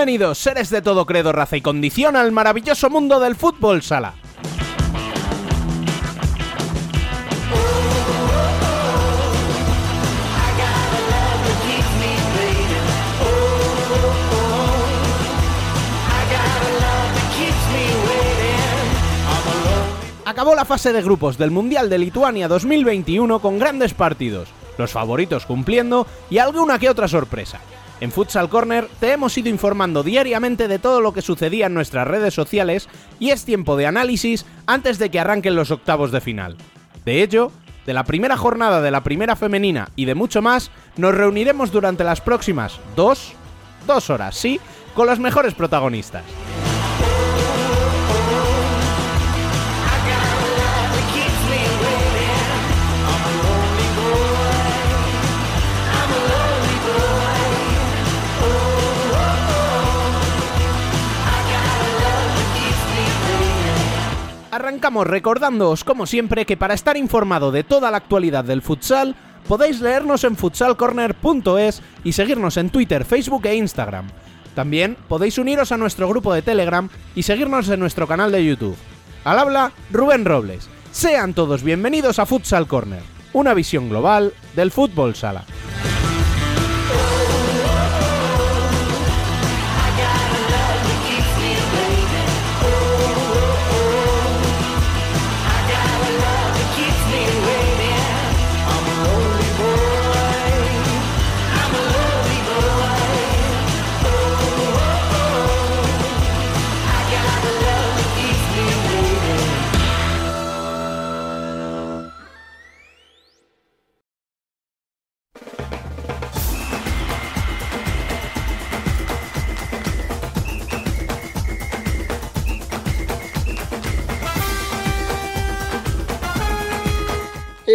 Bienvenidos, seres de todo credo, raza y condición, al maravilloso mundo del fútbol sala. Acabó la fase de grupos del Mundial de Lituania 2021 con grandes partidos, los favoritos cumpliendo y alguna que otra sorpresa. En Futsal Corner te hemos ido informando diariamente de todo lo que sucedía en nuestras redes sociales y es tiempo de análisis antes de que arranquen los octavos de final. De ello, de la primera jornada de la primera femenina y de mucho más, nos reuniremos durante las próximas dos, dos horas, sí, con los mejores protagonistas. Arrancamos recordándoos, como siempre, que para estar informado de toda la actualidad del futsal, podéis leernos en futsalcorner.es y seguirnos en Twitter, Facebook e Instagram. También podéis uniros a nuestro grupo de Telegram y seguirnos en nuestro canal de YouTube. Al habla, Rubén Robles. Sean todos bienvenidos a Futsal Corner, una visión global del fútbol sala.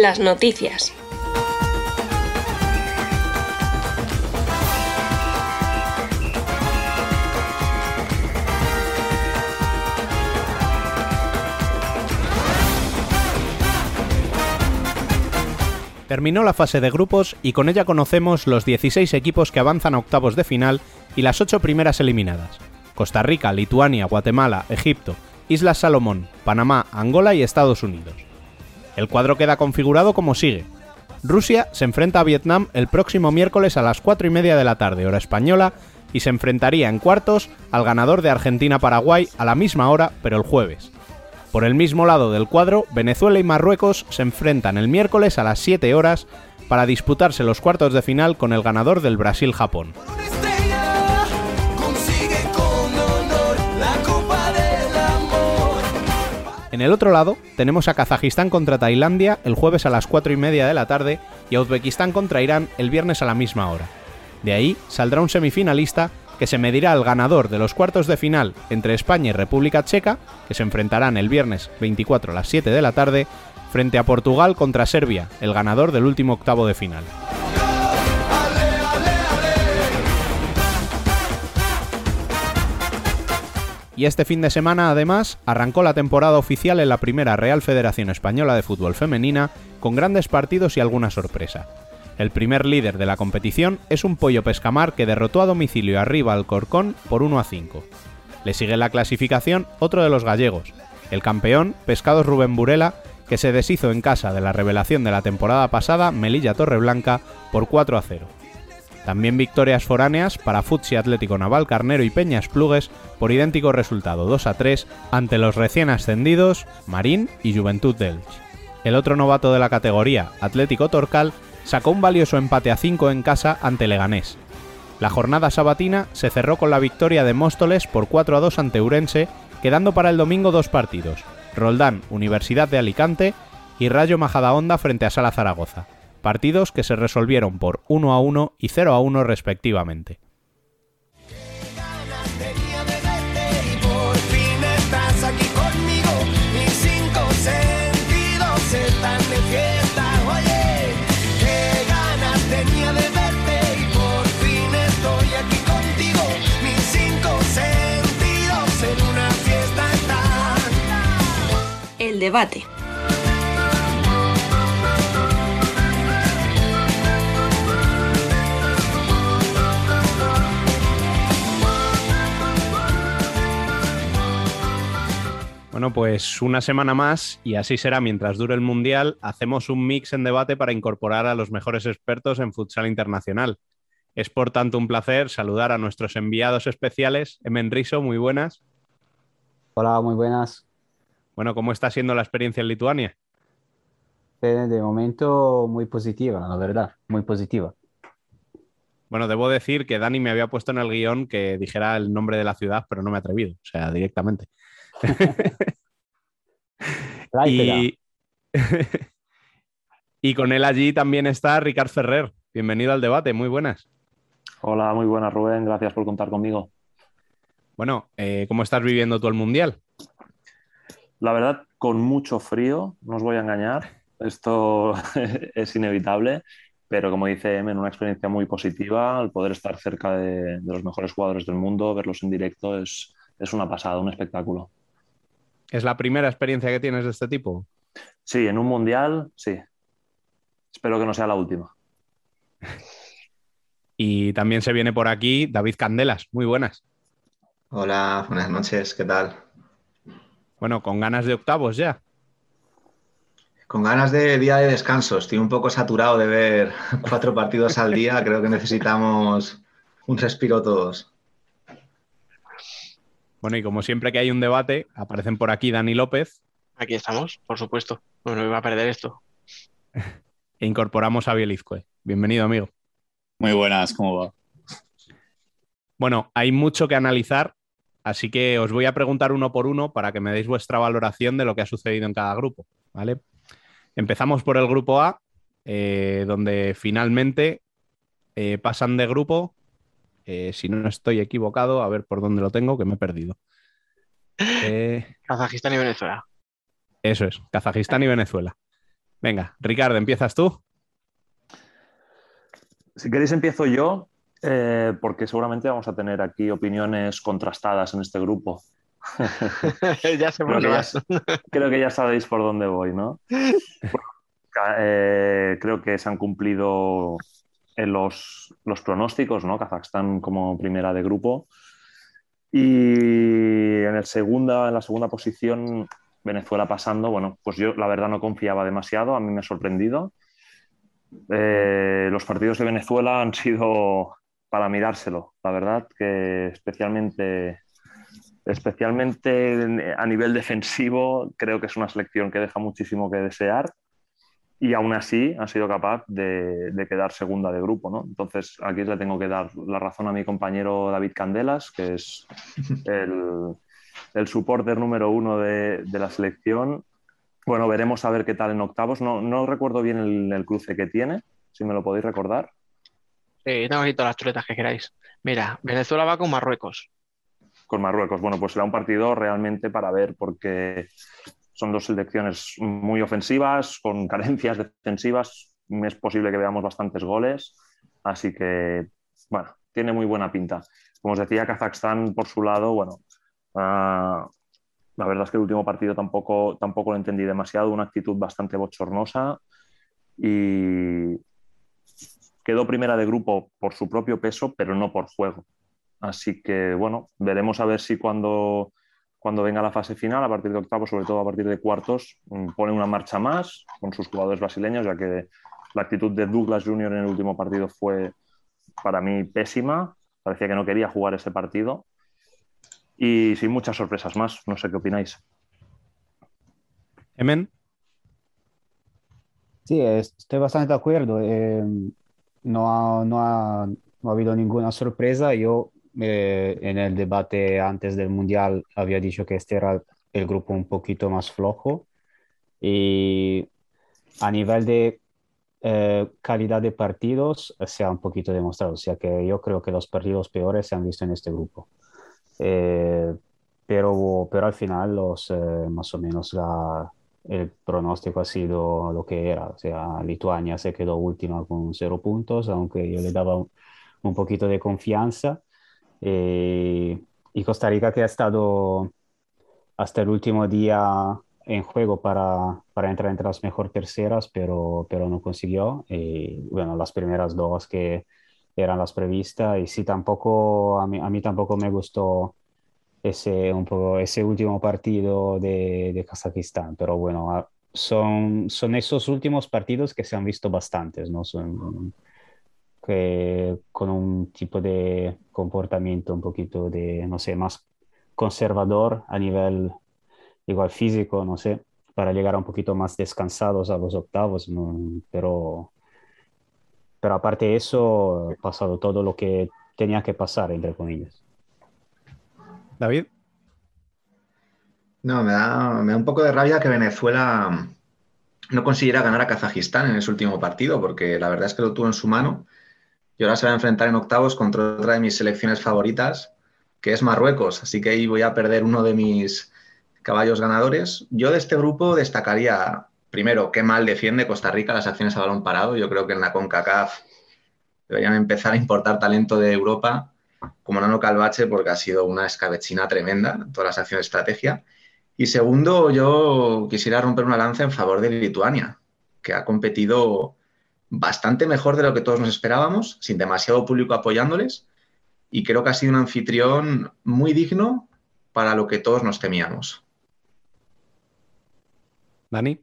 Las noticias. Terminó la fase de grupos y con ella conocemos los 16 equipos que avanzan a octavos de final y las 8 primeras eliminadas. Costa Rica, Lituania, Guatemala, Egipto, Islas Salomón, Panamá, Angola y Estados Unidos. El cuadro queda configurado como sigue. Rusia se enfrenta a Vietnam el próximo miércoles a las 4 y media de la tarde, hora española, y se enfrentaría en cuartos al ganador de Argentina-Paraguay a la misma hora, pero el jueves. Por el mismo lado del cuadro, Venezuela y Marruecos se enfrentan el miércoles a las 7 horas para disputarse los cuartos de final con el ganador del Brasil-Japón. En el otro lado, tenemos a Kazajistán contra Tailandia el jueves a las 4 y media de la tarde y a Uzbekistán contra Irán el viernes a la misma hora. De ahí saldrá un semifinalista que se medirá al ganador de los cuartos de final entre España y República Checa, que se enfrentarán el viernes 24 a las 7 de la tarde, frente a Portugal contra Serbia, el ganador del último octavo de final. Y este fin de semana, además, arrancó la temporada oficial en la primera Real Federación Española de Fútbol Femenina, con grandes partidos y alguna sorpresa. El primer líder de la competición es un pollo pescamar que derrotó a domicilio arriba al Corcón por 1 a 5. Le sigue la clasificación otro de los gallegos, el campeón, Pescados Rubén Burela, que se deshizo en casa de la revelación de la temporada pasada, Melilla Torreblanca, por 4 a 0. También victorias foráneas para Futsi Atlético Naval Carnero y Peñas Plugues por idéntico resultado 2 a 3 ante los recién ascendidos Marín y Juventud Delch. El otro novato de la categoría, Atlético Torcal, sacó un valioso empate a 5 en casa ante Leganés. La jornada sabatina se cerró con la victoria de Móstoles por 4 a 2 ante Urense, quedando para el domingo dos partidos, Roldán, Universidad de Alicante y Rayo Majadahonda frente a Sala Zaragoza partidos que se resolvieron por 1 a 1 y 0 a 1 respectivamente. Debate. Bueno, pues una semana más y así será mientras dure el Mundial. Hacemos un mix en debate para incorporar a los mejores expertos en futsal internacional. Es por tanto un placer saludar a nuestros enviados especiales. Emen Riso, muy buenas. Hola, muy buenas. Bueno, ¿cómo está siendo la experiencia en Lituania? Eh, de momento muy positiva, la verdad, muy positiva. Bueno, debo decir que Dani me había puesto en el guion que dijera el nombre de la ciudad, pero no me he atrevido, o sea, directamente. y... y con él allí también está Ricard Ferrer. Bienvenido al debate, muy buenas. Hola, muy buenas Rubén, gracias por contar conmigo. Bueno, eh, ¿cómo estás viviendo tú el Mundial? La verdad, con mucho frío, no os voy a engañar, esto es inevitable, pero como dice Emen, una experiencia muy positiva, el poder estar cerca de, de los mejores jugadores del mundo, verlos en directo, es, es una pasada, un espectáculo. ¿Es la primera experiencia que tienes de este tipo? Sí, en un mundial, sí. Espero que no sea la última. Y también se viene por aquí David Candelas. Muy buenas. Hola, buenas noches, ¿qué tal? Bueno, con ganas de octavos ya. Con ganas de día de descanso. Estoy un poco saturado de ver cuatro partidos al día. Creo que necesitamos un respiro todos. Bueno, y como siempre que hay un debate, aparecen por aquí Dani López. Aquí estamos, por supuesto. Bueno, me iba a perder esto. e incorporamos a Bielizque. Bienvenido, amigo. Muy buenas, ¿cómo va? Bueno, hay mucho que analizar, así que os voy a preguntar uno por uno para que me deis vuestra valoración de lo que ha sucedido en cada grupo, ¿vale? Empezamos por el grupo A, eh, donde finalmente eh, pasan de grupo eh, si no estoy equivocado, a ver por dónde lo tengo, que me he perdido. Eh, Kazajistán y Venezuela. Eso es, Kazajistán y Venezuela. Venga, Ricardo, ¿empiezas tú? Si queréis empiezo yo, eh, porque seguramente vamos a tener aquí opiniones contrastadas en este grupo. ya por creo, que creo que ya sabéis por dónde voy, ¿no? creo que se han cumplido en los, los pronósticos, ¿no? Kazajstán como primera de grupo. Y en, el segunda, en la segunda posición, Venezuela pasando, bueno, pues yo la verdad no confiaba demasiado, a mí me ha sorprendido. Eh, los partidos de Venezuela han sido para mirárselo, la verdad que especialmente, especialmente a nivel defensivo creo que es una selección que deja muchísimo que desear y aún así ha sido capaz de, quedar segunda de grupo. ¿no? Entonces, aquí le tengo que dar la razón a mi compañero David Candelas, que es el, el supporter número uno de, la selección. Bueno, veremos a ver qué tal en octavos. No, no recuerdo bien el, cruce que tiene, si me lo podéis recordar. Sí, tengo aquí todas las chuletas que queráis. Mira, Venezuela va con Marruecos. Con Marruecos. Bueno, pues será un partido realmente para ver, porque son dos selecciones muy ofensivas, con carencias defensivas. Es posible que veamos bastantes goles. Así que, bueno, tiene muy buena pinta. Como os decía, Kazajstán, por su lado, bueno, uh, la verdad es que el último partido tampoco, tampoco lo entendí demasiado, una actitud bastante bochornosa y quedó primera de grupo por su propio peso, pero no por juego. Así que, bueno, veremos a ver si cuando cuando venga la fase final, a partir de octavos, sobre todo a partir de cuartos, mm, pone una marcha más con sus jugadores brasileños, ya que la actitud de Douglas Jr. en el último partido fue para mí pésima. Parecía que no quería jugar ese partido. Y sin muchas sorpresas más. No sé qué opináis. Emen. Sí, estoy bastante de acuerdo. Eh, no, no, ha, no ha habido ninguna sorpresa. Yo eh, en el debate antes del Mundial había dicho que este era el grupo un poquito más flojo y a nivel de eh, calidad de partidos se ha un poquito demostrado, o sea que yo creo que los partidos peores se han visto en este grupo. Eh, pero, pero al final los, más o menos la, el pronóstico ha sido lo que era, o sea, Lituania se quedó última con cero puntos, aunque yo le daba un poquito de confianza. Eh, y Costa Rica que ha estado hasta el último día en juego para, para entrar entre las mejor terceras, pero, pero no consiguió. Y bueno, las primeras dos que eran las previstas. Y sí, tampoco, a mí, a mí tampoco me gustó ese, un poco, ese último partido de, de Kazajistán. Pero bueno, son, son esos últimos partidos que se han visto bastantes, ¿no? Son, que, con un tipo de comportamiento un poquito de, no sé, más conservador a nivel igual físico, no sé, para llegar un poquito más descansados a los octavos, ¿no? pero, pero aparte de eso, ha pasado todo lo que tenía que pasar, entre comillas. David. No, me da, me da un poco de rabia que Venezuela no consiguiera ganar a Kazajistán en ese último partido, porque la verdad es que lo tuvo en su mano y ahora se va a enfrentar en octavos contra otra de mis selecciones favoritas, que es Marruecos. Así que ahí voy a perder uno de mis caballos ganadores. Yo de este grupo destacaría, primero, qué mal defiende Costa Rica las acciones a balón parado. Yo creo que en la CONCACAF deberían empezar a importar talento de Europa, como Nano Calvache, porque ha sido una escabechina tremenda todas las acciones de estrategia. Y segundo, yo quisiera romper una lanza en favor de Lituania, que ha competido bastante mejor de lo que todos nos esperábamos, sin demasiado público apoyándoles, y creo que ha sido un anfitrión muy digno para lo que todos nos temíamos. Dani.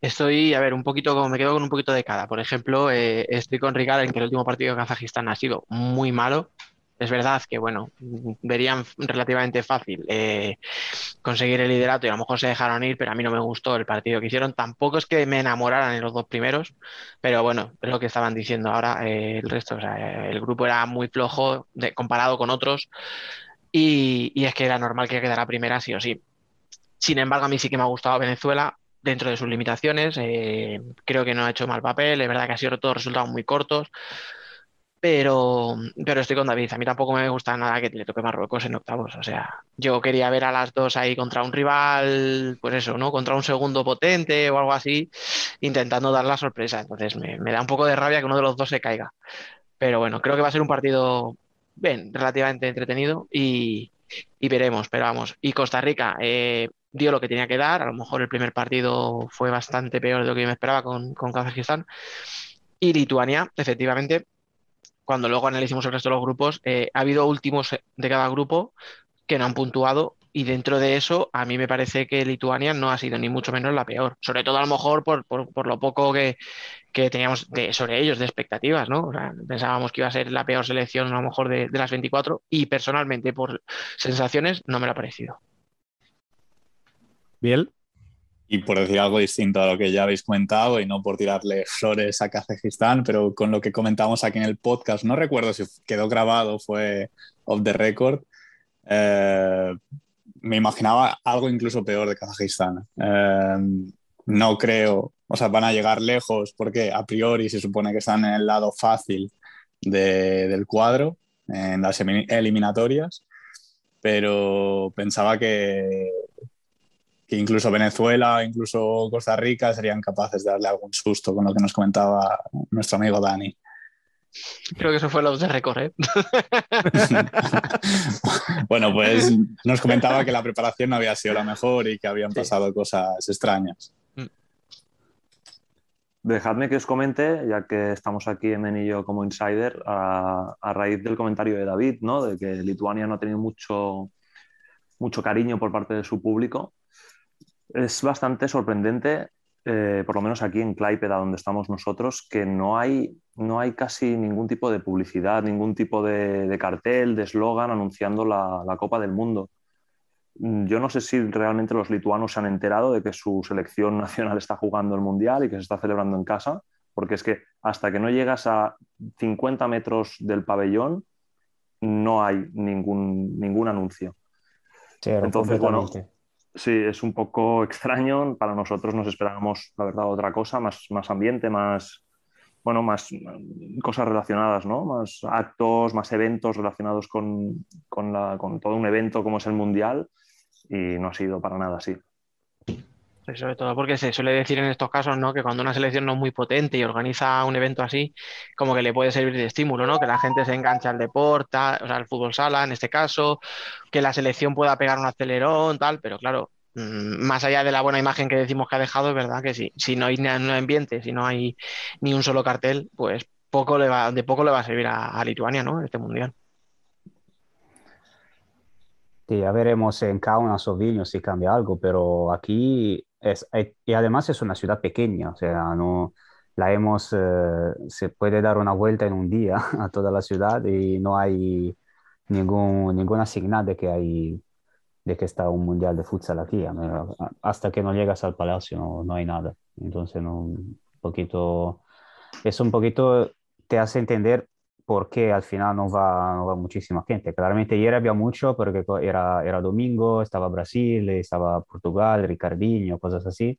Estoy, a ver, un poquito, como me quedo con un poquito de cada. Por ejemplo, eh, estoy con Ricardo en que el último partido de Kazajistán ha sido muy malo. Es verdad que, bueno, verían relativamente fácil eh, conseguir el liderato y a lo mejor se dejaron ir, pero a mí no me gustó el partido que hicieron. Tampoco es que me enamoraran en los dos primeros, pero bueno, es lo que estaban diciendo ahora eh, el resto. O sea, el grupo era muy flojo comparado con otros y, es que era normal que quedara primera sí o sí. Sin embargo, a mí sí que me ha gustado Venezuela dentro de sus limitaciones. Eh, creo que no ha hecho mal papel, es verdad que ha sido todos resultados muy cortos. Pero, pero estoy con David. A mí tampoco me gusta nada que le toque Marruecos en octavos. O sea, yo quería ver a las dos ahí contra un rival, pues eso, ¿no? Contra un segundo potente o algo así, intentando dar la sorpresa. Entonces me, me da un poco de rabia que uno de los dos se caiga. Pero bueno, creo que va a ser un partido, bien, relativamente entretenido y, y veremos, pero vamos. Y Costa Rica eh, dio lo que tenía que dar. A lo mejor el primer partido fue bastante peor de lo que yo me esperaba con, con Kazajistán. Y Lituania, efectivamente, cuando luego analicemos el resto de los grupos, eh, ha habido últimos de cada grupo que no han puntuado y dentro de eso a mí me parece que Lituania no ha sido ni mucho menos la peor, sobre todo a lo mejor por, por, lo poco que, que teníamos sobre ellos de expectativas, ¿no? Pensábamos que iba a ser la peor selección a lo mejor de, de las 24 y personalmente por sensaciones no me lo ha parecido. Bien. Y por decir algo distinto a lo que ya habéis comentado y no por tirarle flores a Kazajistán, pero con lo que comentamos aquí en el podcast, no recuerdo si quedó grabado, fue off the record, eh, me imaginaba algo incluso peor de Kazajistán. Eh, no creo, o sea, van a llegar lejos porque a priori se supone que están en el lado fácil de, del cuadro, en las eliminatorias, pero pensaba que que incluso Venezuela, incluso Costa Rica serían capaces de darle algún susto con lo que nos comentaba nuestro amigo Dani. Creo que eso fue lo de recorrer. bueno, pues nos comentaba que la preparación no había sido la mejor y que habían pasado cosas extrañas. Mm. Dejadme que os comente, ya que estamos aquí en y yo como insider, a, a, raíz del comentario de David, ¿no? de que Lituania no ha tenido mucho, mucho cariño por parte de su público es bastante sorprendente, eh, por lo menos aquí en Klaipeda, donde estamos nosotros, que no hay, no hay casi ningún tipo de publicidad, ningún tipo de, cartel, de eslogan anunciando la, Copa del Mundo. Mm, yo no sé si realmente los lituanos se han enterado de que su selección nacional está jugando el Mundial y que se está celebrando en casa, porque es que hasta que no llegas a 50 metros del pabellón, no hay ningún, ningún anuncio. Entonces, bueno, Sí, es un poco extraño. Para nosotros nos esperábamos, la verdad, otra cosa, más, más ambiente, más, bueno, más cosas relacionadas, ¿no? Más actos, más eventos relacionados con, con, la, con todo un evento como es el Mundial y no ha sido para nada así. Sobre todo porque se suele decir en estos casos, ¿no? Que cuando una selección no es muy potente y organiza un evento así, como que le puede servir de estímulo, ¿no? Que la gente se engancha al deporte, o sea, al fútbol sala en este caso, que la selección pueda pegar un acelerón, tal, pero claro, mm, más allá de la buena imagen que decimos que ha dejado, es verdad que. Si no hay un ambiente, si no hay ni un solo cartel, pues poco le va, de poco le va a servir a, a Lituania, ¿no? Este mundial. Ya veremos en Kaunas o Vilnius si cambia algo, pero aquí es, eh, y además es una ciudad pequeña, o sea, no la hemos, eh, se puede dar una vuelta en un día a toda la ciudad y no hay ningún, ninguna señal de que hay, de que está un mundial de futsal aquí. Hasta que no llegas al palacio no, no hay nada. Entonces, no, un poquito, es un poquito, te hace entender por qué al final no va, no va muchísima gente. Claramente ayer había mucho porque era, era domingo, estaba Brasil, estaba Portugal, Ricardinho, cosas así.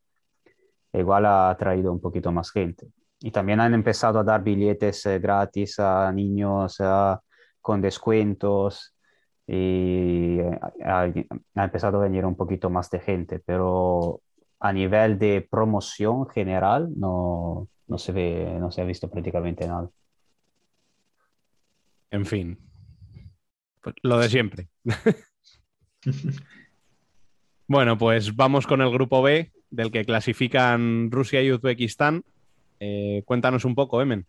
Igual ha traído un poquito más gente. Y también han empezado a dar billetes eh, gratis a niños con descuentos y eh, ha, ha, empezado a venir un poquito más de gente, pero a nivel de promoción general no, no, se ve, no se ha visto prácticamente nada. En fin, pues lo de siempre. bueno, pues vamos con el grupo B, del que clasifican Rusia y Uzbekistán. Eh, cuéntanos un poco, Emen.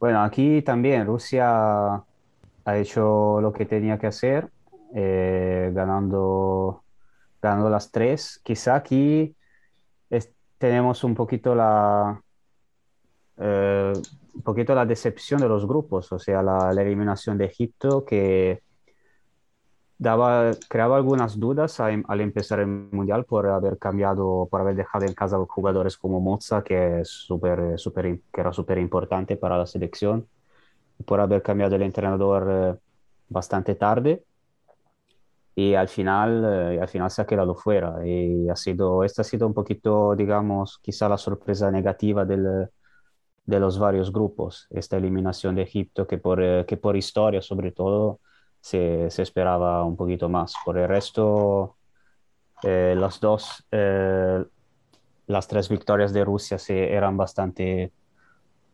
Bueno, aquí también Rusia ha hecho lo que tenía que hacer, eh, ganando, ganando las tres. Quizá aquí tenemos un poquito la, eh, un poquito la decepción de los grupos, o sea, la, eliminación de Egipto que daba, creaba algunas dudas al empezar el Mundial por haber cambiado, por haber dejado en casa jugadores como Moza, que, es super, super, que era súper importante para la selección, por haber cambiado el entrenador eh, bastante tarde. Y al final, eh, al final se ha quedado fuera. Y ha sido, esta ha sido un poquito, digamos, quizá la sorpresa negativa del, de los varios grupos, esta eliminación de Egipto, que por, eh, que por historia sobre todo se, se, esperaba un poquito más. Por el resto, eh, los dos, eh, las tres victorias de Rusia se, eran bastante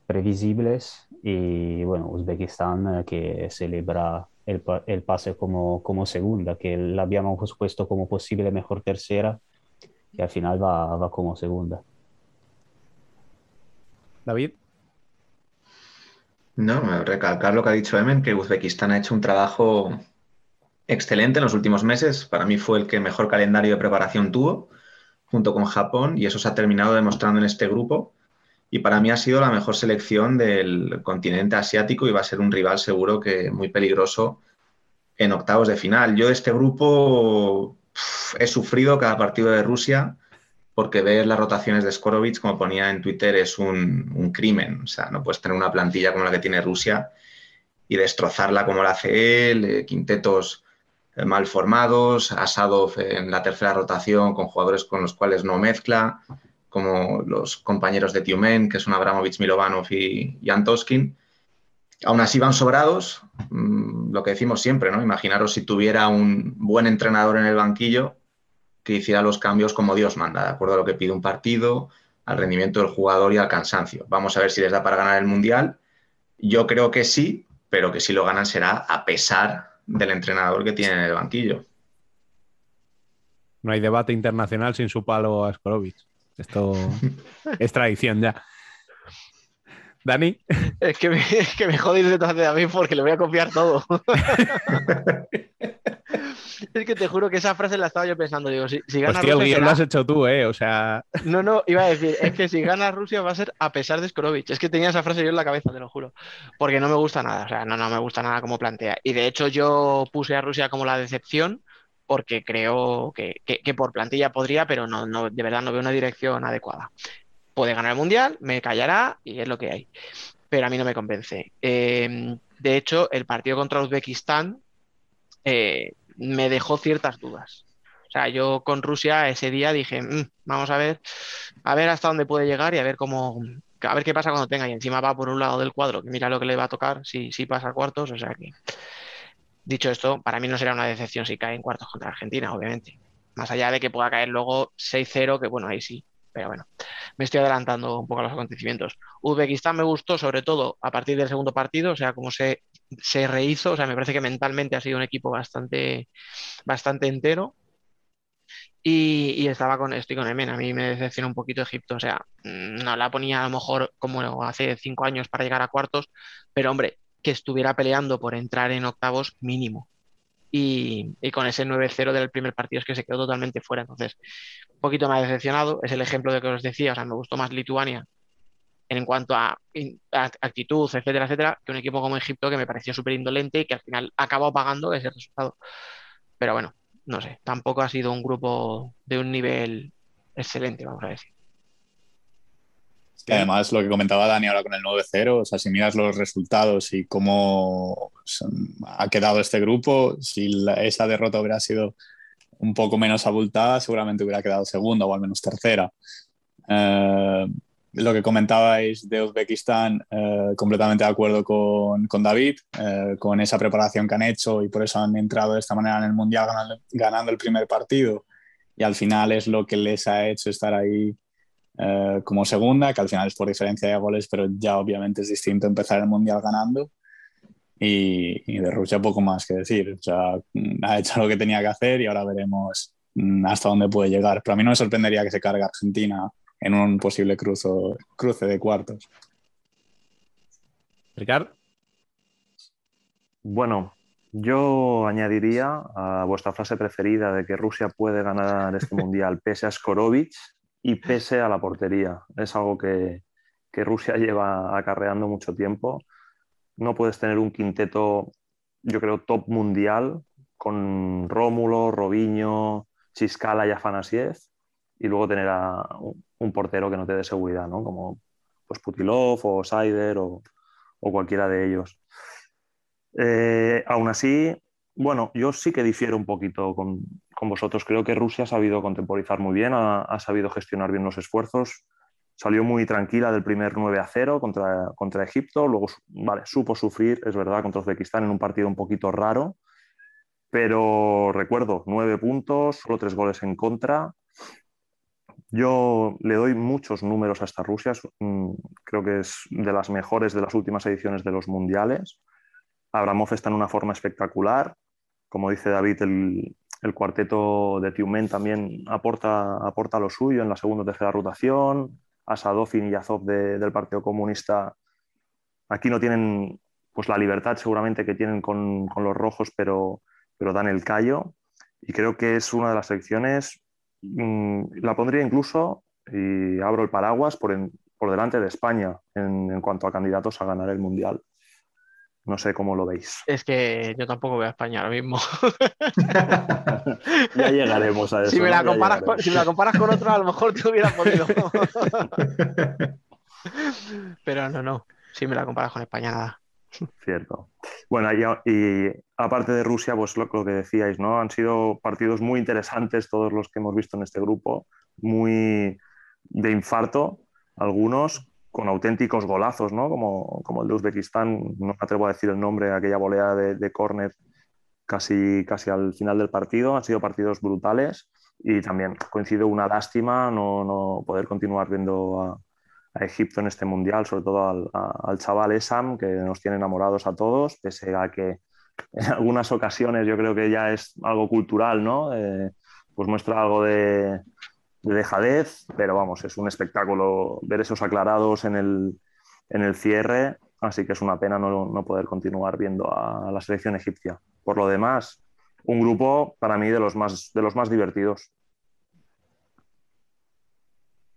previsibles y bueno, Uzbekistán que celebra el, el, pase como, como segunda, que la habíamos puesto como posible mejor tercera y al final va, va como segunda. David. No, recalcar lo que ha dicho Emen, que Uzbekistán ha hecho un trabajo excelente en los últimos meses. Para mí fue el que mejor calendario de preparación tuvo, junto con Japón, y eso se ha terminado demostrando en este grupo. Y para mí ha sido la mejor selección del continente asiático y va a ser un rival seguro que muy peligroso en octavos de final. Yo de este grupo he sufrido cada partido de Rusia porque ver las rotaciones de Skorovic, como ponía en Twitter, es un, crimen. O sea, no puedes tener una plantilla como la que tiene Rusia y destrozarla como la hace él, eh, quintetos eh, mal formados, Asadov en la tercera rotación con jugadores con los cuales no mezcla, como los compañeros de Tiumen, que son Abramovich, Milovanov y, y Antoskin. Aún así van sobrados, mm, lo que decimos siempre, ¿no? Imaginaros si tuviera un buen entrenador en el banquillo, que hiciera los cambios como Dios manda, de acuerdo a lo que pide un partido, al rendimiento del jugador y al cansancio. Vamos a ver si les da para ganar el Mundial. Yo creo que sí, pero que si lo ganan será a pesar del entrenador que tiene en el banquillo. No hay debate internacional sin su palo a Skorovic. Esto es tradición ya. Dani. Es que me, es que me jodéis detrás de David porque le voy a copiar todo. es que te juro que esa frase la estaba yo pensando. Digo, si, si gana Hostia, Rusia. El lo has hecho tú, ¿eh? O sea. No, no, iba a decir, es que si gana Rusia va a ser a pesar de Skorovic. Es que tenía esa frase yo en la cabeza, te lo juro. Porque no me gusta nada, o sea, no, no me gusta nada como plantea. Y de hecho, yo puse a Rusia como la decepción porque creo que, que, que por plantilla podría, pero no, no, de verdad no veo una dirección adecuada. Puede ganar el mundial, me callará y es lo que hay. Pero a mí no me convence. Eh, de hecho, el partido contra Uzbekistán eh, me dejó ciertas dudas. O sea, yo con Rusia ese día dije, mmm, vamos a ver, a ver hasta dónde puede llegar y a ver cómo, a ver qué pasa cuando tenga. Y encima va por un lado del cuadro, que mira lo que le va a tocar si, si pasa a cuartos. O sea que, dicho esto, para mí no será una decepción si cae en cuartos contra Argentina, obviamente. Más allá de que pueda caer luego 6-0, que bueno, ahí sí. Pero bueno, me estoy adelantando un poco a los acontecimientos. Uzbekistán me gustó sobre todo a partir del segundo partido, o sea, como se, se rehizo, o sea, me parece que mentalmente ha sido un equipo bastante, bastante entero. Y, y, estaba con, estoy con Emen, a mí me decepciona un poquito Egipto, o sea, no la ponía a lo mejor como hace cinco años para llegar a cuartos, pero hombre, que estuviera peleando por entrar en octavos mínimo. Y, con ese 9-0 del primer partido es que se quedó totalmente fuera. Entonces, un poquito más decepcionado. Es el ejemplo de que os decía. O sea, me gustó más Lituania en cuanto a, actitud, etcétera, etcétera, que un equipo como Egipto que me pareció súper indolente y que al final acabó pagando ese resultado. Pero bueno, no sé, tampoco ha sido un grupo de un nivel excelente, vamos a decir. Además, lo que comentaba Dani ahora con el 9-0, o sea, si miras los resultados y cómo ha quedado este grupo, si esa derrota hubiera sido un poco menos abultada, seguramente hubiera quedado segunda o al menos tercera. Eh, lo que comentabais de Uzbekistán, eh, completamente de acuerdo con, con David, eh, con esa preparación que han hecho y por eso han entrado de esta manera en el Mundial ganando, el primer partido y al final es lo que les ha hecho estar ahí eh, como segunda, que al final es por diferencia de goles, pero ya obviamente es distinto empezar el Mundial ganando. Y, de Rusia poco más que decir. Sea, ha hecho lo que tenía que hacer y ahora veremos mm, hasta dónde puede llegar. Pero a mí no me sorprendería que se cargue Argentina en un posible cruzo, cruce de cuartos. Ricardo. Bueno, yo añadiría a vuestra frase preferida de que Rusia puede ganar este mundial pese a Skorovic y pese a la portería. Es algo que, que Rusia lleva acarreando mucho tiempo. No puedes tener un quinteto, yo creo, top mundial con Rómulo, Robinho, Chiscala y Afanasiev y luego tener a un portero que no te dé seguridad, ¿no? Como pues Putilov o Saider o, cualquiera de ellos. Eh, aún así, bueno, yo sí que difiero un poquito con, vosotros. Creo que Rusia ha sabido contemporizar muy bien, ha, sabido gestionar bien los esfuerzos. Salió muy tranquila del primer 9 a 0 contra, contra Egipto. Luego, vale, supo sufrir, es verdad, contra Uzbekistán en un partido un poquito raro. Pero recuerdo, nueve puntos, solo tres goles en contra. Yo le doy muchos números a esta Rusia, creo que es de las mejores de las últimas ediciones de los mundiales. Abramov está en una forma espectacular. Como dice David, el, cuarteto de Tiumen también aporta, aporta lo suyo en la segunda o tercera rotación. Asadofin y Yazov del Partido Comunista aquí no tienen pues, la libertad seguramente que tienen con, los rojos, pero, pero dan el callo. Y creo que es una de las selecciones la pondría incluso, y abro el paraguas, por, por delante de España en, cuanto a candidatos a ganar el Mundial. No sé cómo lo veis. Es que yo tampoco veo a España ahora mismo. ya llegaremos a eso. Si me, la comparas con, si me la comparas con otro, a lo mejor te hubiera podido. Pero no, no. Si me la comparas con España, nada. Cierto. Bueno, y, aparte de Rusia, pues lo, que decíais, ¿no? Han sido partidos muy interesantes todos los que hemos visto en este grupo, muy de infarto, algunos con auténticos golazos, ¿no? Como, como el de Uzbekistán, no me atrevo a decir el nombre, aquella volea de, de córner casi, casi al final del partido. Han sido partidos brutales y también coincido una lástima no, no poder continuar viendo a, a Egipto en este mundial, sobre todo al, chaval Esam, que nos tiene enamorados a todos, pese a que en algunas ocasiones yo creo que ya es algo cultural, ¿no? Eh, pues muestra algo de, dejadez, pero vamos, es un espectáculo ver esos aclarados en el, cierre, así que es una pena no, poder continuar viendo a la selección egipcia. Por lo demás, un grupo para mí de los más, de los más divertidos.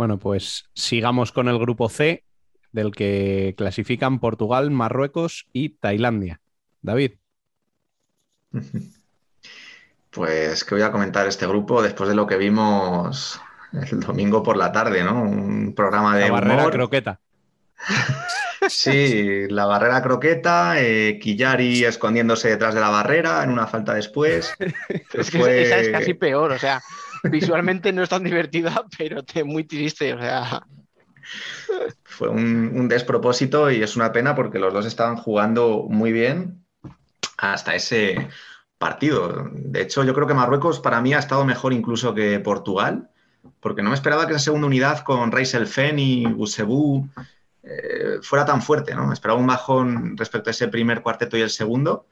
Bueno, pues sigamos con el grupo C, del que clasifican Portugal, Marruecos y Tailandia. David. Pues que voy a comentar este grupo después de lo que vimos el domingo por la tarde, ¿no? Un programa de. La barrera croqueta. Sí, la barrera croqueta, eh, escondiéndose detrás de la barrera en una falta después. es que esa es casi peor, o sea, visualmente no es tan divertida, pero te muy triste, o sea. Fue un, despropósito y es una pena porque los dos estaban jugando muy bien hasta ese partido. De hecho, yo creo que Marruecos para mí ha estado mejor incluso que Portugal, porque no me esperaba que esa segunda unidad con Reis Elfen y Usebu eh, fuera tan fuerte, ¿no? Me esperaba un bajón respecto a ese primer cuarteto y el segundo.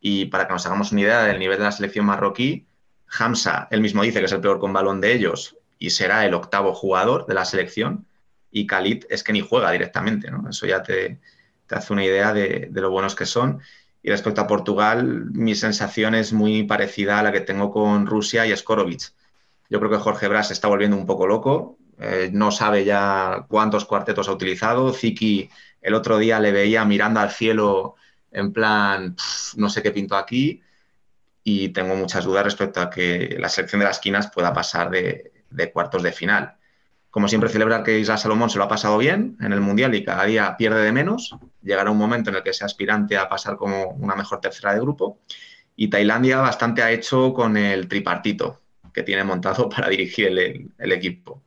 Y para que nos hagamos una idea del nivel de la selección marroquí, Hamza, él mismo dice que es el peor con balón de ellos y será el octavo jugador de la selección. Y Khalid es que ni juega directamente, ¿no? Eso ya te, hace una idea de, lo buenos que son. Y respecto a Portugal, mi sensación es muy parecida a la que tengo con Rusia y Skorovic. Yo creo que Jorge Bras está volviendo un poco loco, eh, no sabe ya cuántos cuartetos ha utilizado. Ziki el otro día le veía mirando al cielo en plan, no sé qué pinto aquí, y tengo muchas dudas respecto a que la selección de las esquinas pueda pasar de, de cuartos de final. Como siempre, celebrar que Isla Salomón se lo ha pasado bien en el Mundial y cada día pierde de menos. Llegará un momento en el que sea aspirante a pasar como una mejor tercera de grupo. Y Tailandia bastante ha hecho con el tripartito que tiene montado para dirigir el, equipo. O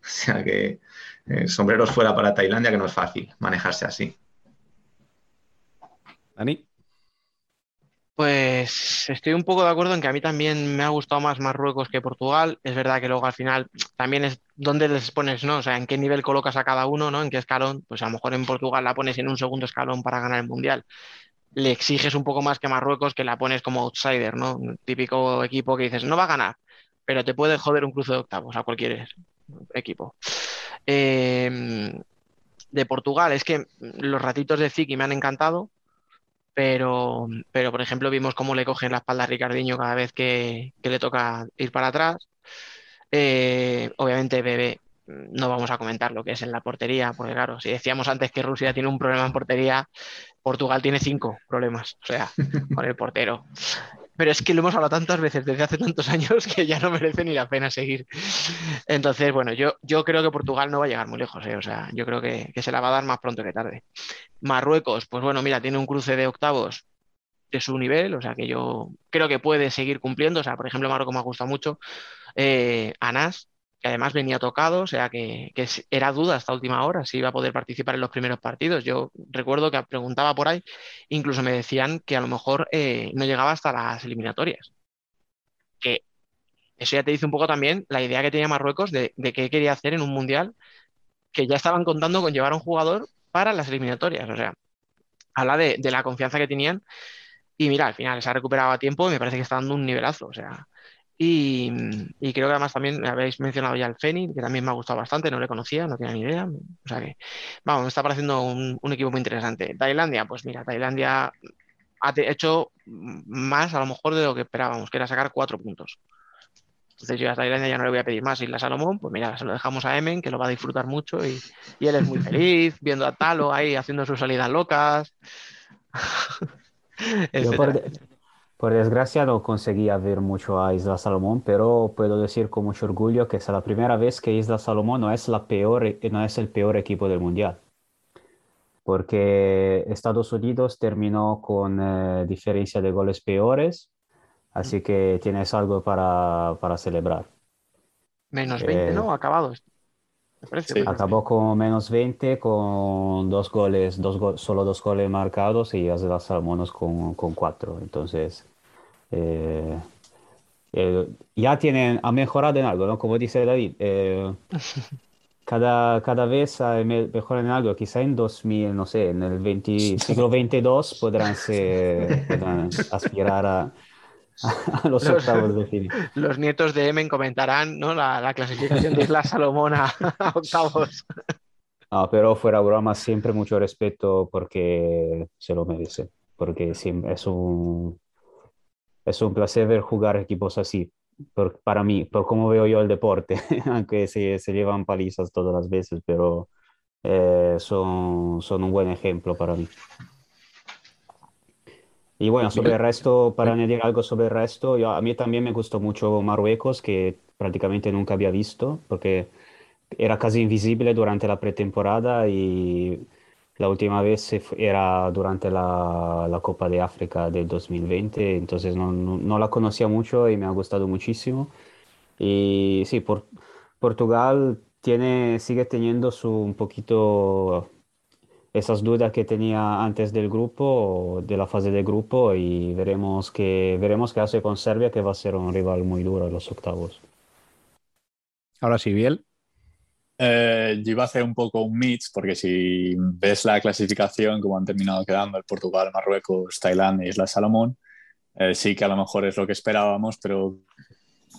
sea que eh, sombreros fuera para Tailandia, que no es fácil manejarse así. Dani. Pues estoy un poco de acuerdo en que a mí también me ha gustado más Marruecos que Portugal. Es verdad que luego al final también es dónde les pones, ¿no? O sea, en qué nivel colocas a cada uno, ¿no? En qué escalón. Pues a lo mejor en Portugal la pones en un segundo escalón para ganar el Mundial. Le exiges un poco más que Marruecos, que la pones como outsider, ¿no? Un típico equipo que dices, no va a ganar, pero te puede joder un cruce de octavos a cualquier equipo. Em, de Portugal, es que los ratitos de Ziki me han encantado pero, pero por ejemplo vimos cómo le cogen la espalda a Ricardiño cada vez que, le toca ir para atrás. Eh, obviamente Bebe no vamos a comentar lo que es en la portería, porque claro, si decíamos antes que Rusia tiene un problema en portería, Portugal tiene cinco problemas, o sea, con el portero pero es que lo hemos hablado tantas veces desde hace tantos años que ya no merece ni la pena seguir. Entonces, bueno, yo, yo creo que Portugal no va a llegar muy lejos, ¿eh? o sea, yo creo que, se la va a dar más pronto que tarde. Marruecos, pues bueno, mira, tiene un cruce de octavos de su nivel, o sea, que yo creo que puede seguir cumpliendo, o sea, por ejemplo, Marruecos me gusta mucho. Eh, Anas, que además venía tocado, o sea que, era duda hasta última hora si iba a poder participar en los primeros partidos. Yo recuerdo que preguntaba por ahí, incluso me decían que a lo mejor eh, no llegaba hasta las eliminatorias. Que eso ya te dice un poco también la idea que tenía Marruecos de, qué quería hacer en un mundial, que ya estaban contando con llevar a un jugador para las eliminatorias. O sea, habla de, de la confianza que tenían. Y mira, al final se ha recuperado a tiempo y me parece que está dando un nivelazo. O sea, y, creo que además también habéis mencionado ya el Feni, que también me ha gustado bastante, no le conocía, no tenía ni idea. O sea que, vamos, me está pareciendo un, equipo muy interesante. Tailandia, pues mira, Tailandia ha hecho más a lo mejor de lo que esperábamos, que era sacar cuatro puntos. Entonces yo a Tailandia ya no le voy a pedir más. Y la Salomón, pues mira, se lo dejamos a Emen, que lo va a disfrutar mucho y, y él es muy feliz viendo a Talo ahí haciendo sus salidas locas. Por desgracia no conseguía ver mucho a Isla Salomón, pero puedo decir con mucho orgullo que es la primera vez que Isla Salomón no es, la peor, no es el peor equipo del mundial. Porque Estados Unidos terminó con eh, diferencia de goles peores, así que tienes algo para, para celebrar. Menos 20, ¿no? Eh, Acabado. Acabó con menos 20, con dos goles, dos solo dos goles marcados y Isla Salomón con, con cuatro. Entonces, eh, eh, ya tienen, ha mejorado en algo, ¿no? Como dice David, eh, cada, cada vez mejoran en algo. Quizá en 2000, no sé, en el 20, siglo 22 podrán, podrán aspirar a, los, octavos de fin. Los nietos de Emen comentarán ¿no? la, clasificación de Isla Salomón a, octavos. No, pero fuera broma, siempre mucho respeto porque se lo merece. Porque es un, es un placer ver jugar equipos así, para mí, por cómo veo yo el deporte, aunque se, se, llevan palizas todas las veces, pero eh, son, son un buen ejemplo para mí. Y bueno, sobre el resto, para añadir algo sobre el resto, yo, a mí también me gustó mucho Marruecos, que prácticamente nunca había visto, porque era casi invisible durante la pretemporada y la última vez era durante la, la Copa de África del 2020, entonces no, no, la conocía mucho y me ha gustado muchísimo. Y sí, por, Portugal tiene, sigue teniendo su, un poquito esas dudas que tenía antes del grupo, de la fase de grupo, y veremos que veremos qué hace con Serbia, que va a ser un rival muy duro en los octavos. Ahora sí, Biel. Eh, yo iba a hacer un poco un mix, porque si ves la clasificación, como han terminado quedando el Portugal, Marruecos, Tailandia y Isla Salomón, eh, sí que a lo mejor es lo que esperábamos, pero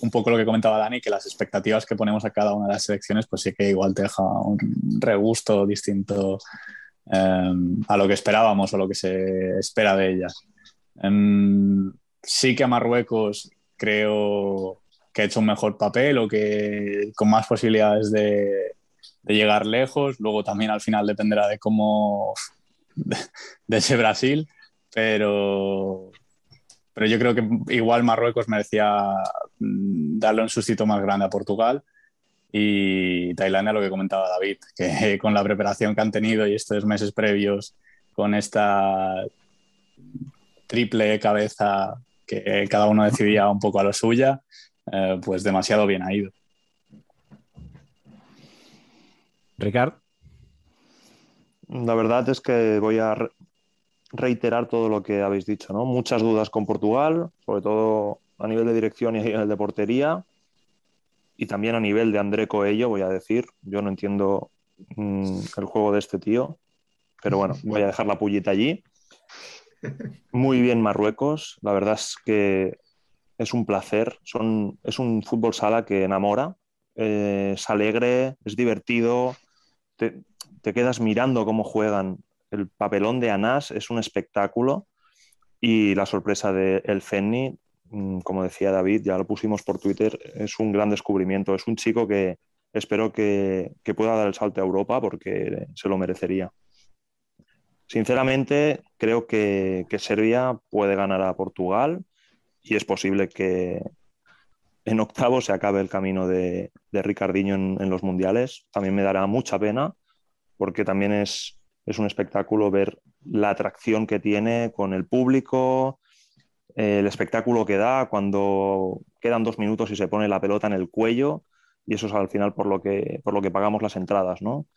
un poco lo que comentaba Dani, que las expectativas que ponemos a cada una de las selecciones, pues sí que igual te deja un regusto distinto a lo que esperábamos o lo que se espera de ella. Em, sí que a Marruecos creo que ha hecho un mejor papel o que con más posibilidades de, llegar lejos. Luego también al final dependerá de cómo de, ese Brasil, pero, pero yo creo que igual Marruecos merecía mm, darle un sustito más grande a Portugal y Tailandia lo que comentaba David, que con la preparación que han tenido y estos meses previos con esta triple cabeza que cada uno decidía un poco a lo suya, eh, pues demasiado bien ha ido. Ricard. La verdad es que voy a reiterar todo lo que habéis dicho, ¿no? Muchas dudas con Portugal, sobre todo a nivel de dirección y a nivel de portería, y también a nivel de André Coello, voy a decir. Yo no entiendo mm, el juego de este tío, pero bueno, voy a dejar la pullita allí. Muy bien Marruecos, la verdad es que es un placer, Son, es un fútbol sala que enamora, eh, es alegre, es divertido, te, quedas mirando cómo juegan. El papelón de Anás es un espectáculo y la sorpresa de El Fenni, como decía David, ya lo pusimos por Twitter, es un gran descubrimiento, es un chico que espero que, que pueda dar el salto a Europa porque se lo merecería. Sinceramente, creo que, Serbia puede ganar a Portugal y es posible que en octavo se acabe el camino de, de Ricardiño en, los mundiales. También me dará mucha pena porque también es, es un espectáculo ver la atracción que tiene con el público, el espectáculo que da cuando quedan dos minutos y se pone la pelota en el cuello y eso es al final por lo que, por lo que pagamos las entradas, ¿no?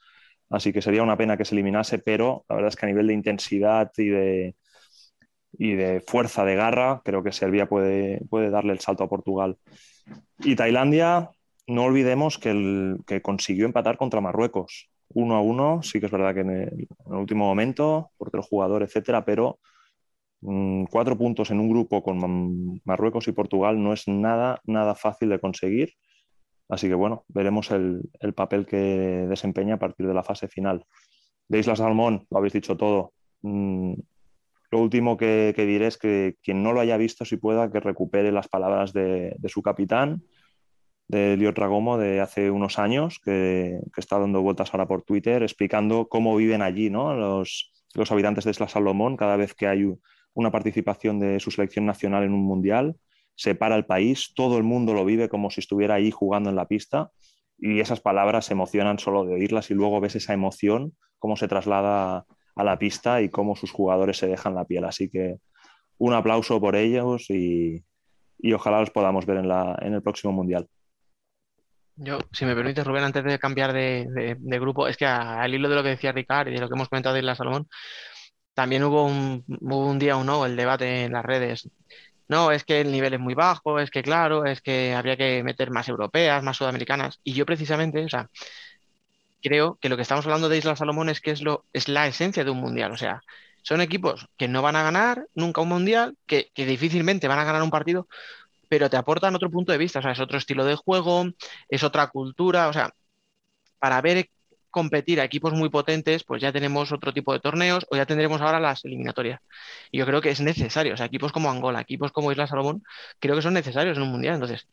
Así que sería una pena que se eliminase, pero la verdad es que a nivel de intensidad y de, y de fuerza de garra, creo que Serbia puede, puede darle el salto a Portugal. Y Tailandia, no olvidemos que, el, que consiguió empatar contra Marruecos. Uno a uno, sí que es verdad que en el, último momento, por otro jugador, etcétera, pero cuatro puntos en un grupo con Marruecos y Portugal no es nada, nada fácil de conseguir Así que bueno, veremos el, papel que desempeña a partir de la fase final. De Isla Salmón, lo habéis dicho todo. Mm, lo último que, diré es que quien no lo haya visto, si pueda, que recupere las palabras de, su capitán, de Lio Tragomo, de hace unos años, que, está dando vueltas ahora por Twitter, explicando cómo viven allí ¿no? los, los habitantes de Isla Salomón cada vez que hay una participación de su selección nacional en un mundial se para el país, todo el mundo lo vive como si estuviera ahí jugando en la pista y esas palabras se emocionan solo de oírlas y luego ves esa emoción, cómo se traslada a la pista y cómo sus jugadores se dejan la piel. Así que un aplauso por ellos y, ojalá los podamos ver en, la, en el próximo Mundial. Yo, si me permite, Rubén, antes de cambiar de, grupo, es que al hilo de lo que decía Ricard y de lo que hemos comentado de Isla Salomón, también hubo un, un día o no el debate en las redes no, es que el nivel es muy bajo, es que claro, es que habría que meter más europeas, más sudamericanas. Y yo precisamente, o sea, creo que lo que estamos hablando de Isla Salomón es que es, lo, es la esencia de un mundial. O sea, son equipos que no van a ganar nunca un mundial, que, que difícilmente van a ganar un partido, pero te aportan otro punto de vista. O sea, es otro estilo de juego, es otra cultura. O sea, para ver competir a equipos muy potentes, pues ya tenemos otro tipo de torneos o ya tendremos ahora las eliminatorias. Y yo creo que es necesario, o sea, equipos como Angola, equipos como Isla Salomón, creo que son necesarios en un mundial. Entonces,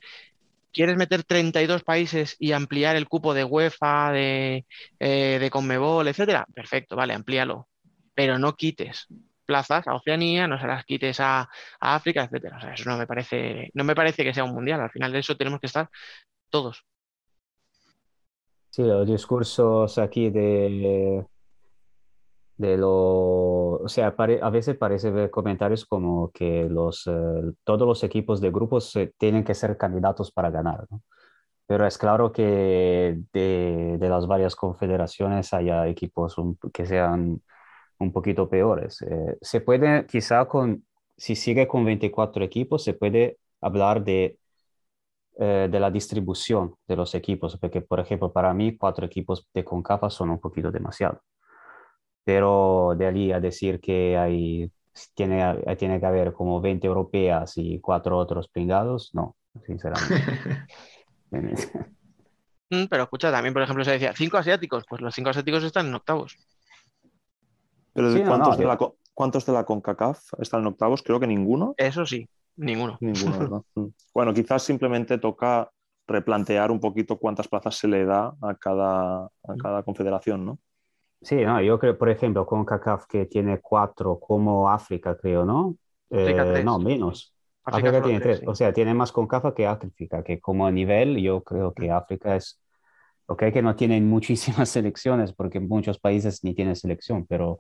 ¿quieres meter 32 países y ampliar el cupo de UEFA, de, eh, de Conmebol, etcétera? Perfecto, vale, amplíalo. Pero no quites plazas a Oceanía, no se las quites a, a África, etcétera. O sea, eso no me parece, no me parece que sea un mundial. Al final de eso tenemos que estar todos. Sí, los discursos aquí de, de lo, o sea, a veces parece ver comentarios como que los, eh, todos los equipos de grupos tienen que ser candidatos para ganar, ¿no? Pero es claro que de, de las varias confederaciones haya equipos que sean un poquito peores. Eh, se puede, quizá con, si sigue con 24 equipos, se puede hablar de eh, de la distribución de los equipos, porque por ejemplo para mí cuatro equipos de CONCACAF son un poquito demasiado. Pero de allí a decir que hay, tiene, tiene que haber como 20 europeas y cuatro otros pringados, no, sinceramente. Mm, pero escucha, también por ejemplo se decía cinco asiáticos, pues los cinco asiáticos están en octavos. Pero ¿de Sí, no, cuántos, no, de de- la, ¿cuántos de la CONCACAF están en octavos? Creo que ninguno. Eso sí, ninguno. Ninguno, ¿verdad? Mm. Bueno, quizás simplemente toca replantear un poquito cuántas plazas se le da a cada, a cada confederación, ¿no? Sí, no, yo creo, por ejemplo, con CACAF que tiene cuatro, como África, creo, ¿no? Eh, no, menos. África tiene tres, tres, sí. o sea, tiene más CONCACAF que África, que como nivel yo creo que África es, ok, que no tienen muchísimas selecciones, porque muchos países ni tienen selección, pero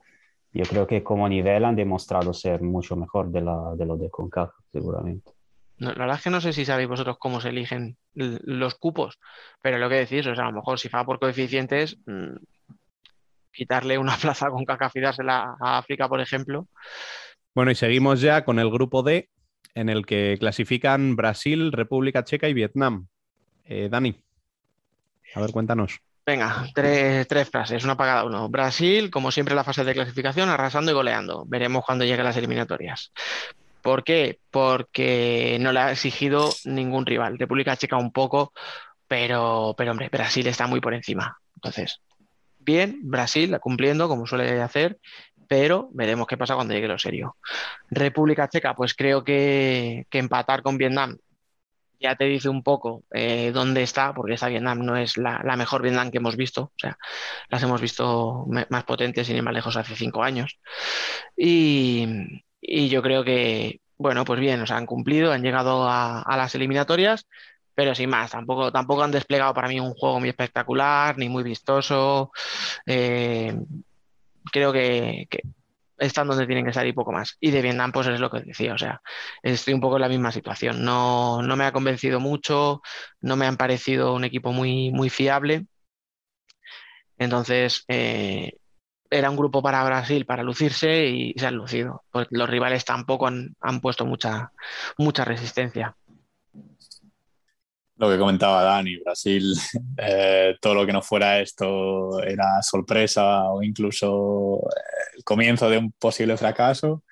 yo creo que como nivel han demostrado ser mucho mejor de, la, de lo de CONCACAF, seguramente. No, la verdad es que no sé si sabéis vosotros cómo se eligen los cupos, pero lo que decís, o sea, a lo mejor si va por coeficientes, mm, quitarle una plaza con CACAF y dársela a África, por ejemplo, Bueno, y seguimos ya con el grupo D, en el que clasifican Brasil, República Checa y Vietnam. Eh, Dani, a ver, cuéntanos. Venga, tres, tres frases, una para cada uno. Brasil, como siempre, en la fase de clasificación, arrasando y goleando. Veremos cuando lleguen las eliminatorias. ¿Por qué? Porque no le ha exigido ningún rival. República Checa un poco, pero, pero hombre, Brasil está muy por encima. Entonces, bien, Brasil cumpliendo como suele hacer, pero veremos qué pasa cuando llegue lo serio. República Checa, pues creo que, que empatar con Vietnam ya te dice un poco eh, dónde está, porque esta Vietnam no es la, la mejor Vietnam que hemos visto, o sea, las hemos visto más potentes sin ir más lejos hace cinco años. Y, y yo creo que, bueno, pues bien, o sea, han cumplido, han llegado a, a las eliminatorias, pero sin más, tampoco, tampoco han desplegado para mí un juego muy espectacular, ni muy vistoso. Eh, creo que están donde tienen que estar y poco más. Y de Vietnam, pues es lo que decía, o sea, estoy un poco en la misma situación. No, no me ha convencido mucho, no me han parecido un equipo muy, muy fiable. Entonces, eh, era un grupo para Brasil para lucirse y se han lucido. Pues los rivales tampoco han, han puesto mucha, mucha resistencia. Lo que comentaba Dani, Brasil, eh, todo lo que no fuera esto era sorpresa o incluso eh, comienzo de un posible fracaso.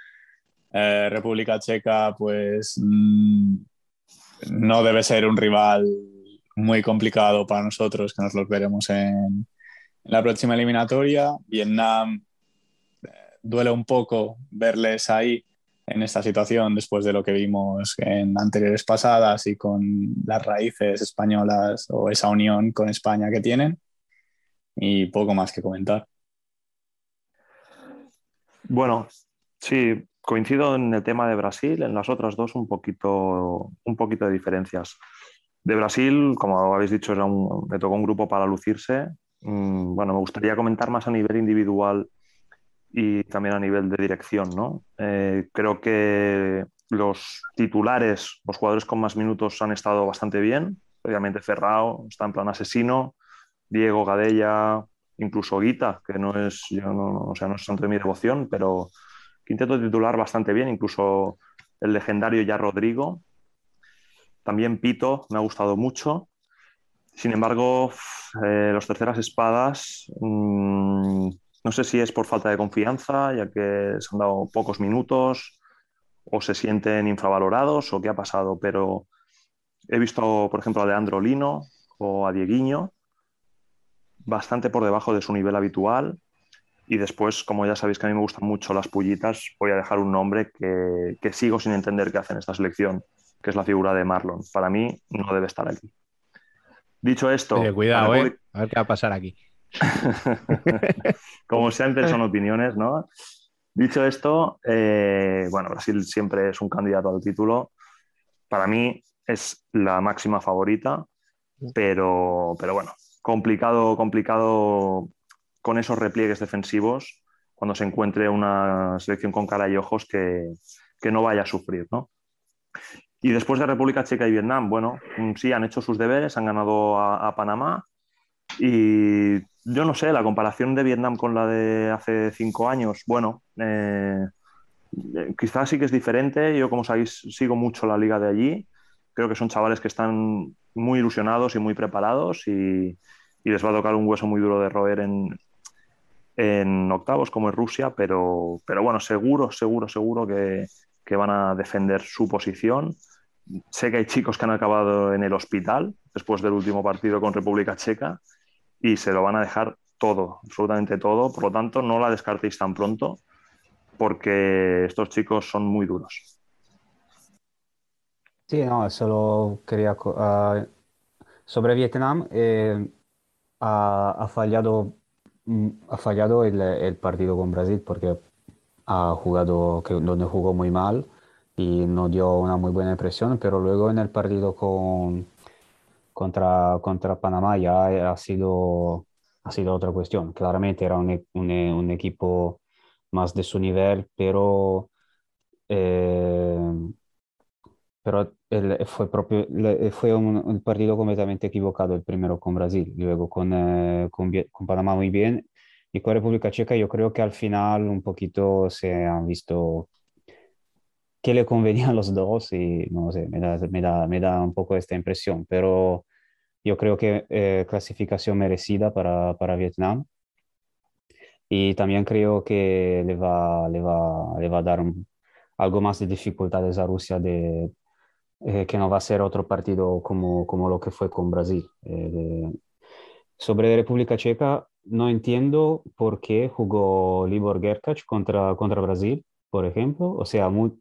Eh, República Checa, pues mm, no debe ser un rival muy complicado para nosotros, que nos los veremos en, en la próxima eliminatoria. Vietnam, eh, duele un poco verles ahí en esta situación después de lo que vimos en anteriores pasadas y con las raíces españolas o esa unión con España que tienen. Y poco más que comentar. Bueno, sí, coincido en el tema de Brasil, en las otras dos un poquito, un poquito de diferencias. De Brasil, como habéis dicho, era un, tocó un grupo para lucirse. Mm, Bueno, me gustaría comentar más a nivel individual y también a nivel de dirección, ¿no? Eh, creo que los titulares, los jugadores con más minutos han estado bastante bien. Obviamente Ferrao está en plan asesino, Diego Gadella, incluso Guita, que no es, yo no, o sea, no es santo de mi devoción, pero quinteto titular bastante bien, incluso el legendario ya Rodrigo. También Pito me ha gustado mucho. Sin embargo, eh, los terceras espadas, mmm, no sé si es por falta de confianza, ya que se han dado pocos minutos, o se sienten infravalorados, o qué ha pasado, pero he visto, por ejemplo, a Leandro Lino o a Dieguiño, bastante por debajo de su nivel habitual. Y después, como ya sabéis que a mí me gustan mucho las pullitas, voy a dejar un nombre que, que sigo sin entender qué hace en esta selección, que es la figura de Marlon. Para mí no debe estar aquí. Dicho esto, Oye, cuidado, eh. A ver qué va a pasar aquí. Como siempre son opiniones, ¿no? Dicho esto, eh, bueno, Brasil siempre es un candidato al título. Para mí es la máxima favorita, pero, pero bueno, complicado, complicado con esos repliegues defensivos cuando se encuentre una selección con cara y ojos que, que no vaya a sufrir, ¿no? Y después de República Checa y Vietnam, bueno, mm, sí, han hecho sus deberes, han ganado a, a Panamá y yo no sé, la comparación de Vietnam con la de hace cinco años, bueno, eh, eh, quizás sí que es diferente. Yo, como sabéis, sigo mucho la liga de allí. Creo que son chavales que están muy ilusionados y muy preparados y, les va a tocar un hueso muy duro de roer en, octavos, como es Rusia, pero, pero bueno, seguro, seguro, seguro que van a defender su posición. Sé que hay chicos que han acabado en el hospital después del último partido con República Checa y se lo van a dejar todo, absolutamente todo. Por lo tanto, no la descartéis tan pronto porque estos chicos son muy duros. Sí, no, solo quería... Uh, sobre Vietnam, eh, ha, ha, fallado, mm, ha fallado el, el, partido con Brasil porque ha jugado, que, donde jugó muy mal y no dio una muy buena impresión, pero luego en el partido con, contra, contra Panamá ya ha sido, ha sido otra cuestión. Claramente era un, un, un equipo más de su nivel, pero, eh, pero el, fue, propio, fue un, un, partido completamente equivocado el primero con Brasil, luego con, eh, con, con, Panamá muy bien y con República Checa yo creo que al final un poquito se han visto que le convenían a los dos y no sé, me da, me da, me da un poco esta impresión, pero yo creo que eh, clasificación merecida para, para Vietnam y también creo que le va, le va, le va a dar un, algo más de dificultades a Rusia de, eh, que no va a ser otro partido como, como lo que fue con Brasil. Eh, de... sobre República Checa, no entiendo por qué jugó Libor Gerkac contra, contra Brasil, por ejemplo. O sea, muy,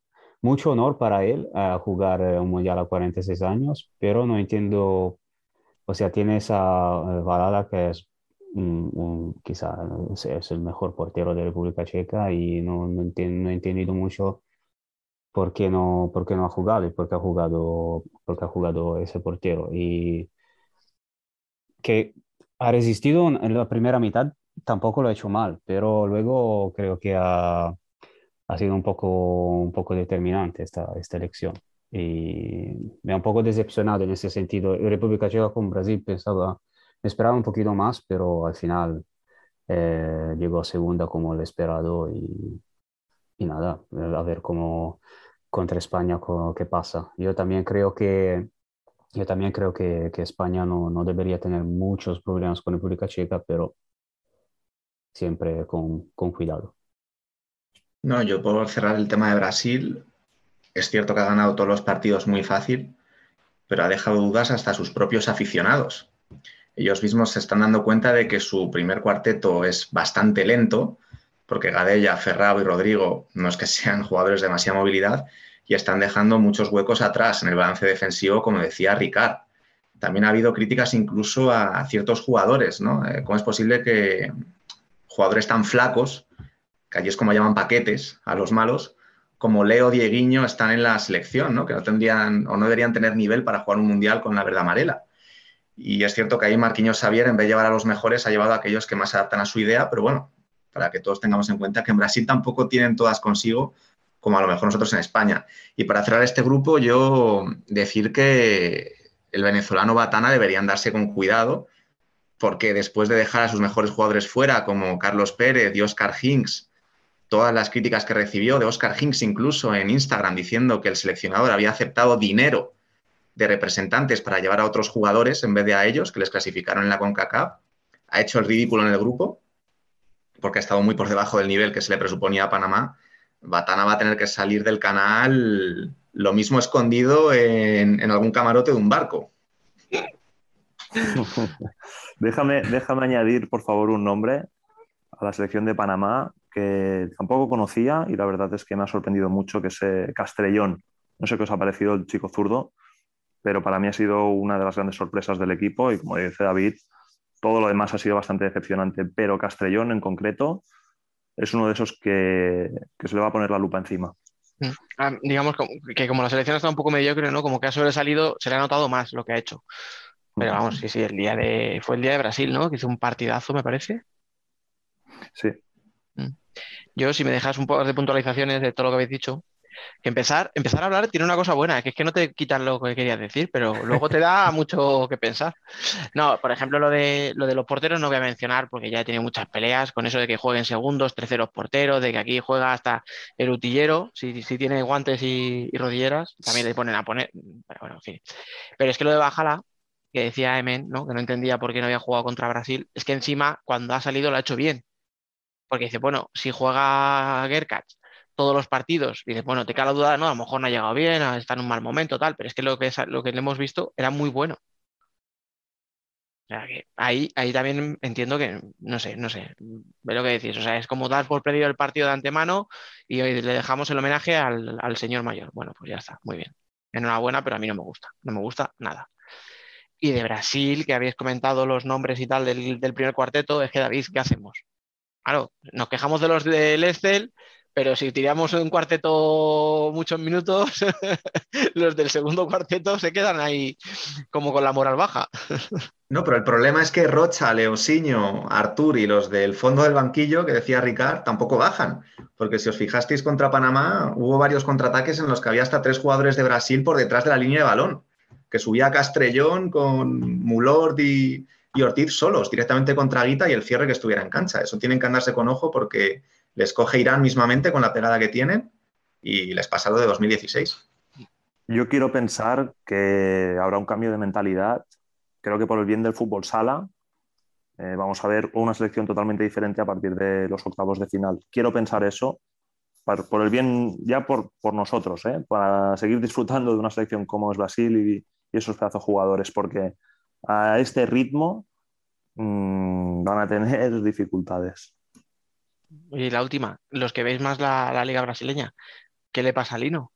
mucho honor para él a jugar un mundial a 46 años, pero no entiendo, o sea, tiene esa eh, balada que es un, quizá es el mejor portero de República Checa y no, no, entiendo, no he entendido mucho por qué no, por qué no ha jugado y por qué ha jugado, porque ha jugado ese portero. Y que ha resistido en la primera mitad, tampoco lo ha hecho mal, pero luego creo que ha, ha sido un poco, un poco determinante esta, esta elección. Y me ha un poco decepcionado en ese sentido. República Checa con Brasil pensaba me esperaba un poquito más, pero al final eh, llegó segunda como lo esperado y, y, nada, a ver cómo contra España qué pasa. Yo también creo que yo también creo que, que España no, no, debería tener muchos problemas con República Checa, pero siempre con, con cuidado. No, yo puedo cerrar el tema de Brasil, es cierto que ha ganado todos los partidos muy fácil, pero ha dejado dudas hasta sus propios aficionados ellos mismos se están dando cuenta de que su primer cuarteto es bastante lento, porque Gadella, Ferrao y Rodrigo no es que sean jugadores de demasiada movilidad y están dejando muchos huecos atrás en el balance defensivo, como decía Ricard. También ha habido críticas incluso a ciertos jugadores, ¿no? Eh, ¿Cómo es posible que jugadores tan flacos, que allí es como llaman paquetes a los malos, como Leo Dieguiño están en la selección, ¿no? Que no tendrían o no deberían tener nivel para jugar un mundial con la verdad amarela. Y es cierto que ahí Marquinhos Xavier, en vez de llevar a los mejores, ha llevado a aquellos que más adaptan a su idea, pero bueno, para que todos tengamos en cuenta que en Brasil tampoco tienen todas consigo, como a lo mejor nosotros en España. Y para cerrar este grupo, yo decir que el venezolano Batana deberían darse con cuidado, porque después de dejar a sus mejores jugadores fuera, como Carlos Pérez y Oscar Hinks, todas las críticas que recibió de Oscar Hinks incluso en Instagram diciendo que el seleccionador había aceptado dinero de representantes para llevar a otros jugadores en vez de a ellos, que les clasificaron en la CONCACAF, ha hecho el ridículo en el grupo, porque ha estado muy por debajo del nivel que se le presuponía a Panamá. Batana va a tener que salir del canal lo mismo escondido en, en algún camarote de un barco. déjame, déjame añadir, por favor, un nombre a la selección de Panamá que tampoco conocía y la verdad es que me ha sorprendido mucho, que es Castrellón. No sé qué os ha parecido el chico zurdo, pero para mí ha sido una de las grandes sorpresas del equipo y como dice David, todo lo demás ha sido bastante decepcionante, pero Castrellón en concreto es uno de esos que, que se le va a poner la lupa encima. Mm. Ah, digamos que como la selección está un poco mediocre, ¿no? Como que ha sobresalido, se le ha notado más lo que ha hecho. Pero vamos, sí, sí, el día de. Fue el día de Brasil, ¿no? Que hizo un partidazo, me parece. Sí. Yo, si me dejas un poco de puntualizaciones de todo lo que habéis dicho, que empezar, empezar a hablar tiene una cosa buena, que es que no te quitan lo que querías decir, pero luego te da mucho que pensar. No, por ejemplo, lo de, lo de los porteros no voy a mencionar porque ya he tenido muchas peleas con eso de que jueguen segundos, terceros porteros, de que aquí juega hasta el utillero, si, si tiene guantes y, rodilleras, también le ponen a poner, pero bueno, en fin. Pero es que lo de Bajala, que decía Emen, ¿no? que no entendía por qué no había jugado contra Brasil, es que encima cuando ha salido lo ha hecho bien. Porque dice, bueno, si juega Gerkach todos los partidos. Y dices, bueno, te cae la duda, no, a lo mejor no ha llegado bien, está en un mal momento, tal, pero es que lo que, lo que le hemos visto era muy bueno. sea que ahí, ahí también entiendo que, no sé, no sé, ve lo que decís. O sea, es como dar por perdido el partido de antemano y hoy le dejamos el homenaje al, al señor mayor. Bueno, pues ya está, muy bien. Enhorabuena, pero a mí no me gusta, no me gusta nada. Y de Brasil, que habéis comentado los nombres y tal del, del primer cuarteto, es que David, ¿qué hacemos? Claro, nos quejamos de los del Excel, pero si tiramos un cuarteto muchos minutos, los del segundo cuarteto se quedan ahí como con la moral baja. No, pero el problema es que Rocha, Leosiño, Artur y los del fondo del banquillo, que decía Ricard, tampoco bajan. Porque si os fijasteis contra Panamá, hubo varios contraataques en los que había hasta tres jugadores de Brasil por detrás de la línea de balón. Que subía Castrellón con Mulord y, y Ortiz solos, directamente contra Guita y el cierre que estuviera en cancha. Eso tienen que andarse con ojo porque les coge Irán mismamente con la pegada que tienen y les pasa lo de 2016. Yo quiero pensar que habrá un cambio de mentalidad. Creo que por el bien del fútbol sala eh, vamos a ver una selección totalmente diferente a partir de los octavos de final. Quiero pensar eso por, el bien, ya por, por nosotros, ¿eh? para seguir disfrutando de una selección como es Brasil y, y esos pedazos jugadores, porque a este ritmo mmm, van a tener dificultades. Y la última, los que veis más la, liga brasileña, ¿qué le pasa a Lino?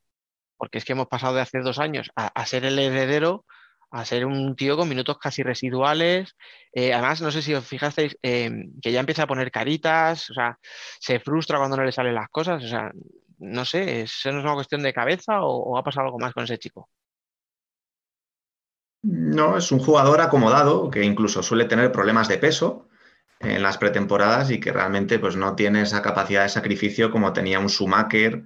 Porque es que hemos pasado de hace dos años a, ser el heredero a ser un tío con minutos casi residuales. Eh, además, no sé si os fijasteis eh, que ya empieza a poner caritas, o sea, se frustra cuando no le salen las cosas. O sea, no sé, ¿es, ¿es una cuestión de cabeza o, o ha pasado algo más con ese chico? No, es un jugador acomodado que incluso suele tener problemas de peso en las pretemporadas y que realmente pues, no tiene esa capacidad de sacrificio como tenía un Schumacher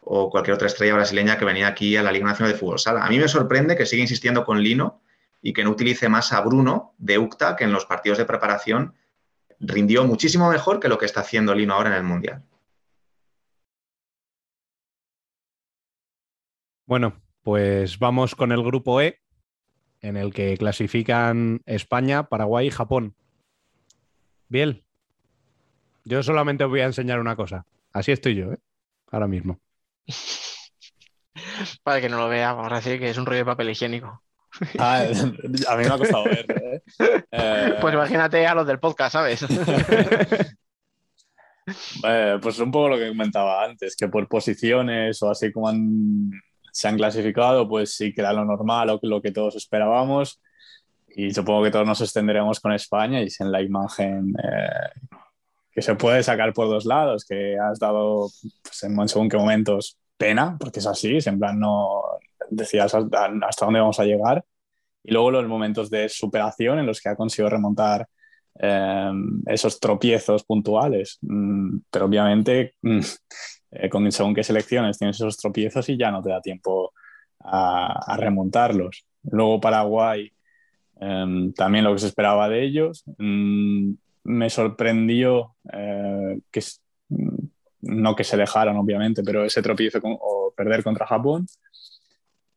o cualquier otra estrella brasileña que venía aquí a la Liga Nacional de Fútbol Sala. A mí me sorprende que siga insistiendo con Lino y que no utilice más a Bruno de UCTA, que en los partidos de preparación rindió muchísimo mejor que lo que está haciendo Lino ahora en el Mundial. Bueno, pues vamos con el grupo E, en el que clasifican España, Paraguay y Japón. Bien, yo solamente os voy a enseñar una cosa. Así estoy yo, ¿eh? ahora mismo. Para que no lo vea, vamos a decir que es un rollo de papel higiénico. Ah, a mí me ha costado ver. ¿eh? Eh, Pues imagínate a los del podcast, ¿sabes? eh, pues un poco lo que comentaba antes, que por posiciones o así como han- se han clasificado, pues sí que era lo normal o lo que todos esperábamos. Y supongo que todos nos extenderemos con España y es en la imagen eh, que se puede sacar por dos lados, que has dado pues, en según qué momentos pena, porque es así, es en plan no decías hasta, dónde vamos a llegar. Y luego los momentos de superación en los que ha conseguido remontar eh, esos tropiezos puntuales. Mm, pero obviamente, mm, eh, con según qué selecciones tienes esos tropiezos y ya no te da tiempo a, a remontarlos. Luego Paraguay, eh, también lo que se esperaba de ellos. Mm, me sorprendió eh, que mm, no que se dejaron, obviamente, pero ese tropiezo con- o perder contra Japón.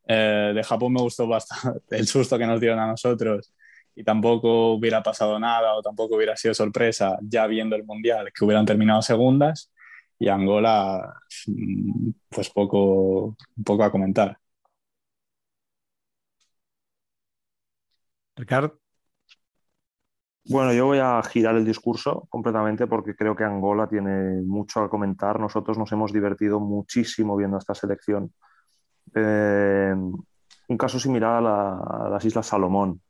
Eh, de Japón me gustó bastante el susto que nos dieron a nosotros y tampoco hubiera pasado nada o tampoco hubiera sido sorpresa ya viendo el Mundial que hubieran terminado segundas y Angola mm, pues poco, poco a comentar. Ricard, Bueno, yo voy a girar el discurso completamente porque creo que Angola tiene mucho a comentar. Nosotros nos hemos divertido muchísimo viendo esta selección. Eh, un caso similar a, la- a las Islas Salomón.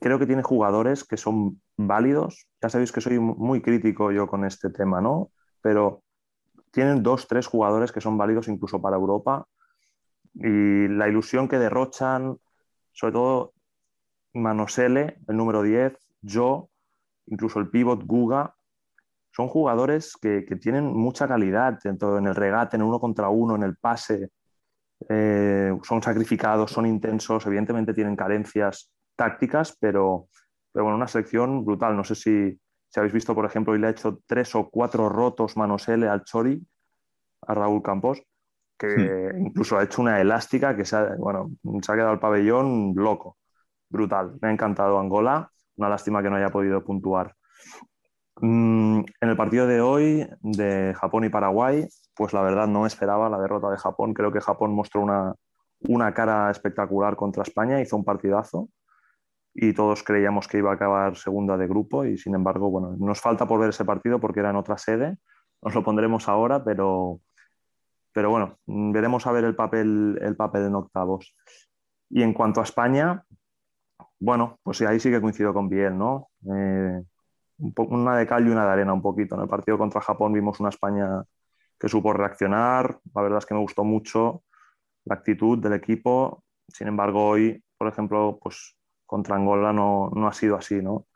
Creo que tiene jugadores que son válidos. Ya sabéis que soy muy crítico yo con este tema, ¿no? Pero tienen dos, tres jugadores que son válidos incluso para Europa. Y la ilusión que derrochan, sobre todo Manosele, el número 10, yo, incluso el pivot Guga, son jugadores que, tienen mucha calidad tanto en el regate, en el uno contra uno, en el pase. Eh, son sacrificados, son intensos, evidentemente tienen carencias tácticas, pero, pero bueno, una selección brutal. No sé si, si habéis visto, por ejemplo, y le ha hecho tres o cuatro rotos Manosele al Chori, a Raúl Campos, que incluso ha hecho una elástica que se ha, bueno, se ha quedado el pabellón loco brutal. Me ha encantado Angola. Una lástima que no haya podido puntuar. Mm, en el partido de hoy de Japón y Paraguay, pues la verdad no esperaba la derrota de Japón. Creo que Japón mostró una, una cara espectacular contra España, hizo un partidazo. Y todos creíamos que iba a acabar segunda de grupo y sin embargo, bueno, nos falta por ver ese partido porque era en otra sede, nos lo pondremos ahora, pero, pero bueno, veremos a ver el papel, el papel en octavos. Y en cuanto a España, bueno, pues ahí sí que coincido con Biel, ¿no? Eh, una de cal y una de arena un poquito. En el partido contra Japón vimos una España que supo reaccionar, la verdad es que me gustó mucho la actitud del equipo, sin embargo hoy, por ejemplo, pues contra Angola no, no ha sido así, ¿no?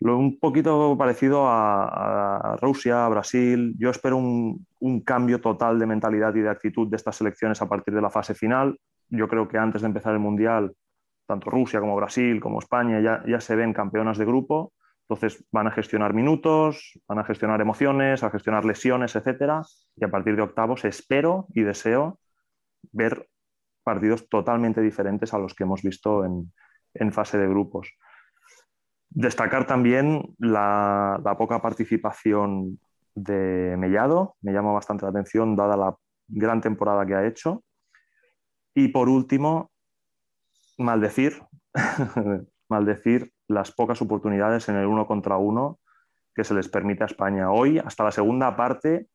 un poquito parecido a, Rusia, a Brasil. Yo espero un, un, cambio total de mentalidad y de actitud de estas selecciones a partir de la fase final. Yo creo que antes de empezar el Mundial, tanto Rusia como Brasil como España ya, ya se ven campeonas de grupo. Entonces van a gestionar minutos, van a gestionar emociones, a gestionar lesiones, etcétera. Y a partir de octavos espero y deseo ver partidos totalmente diferentes a los que hemos visto en, en fase de grupos. Destacar también la, poca participación de Mellado, me llama bastante la atención dada la gran temporada que ha hecho. Y por último, maldecir, maldecir las pocas oportunidades en el uno contra uno que se les permite a España. Hoy, hasta la segunda parte,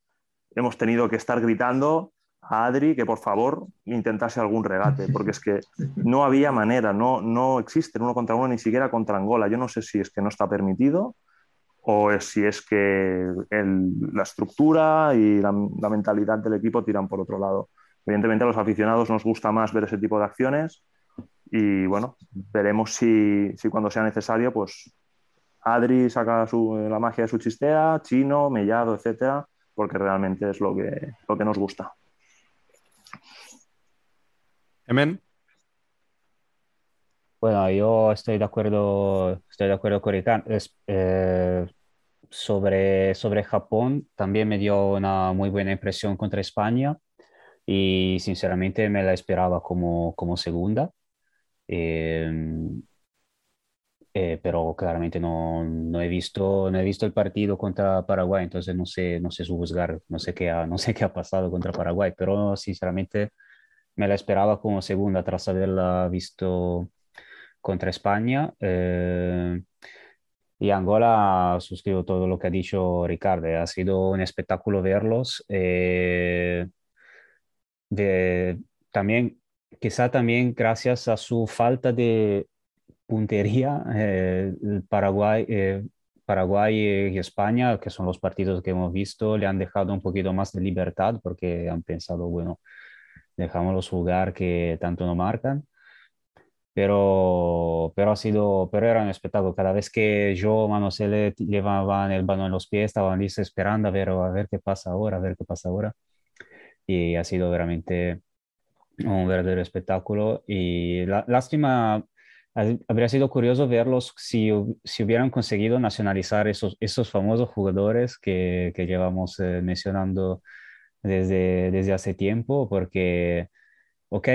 hemos tenido que estar gritando a Adri que por favor intentase algún regate, porque es que no había manera, no, no existe uno contra uno ni siquiera contra Angola. Yo no sé si es que no está permitido o si es que la estructura y la, mentalidad del equipo tiran por otro lado. Evidentemente a los aficionados nos gusta más ver ese tipo de acciones y bueno, veremos si, si cuando sea necesario, pues Adri saca la magia de su chistea, Chino, Mellado, etcétera, porque realmente es lo que, lo que nos gusta. Bueno, yo estoy de acuerdo, estoy de acuerdo con Ricardo. Eh, sobre, sobre Japón, también me dio una muy buena impresión contra España y sinceramente me la esperaba como, como segunda. Em, eh, pero claramente no, no, he visto, no he visto el partido contra Paraguay, entonces no sé, no sé juzgar, no sé qué ha, no sé qué ha pasado contra Paraguay, pero sinceramente me la esperaba como segunda tras haberla visto contra España. Eh, y Angola, suscribo todo lo que ha dicho Ricardo, ha sido un espectáculo verlos. Eh, de, también, quizá también gracias a su falta de puntería, eh, Paraguay, Paraguay y España, que son los partidos que hemos visto, le han dejado un poquito más de libertad porque han pensado, bueno, dejámoslos jugar que tanto no marcan. Pero, pero ha sido, pero era un espectáculo. Cada vez que yo, Mano, se le llevaban el balón en los pies, estaban listos esperando a ver, a ver qué pasa ahora, a ver qué pasa ahora. Y ha sido realmente un verdadero espectáculo. Y la, lástima, habría sido curioso verlos si, si hubieran conseguido nacionalizar esos, esos famosos jugadores que, que llevamos eh, mencionando desde, desde hace tiempo, porque, ok,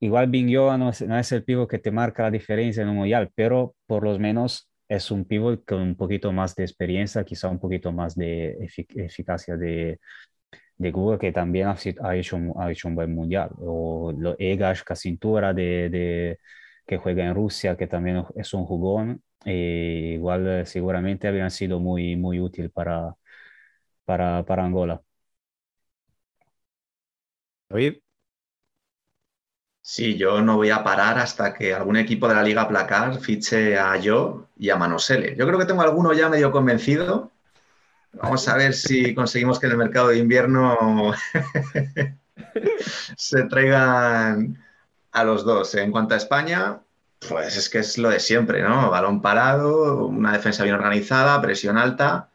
igual Bingyo no es, no es el pivo que te marca la diferencia en un mundial, pero por lo menos es un pivot con un poquito más de experiencia, quizá un poquito más de eficacia de, de Google, que también ha, hecho, ha hecho un buen mundial. O lo Egash Casintura de, de, que juega en Rusia, que también es un jugón. E igual eh, seguramente habrían sido muy, muy útil para, para, para Angola. Sí, yo no voy a parar hasta que algún equipo de la Liga Placar fiche a yo y a Manosele. Yo creo que tengo alguno ya medio convencido. Vamos a ver si conseguimos que en el mercado de invierno se traigan a los dos. En cuanto a España, pues es que es lo de siempre, ¿no? Balón parado, una defensa bien organizada, presión alta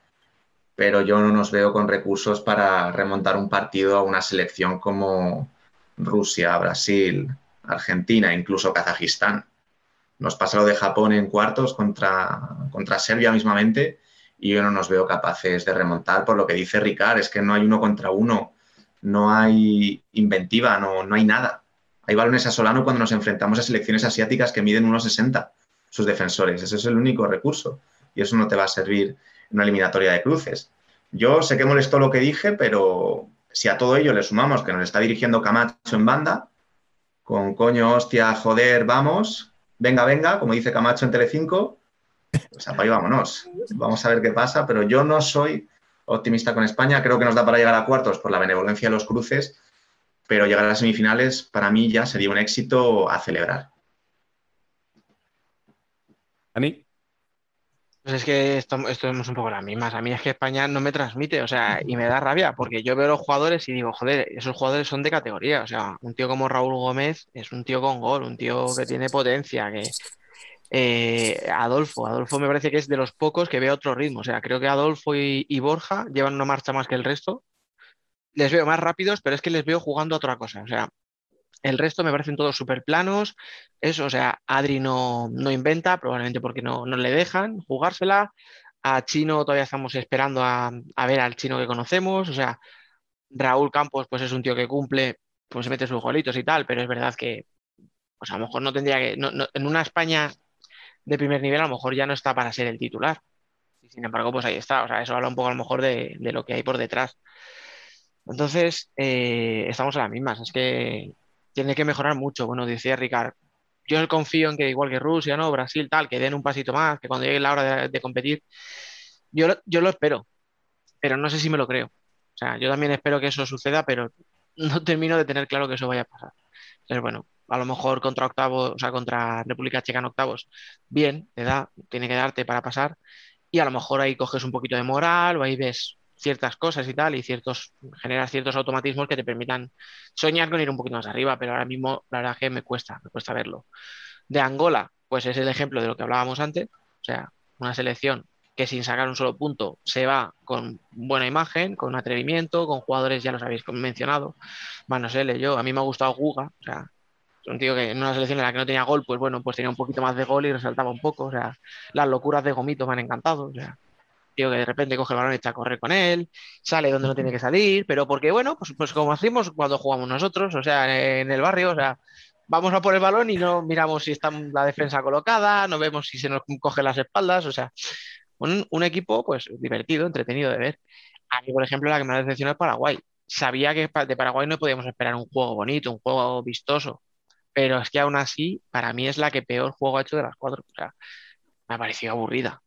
pero yo no nos veo con recursos para remontar un partido a una selección como Rusia, Brasil, Argentina, incluso Kazajistán. Nos pasa lo de Japón en cuartos contra, contra Serbia mismamente y yo no nos veo capaces de remontar por lo que dice Ricard, es que no hay uno contra uno, no hay inventiva, no, no hay nada. Hay balones a Solano cuando nos enfrentamos a selecciones asiáticas que miden 1,60 sus defensores. Ese es el único recurso y eso no te va a servir una eliminatoria de cruces. Yo sé que molestó lo que dije, pero si a todo ello le sumamos que nos está dirigiendo Camacho en banda, con coño, hostia, joder, vamos, venga, venga, como dice Camacho en Telecinco, pues vámonos. Vamos a ver qué pasa, pero yo no soy optimista con España. Creo que nos da para llegar a cuartos por la benevolencia de los cruces, pero llegar a las semifinales para mí ya sería un éxito a celebrar. Ani. Pues es que esto, esto es un poco las mismas. A mí es que España no me transmite, o sea, y me da rabia, porque yo veo los jugadores y digo, joder, esos jugadores son de categoría. O sea, un tío como Raúl Gómez es un tío con gol, un tío que tiene potencia, que eh, Adolfo, Adolfo me parece que es de los pocos que ve otro ritmo. O sea, creo que Adolfo y, y Borja llevan una marcha más que el resto. Les veo más rápidos, pero es que les veo jugando a otra cosa. O sea, el resto me parecen todos súper planos. Eso, o sea, Adri no, no inventa, probablemente porque no, no, le dejan jugársela. A Chino todavía estamos esperando a, a, ver al chino que conocemos. O sea, Raúl Campos, pues es un tío que cumple, pues mete sus golitos y tal, pero es verdad que, pues a lo mejor no tendría que. En una España de primer nivel, a lo mejor ya no está para ser el titular. Y sin embargo, pues ahí está. O sea, eso habla un poco a lo mejor de, de lo que hay por detrás. Entonces, eh, estamos a las mismas. Es que tiene que mejorar mucho. Bueno, decía Ricard, yo confío en que igual que Rusia, ¿no? Brasil, tal, que den un pasito más, que cuando llegue la hora de, competir, yo, yo, lo espero, pero no sé si me lo creo. O sea, yo también espero que eso suceda, pero no termino de tener claro que eso vaya a pasar. Entonces, bueno, a lo mejor contra octavos, o sea, contra República Checa en octavos, bien, te da, tiene que darte para pasar, y a lo mejor ahí coges un poquito de moral, o ahí ves ciertas cosas y tal, y ciertos, generar ciertos automatismos que te permitan soñar con ir un poquito más arriba, pero ahora mismo la verdad que me cuesta, me cuesta verlo. De Angola, pues es el ejemplo de lo que hablábamos antes, o sea, una selección que sin sacar un solo punto se va con buena imagen, con atrevimiento, con jugadores, ya los habéis mencionado, sé, yo, a mí me ha gustado Guga, o sea, un tío que en una selección en la que no tenía gol, pues bueno, pues tenía un poquito más de gol y resaltaba un poco, o sea, las locuras de Gomito me han encantado, o sea, tío que de repente coge el balón y echa a correr con él, sale donde no tiene que salir, pero porque, bueno, pues, pues como hacemos cuando jugamos nosotros, o sea, en el barrio, o sea, vamos a por el balón y no miramos si está la defensa colocada, no vemos si se nos coge las espaldas, o sea, un, un equipo, pues, divertido, entretenido de ver. A mí, por ejemplo, la que me ha decepcionado es Paraguay. Sabía que de Paraguay no podíamos esperar un juego bonito, un juego vistoso, pero es que aún así, para mí es la que peor juego ha hecho de las cuatro. O sea, me ha parecido aburrida.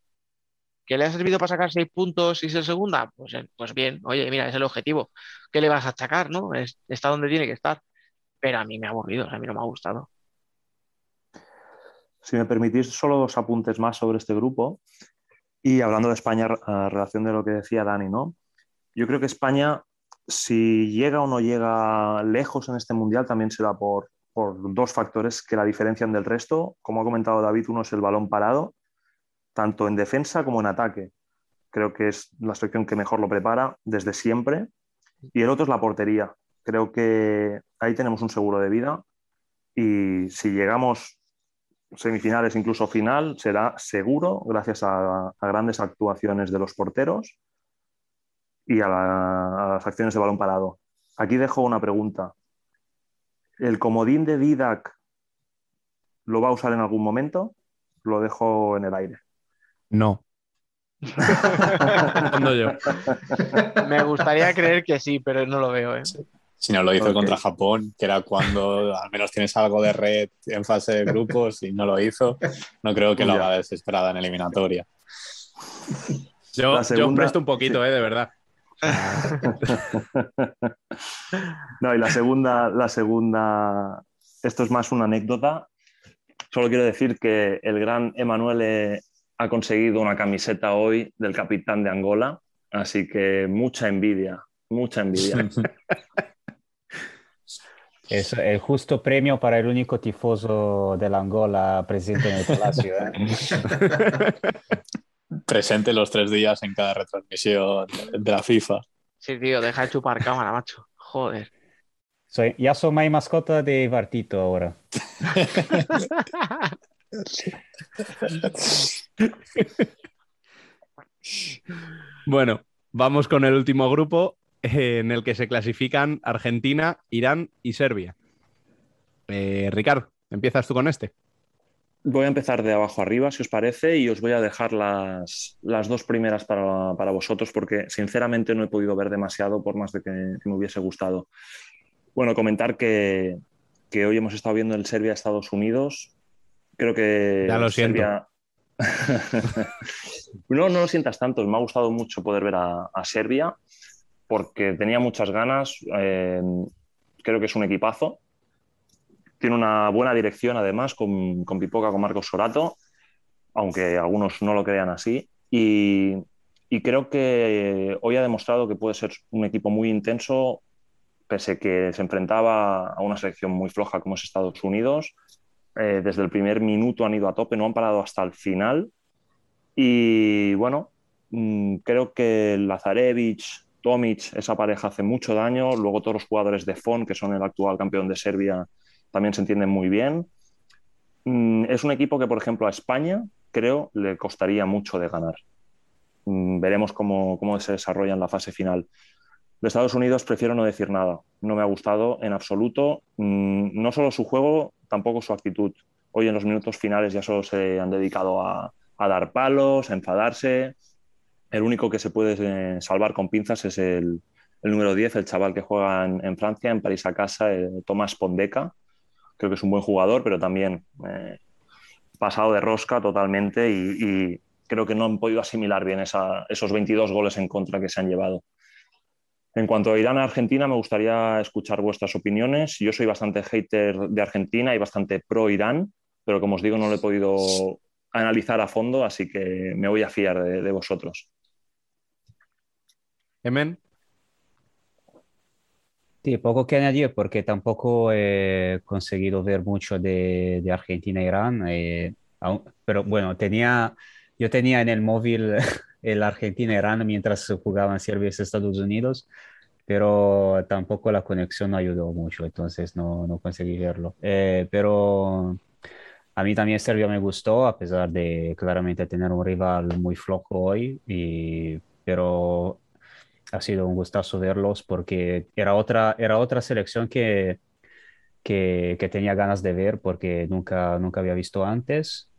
¿Que le ha servido para sacar seis puntos y ser segunda? Pues, pues bien, oye, mira, es el objetivo. ¿Qué le vas a achacar, no? Es, está donde tiene que estar. Pero a mí me ha aburrido, a mí no me ha gustado. Si me permitís, solo dos apuntes más sobre este grupo. Y hablando de España, a relación de lo que decía Dani, ¿no? Yo creo que España, si llega o no llega lejos en este mundial, también será por, por dos factores que la diferencian del resto. Como ha comentado David, uno es el balón parado tanto en defensa como en ataque. Creo que es la selección que mejor lo prepara desde siempre. Y el otro es la portería. Creo que ahí tenemos un seguro de vida y si llegamos semifinales, incluso final, será seguro gracias a, grandes actuaciones de los porteros y a, a, las acciones de balón parado. Aquí dejo una pregunta. ¿El comodín de Didac lo va a usar en algún momento? Lo dejo en el aire. No. yo. Me gustaría creer que sí, pero no lo veo. ¿eh? Si no lo hizo okay. contra Japón, que era cuando al menos tienes algo de red en fase de grupos y no lo hizo, no creo que lo haga desesperada en eliminatoria. Yo, segunda... yo presto un poquito, ¿eh? de verdad. no, y la segunda, la segunda, esto es más una anécdota. Solo quiero decir que el gran Emanuele ha conseguido una camiseta hoy del capitán de Angola, así que mucha envidia, mucha envidia. Es el justo premio para el único tifoso de la Angola presente en el Palacio. ¿eh? presente los tres días en cada retransmisión de la FIFA. Sí, tío, deja de chupar cámara, macho. Joder. Soy, ya soy mi mascota de Bartito ahora. bueno, vamos con el último grupo en el que se clasifican Argentina, Irán y Serbia. Eh, Ricardo, empiezas tú con este. Voy a empezar de abajo arriba, si os parece, y os voy a dejar las, las dos primeras para, para, vosotros, porque sinceramente no he podido ver demasiado, por más de que, que me hubiese gustado. Bueno, comentar que, que, hoy hemos estado viendo el Serbia-Estados Unidos Creo que. Ya lo siento. Serbia- no, no lo sientas tanto. Me ha gustado mucho poder ver a, a Serbia porque tenía muchas ganas. eh, creo que es un equipazo. Tiene una buena dirección, además, con, con Pipoca, con Marcos Sorato, aunque algunos no lo crean así. Y, y creo que hoy ha demostrado que puede ser un equipo muy intenso, pese que se enfrentaba a una selección muy floja como es Estados Unidos. Eh, desde el primer minuto han ido a tope, no han parado hasta el final. Y bueno, mm, creo que Lazarevich, Tomic, esa pareja hace mucho daño. Luego todos los jugadores de FON, que son el actual campeón de Serbia, también se entienden muy bien. Mm, Es un equipo que, por ejemplo, a España creo le costaría mucho de ganar. Mm, Veremos cómo, cómo se desarrolla en la fase final. De Estados Unidos prefiero no decir nada. No me ha gustado en absoluto. No solo su juego, tampoco su actitud. Hoy en los minutos finales ya solo se han dedicado a, dar palos, a enfadarse. El único que se puede eh, salvar con pinzas es el, número 10, el chaval que juega en, Francia, en París a casa, eh, Tomás Pondeca. Creo que es un buen jugador, pero también eh, pasado de rosca totalmente y, y creo que no han podido asimilar bien esa- esos 22 goles en contra que se han llevado. En cuanto a Irán a Argentina, me gustaría escuchar vuestras opiniones. Yo soy bastante hater de Argentina y bastante pro Irán, pero como os digo, no lo he podido analizar a fondo, así que me voy a fiar de, de vosotros. Emen, Sí, poco que añadir porque tampoco he conseguido ver mucho de, de Argentina e Irán, eh, aún- pero bueno, tenía, yo tenía en el móvil el Argentina-Irán mientras jugaban Serbia y Estados Unidos, pero tampoco la conexión no ayudó mucho, entonces no, no conseguí verlo. Eh, pero a mí también Serbia me gustó, a pesar de claramente tener un rival muy flojo hoy, pero ha sido un gustazo verlos porque era otra, era otra selección que, que, que tenía ganas de ver porque nunca, nunca había visto antes.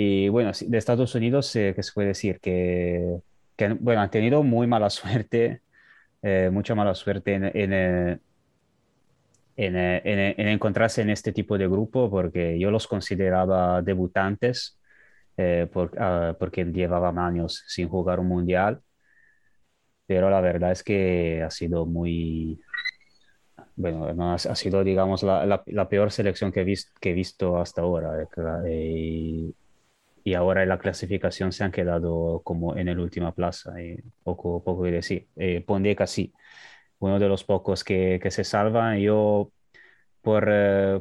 Y bueno, de Estados Unidos, eh, ¿qué se puede decir? Que, que, bueno, han tenido muy mala suerte, eh, mucha mala suerte en, en, eh, en, eh, eh, en encontrarse en este tipo de grupo porque yo los consideraba debutantes eh, por- ah, porque llevaban años sin jugar un mundial pero la verdad es que ha sido muy, bueno, no, ha, sido, digamos, la, la- la peor selección que he, vis- que he visto hasta ahora. eh, y ahora en la clasificación se han quedado como en la última plaza. eh, poco, poco que decir. Eh, Pondeca sí, uno de los pocos que, que se salvan. Yo, por, eh,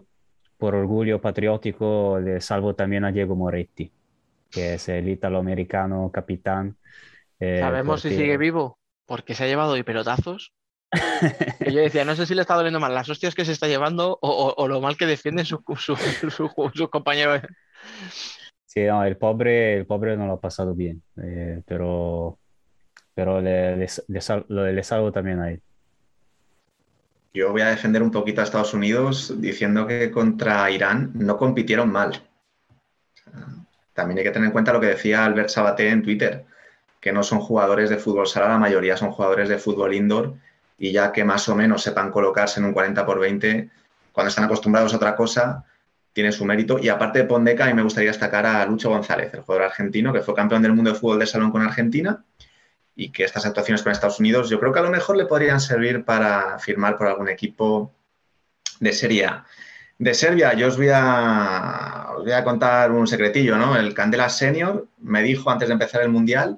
por orgullo patriótico, le salvo también a Diego Moretti, que es el italoamericano capitán. eh, ¿Sabemos si porque- sigue vivo? Porque se ha llevado hoy pelotazos. Que yo decía, no sé si le está doliendo más las hostias que se está llevando o, o- o lo mal que defienden sus su, su- su- sus compañeros. Sí, no, el pobre, el pobre no lo ha pasado bien, eh, pero, pero le, le, salvo también a él. Yo voy a defender un poquito a Estados Unidos diciendo que contra Irán no compitieron mal. También hay que tener en cuenta lo que decía Albert Sabaté en Twitter, que no son jugadores de fútbol sala, la mayoría son jugadores de fútbol indoor y ya que más o menos sepan colocarse en un 40 por 20, cuando están acostumbrados a otra cosa, tiene su mérito. Y aparte de Pondeca, a mí me gustaría destacar a Lucho González, el jugador argentino, que fue campeón del mundo de fútbol de salón con Argentina y que estas actuaciones con Estados Unidos yo creo que a lo mejor le podrían servir para firmar por algún equipo de Serie A. De Serbia, yo os voy a, os voy a contar un secretillo, ¿no? El Candela Senior me dijo antes de empezar el Mundial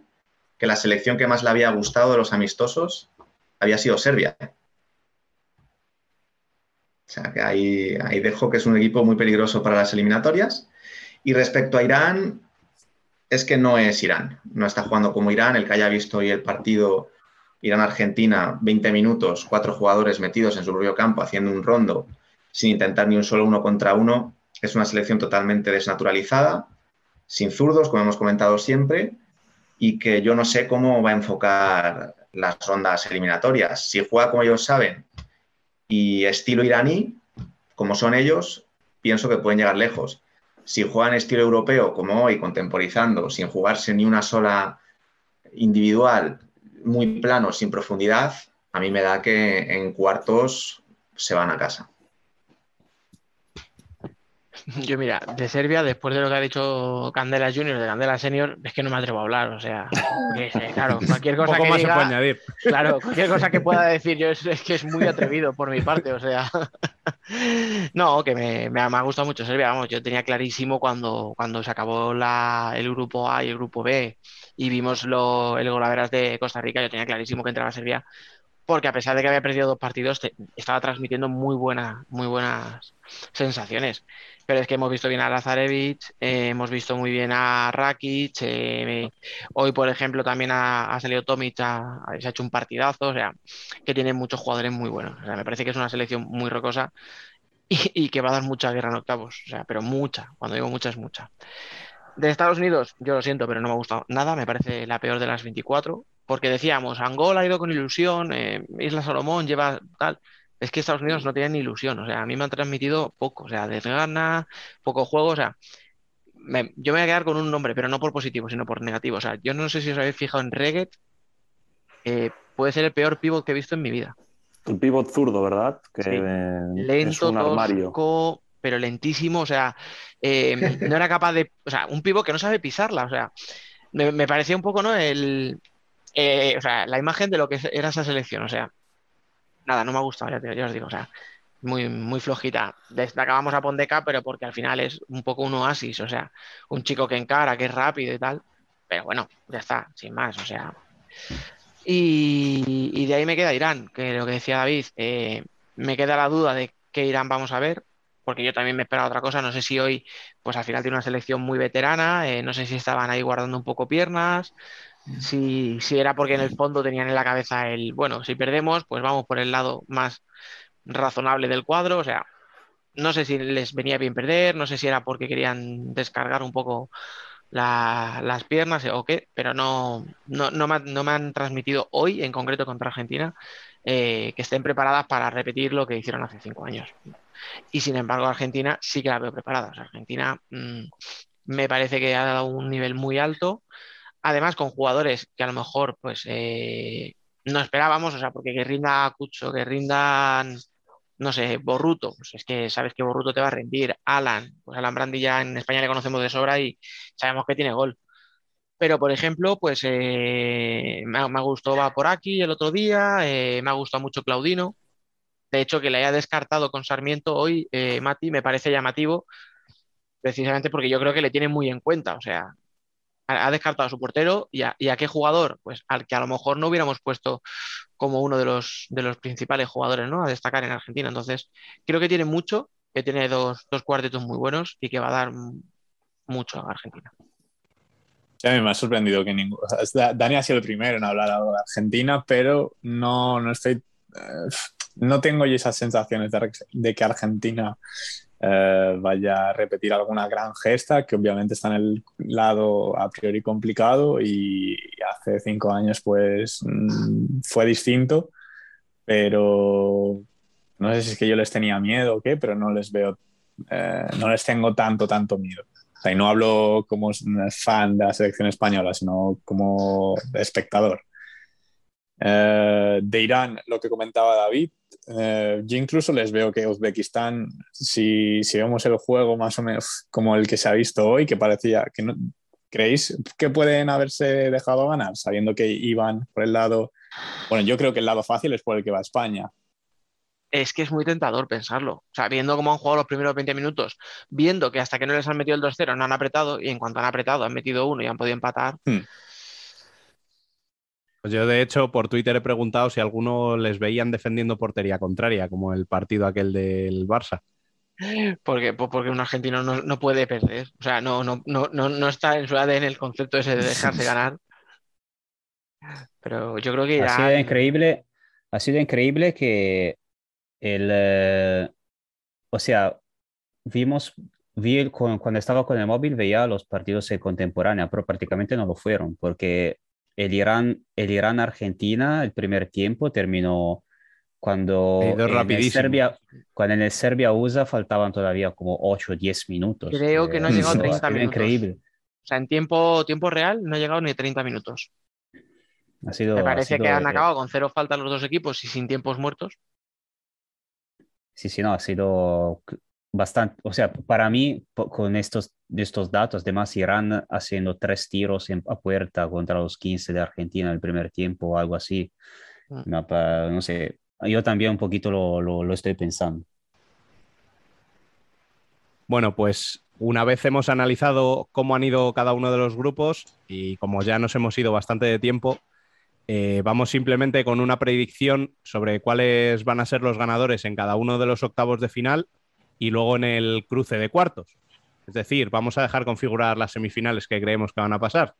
que la selección que más le había gustado de los amistosos había sido Serbia. O sea, que ahí, ahí dejo que es un equipo muy peligroso para las eliminatorias. Y respecto a Irán, es que no es Irán. No está jugando como Irán. El que haya visto hoy el partido Irán-Argentina, 20 minutos, cuatro jugadores metidos en su propio campo haciendo un rondo sin intentar ni un solo uno contra uno, es una selección totalmente desnaturalizada, sin zurdos, como hemos comentado siempre, y que yo no sé cómo va a enfocar las rondas eliminatorias. Si juega como ellos saben y estilo iraní, como son ellos, pienso que pueden llegar lejos. Si juegan estilo europeo, como hoy, contemporizando, sin jugarse ni una sola individual, muy plano, sin profundidad, a mí me da que en cuartos se van a casa. Yo, mira, de Serbia, después de lo que ha dicho Candela Junior de Candela Senior, es que no me atrevo a hablar. O sea, porque, eh, claro, cualquier cosa que se diga, puede añadir. claro, cualquier cosa que pueda decir yo es, es que es muy atrevido por mi parte. O sea, no, que me, me ha, me ha gustado mucho Serbia. Vamos, yo tenía clarísimo cuando, cuando se acabó la, el grupo A y el grupo B y vimos lo, el golaveras de Costa Rica, yo tenía clarísimo que entraba Serbia porque a pesar de que había perdido dos partidos, te- estaba transmitiendo muy, buena, muy buenas sensaciones. Pero es que hemos visto bien a Lazarevic, eh, hemos visto muy bien a Rakic, eh, hoy, por ejemplo, también ha, ha salido Tomic, ha- se ha hecho un partidazo, o sea, que tiene muchos jugadores muy buenos. O sea, me parece que es una selección muy rocosa y, y que va a dar mucha guerra en octavos, o sea, pero mucha, cuando digo mucha es mucha. De Estados Unidos, yo lo siento, pero no me ha gustado nada, me parece la peor de las 24, porque decíamos, Angola ha ido con ilusión, eh, Isla Salomón lleva tal. Es que Estados Unidos no tiene ni ilusión, o sea, a mí me han transmitido poco, o sea, desgana, poco juego, o sea, me- yo me voy a quedar con un nombre, pero no por positivo, sino por negativo. O sea, yo no sé si os habéis fijado en Reget, eh, puede ser el peor pivot que he visto en mi vida. El pivot zurdo, ¿verdad? Que Sí. eh, es Lento, un armario. tosco, pero lentísimo, o sea, eh, no era capaz de, o sea, un pivot que no sabe pisarla, o sea, me, me parecía un poco, ¿no? El, eh, o sea, la imagen de lo que era esa selección, o sea, nada, no me ha gustado, ya, te- ya os digo, o sea, muy, muy flojita. Destacábamos a Pondeca, pero porque al final es un poco un oasis, o sea, un chico que encara, que es rápido y tal, pero bueno, ya está, sin más, o sea. Y, de ahí me queda Irán, que lo que decía David, eh, me queda la duda de qué Irán vamos a ver, porque yo también me esperaba otra cosa, no sé si hoy, pues al final tiene una selección muy veterana, eh, no sé si estaban ahí guardando un poco piernas, si, si era porque en el fondo tenían en la cabeza el, bueno, si perdemos, pues vamos por el lado más razonable del cuadro, o sea, no sé si les venía bien perder, no sé si era porque querían descargar un poco la- las piernas o qué, pero no, no, no me, no me han transmitido hoy, en concreto contra Argentina, eh, que estén preparadas para repetir lo que hicieron hace cinco años. Y sin embargo, Argentina sí que la veo preparada. Argentina mm, me parece que ha dado un nivel muy alto, además con jugadores que a lo mejor pues eh, no esperábamos, o sea, porque que rinda Cucho, que rindan no sé, Borruto, pues es que sabes que Borruto te va a rendir. Alan, pues Alan Brandi ya en España le conocemos de sobra y sabemos que tiene gol. Pero, por ejemplo, pues eh, me, me gustó va por aquí el otro día, eh, me ha gustado mucho Claudino. De hecho, que le haya descartado con Sarmiento hoy, Mati, me parece llamativo, precisamente porque yo creo que le tiene muy en cuenta. O sea, ha, descartado a su portero y a, qué jugador, pues al que a lo mejor no hubiéramos puesto como uno de los, principales jugadores, ¿no? A destacar en Argentina. Entonces, creo que tiene mucho, que tiene dos, dos cuartetos muy buenos y que va a dar mucho a Argentina. A mí me ha sorprendido que ninguno. Dani ha sido el primero en hablar algo de Argentina, pero no, no estoy. eh, no tengo sensaciones de, de que Argentina eh, vaya a repetir alguna gran gesta, que obviamente está en el lado a priori complicado y hace cinco años pues mm, fue distinto, pero no sé si es que yo les tenía miedo o qué, pero no les veo, eh, no les tengo tanto, tanto miedo. Y no hablo como fan de la selección española, sino como espectador. Eh, de Irán, lo que comentaba David, eh, yo incluso les veo que Uzbekistán, si, si vemos el juego más o menos como el que se ha visto hoy, que parecía que no, ¿creéis que pueden haberse dejado ganar? Sabiendo que iban por el lado, bueno, yo creo que el lado fácil es por el que va España. Es que es muy tentador pensarlo. O sea, viendo cómo han jugado los primeros 20 minutos, viendo que hasta que no les han metido el 2-0 no han apretado, y en cuanto han apretado han metido uno y han podido empatar. Hmm. Pues yo, de hecho, por Twitter he preguntado si alguno les veían defendiendo portería contraria, como el partido aquel del Barça. Porque, pues porque un argentino no, no puede perder. O sea, no, no, no, no, no está en su ADN el concepto ese de dejarse ganar. Pero yo creo que Ha sido increíble, ha sido increíble que el, eh, o sea, vimos, vi el- cu- cuando estaba con el móvil veía los partidos en contemporánea, pero prácticamente no lo fueron, porque el Irán, el Irán-Argentina, el primer tiempo terminó cuando en el rapidísimo. Serbia, cuando en el Serbia-USA faltaban todavía como 8 o 10 minutos. Creo que no ha llegado a eso 30 ha sido minutos. increíble. o sea, en tiempo, tiempo real no ha llegado ni 30 minutos. Ha sido, Me ha parece que han eh, acabado con cero faltas los dos equipos y sin tiempos muertos. Sí, sí, no, ha sido bastante, o sea, para mí, con estos, estos datos, además Irán haciendo tres tiros en, a puerta contra los 15 de Argentina en el primer tiempo o algo así, mm. no, sé, yo también un poquito lo, lo estoy pensando. Bueno, pues una vez hemos analizado cómo han ido cada uno de los grupos y como ya nos hemos ido bastante de tiempo, eh, vamos simplemente con una predicción sobre cuáles van a ser los ganadores en cada uno de los octavos de final y luego en el cruce de cuartos. Es decir, vamos a dejar configurar las semifinales que creemos que van a pasar.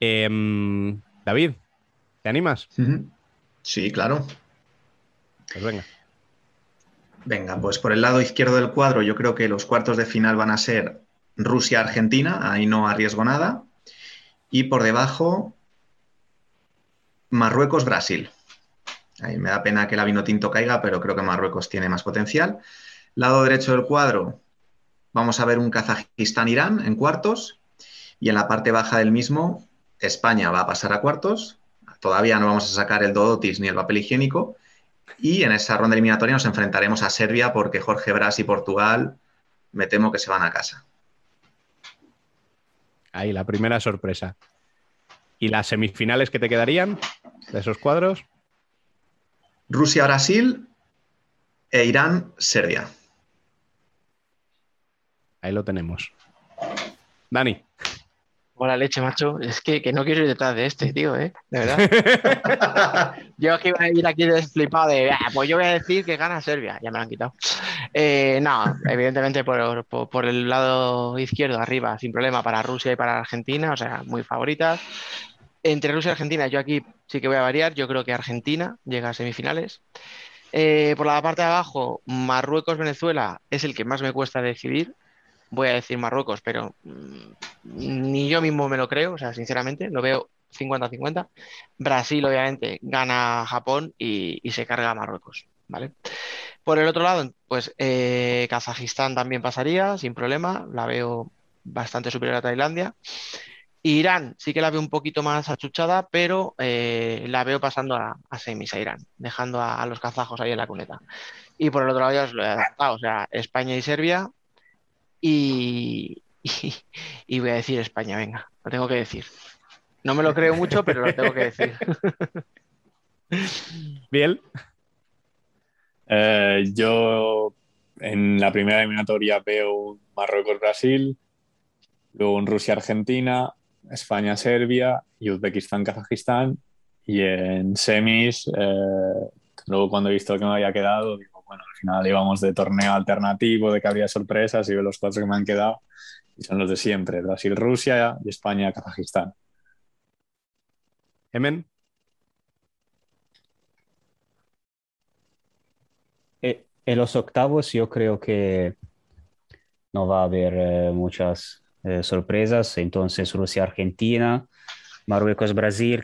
Em, David, ¿te animas? Sí, claro. Pues venga. Venga, pues por el lado izquierdo del cuadro yo creo que los cuartos de final van a ser Rusia-Argentina, ahí no arriesgo nada. Y por debajo, Marruecos-Brasil. Ahí me da pena que la vino tinto caiga, pero creo que Marruecos tiene más potencial. Lado derecho del cuadro, vamos a ver un Kazajistán-Irán en cuartos. Y en la parte baja del mismo, España va a pasar a cuartos. Todavía no vamos a sacar el Dodotis ni el papel higiénico. Y en esa ronda eliminatoria nos enfrentaremos a Serbia porque Jorge Brás y Portugal me temo que se van a casa. Ahí, la primera sorpresa. ¿Y las semifinales que te quedarían de esos cuadros? Rusia-Brasil e Irán-Serbia. Ahí lo tenemos. Dani. Hola leche, macho. Es que, no quiero ir detrás de este, tío, ¿eh? De verdad. yo aquí iba a ir aquí desflipado de, ah, pues yo voy a decir que gana Serbia. Ya me lo han quitado. Eh, no, evidentemente por, por, el lado izquierdo, arriba, sin problema, para Rusia y para Argentina, o sea, muy favoritas. Entre Rusia y Argentina, yo aquí sí que voy a variar. Yo creo que Argentina llega a semifinales. Eh, por la parte de abajo, Marruecos-Venezuela es el que más me cuesta decidir voy a decir Marruecos, pero mm, ni yo mismo me lo creo, o sea, sinceramente, lo veo 50-50. Brasil, obviamente, gana a Japón y, se carga a Marruecos, ¿vale? Por el otro lado, pues eh, Kazajistán también pasaría sin problema, la veo bastante superior a Tailandia. Irán sí que la veo un poquito más achuchada, pero eh, la veo pasando a, semis a Irán, dejando a, los kazajos ahí en la cuneta. Y por el otro lado ya os lo he adaptado, o sea, España y Serbia, y, voy a decir España, venga, lo tengo que decir. No me lo creo mucho, pero lo tengo que decir. Bien. Eh, yo en la primera eliminatoria veo Marruecos-Brasil, luego en Rusia-Argentina, España-Serbia y Uzbekistán-Kazajistán. Y en semis, eh, luego cuando he visto que me había quedado, bueno, al final íbamos de torneo alternativo, de que habría sorpresas y veo los cuatro que me han quedado y son los de siempre, Brasil, Rusia y España, Kazajistán. Emen. Eh, en los octavos yo creo que no va a haber eh, muchas eh, sorpresas, entonces Rusia, Argentina, Marruecos, Brasil,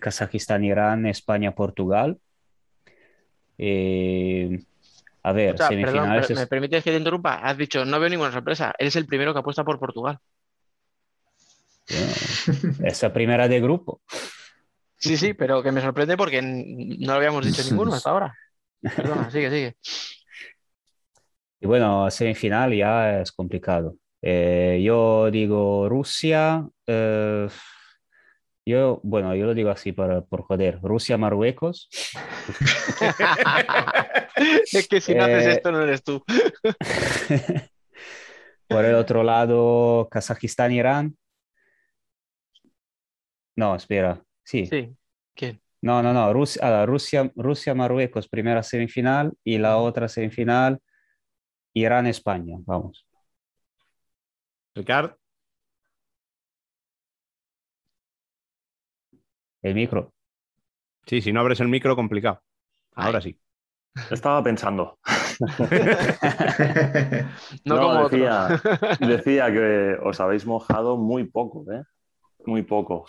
A ver, semifinales. ¿Me permites que te interrumpa? Has dicho, no veo ninguna sorpresa. Eres el primero que apuesta por Portugal. esa primera de grupo. Sí, sí, pero que me sorprende porque no lo habíamos dicho ninguno hasta ahora. Perdona, sigue, sigue. Y bueno, semifinal ya es complicado. Eh, yo digo Rusia. Eh, yo, bueno, yo lo digo así por, por joder. Rusia, Marruecos. es que si no haces eh, esto no eres tú. por el otro lado, Kazajistán, Irán. No, espera. Sí. Sí. ¿Quién? No, no, no. Rusia, ah, Rusia, Rusia, Marruecos, primera semifinal y la otra semifinal, Irán, España. Vamos. Ricardo. El micro. Sí, si no abres el micro, complicado. Ahora sí. Estaba pensando. no, decía, decía, que os habéis mojado muy poco, ¿eh? Muy poco.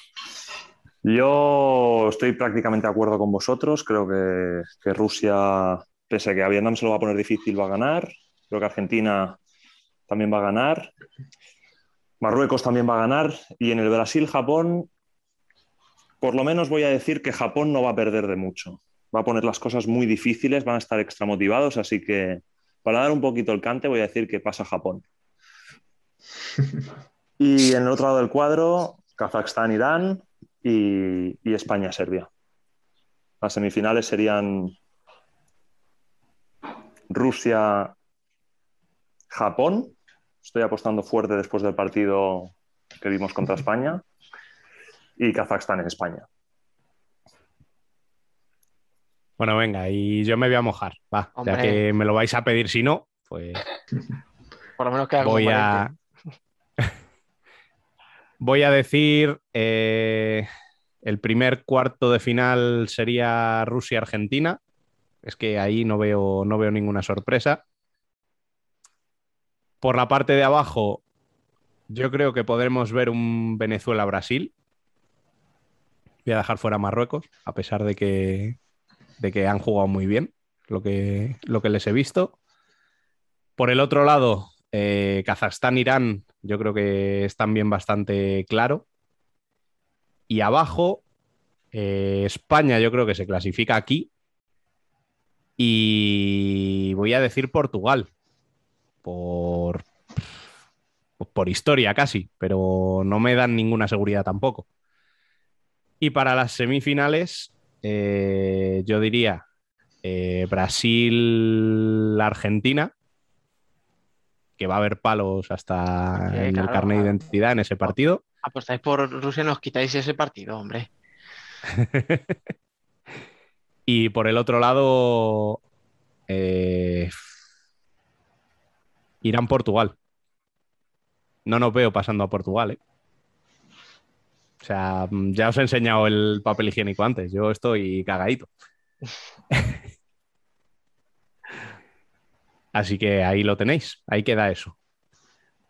Yo estoy prácticamente de acuerdo con vosotros. Creo que, que Rusia, pese a que a Vietnam se lo va a poner difícil, va a ganar. Creo que Argentina también va a ganar. Marruecos también va a ganar. Y en el Brasil-Japón por lo menos voy a decir que Japón no va a perder de mucho. Va a poner las cosas muy difíciles, van a estar extramotivados, así que para dar un poquito el cante, voy a decir que pasa Japón. Y en el otro lado del cuadro, Kazajstán, Irán y, y España, Serbia. Las semifinales serían Rusia, Japón. Estoy apostando fuerte después del partido que vimos contra España. Y Kazajstán en España. Bueno, venga, y yo me voy a mojar, va. Ya que me lo vais a pedir si no, pues Por lo menos queda como voy a. Voy a decir. eh, el primer cuarto de final sería Rusia-Argentina. Es que ahí no veo, no veo ninguna sorpresa. Por la parte de abajo, yo creo que podremos ver un Venezuela-Brasil. Voy a dejar fuera Marruecos, a pesar de que, de que han jugado muy bien lo que, lo que les he visto. Por el otro lado, eh, Kazajstán-Irán, yo creo que es también bastante claro. Y abajo, eh, España, yo creo que se clasifica aquí. Y voy a decir Portugal, por, por historia casi, pero no me dan ninguna seguridad tampoco. Y para las semifinales, eh, yo diría eh, Brasil-Argentina, que va a haber palos hasta Sí, en el carnet de claro. identidad en ese partido. Apostáis por Rusia y nos quitáis ese partido, hombre. y por el otro lado, eh, Irán-Portugal. No nos veo pasando a Portugal, ¿eh? O sea, mm, ya os he enseñado el papel higiénico antes. Yo estoy cagadito. Así que ahí lo tenéis. Ahí queda eso.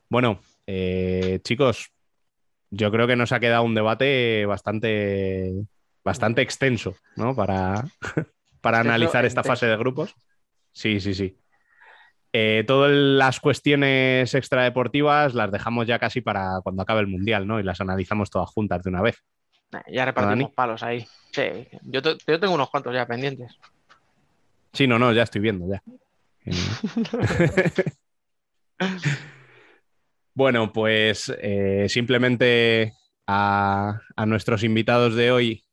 Bueno, eh, chicos, yo creo que nos ha quedado un debate bastante, bastante extenso, ¿no? Para, para analizar esta fase de grupos. Sí, sí, sí. Eh, todas las cuestiones extradeportivas las dejamos ya casi para cuando acabe el Mundial, ¿no? Y las analizamos todas juntas de una vez. Nah, Ya repartimos palos ahí. Sí, yo, te- yo tengo unos cuantos ya pendientes. Sí, no, no, ya estoy viendo, ya. Eh, bueno, pues eh, simplemente a, a nuestros invitados de hoy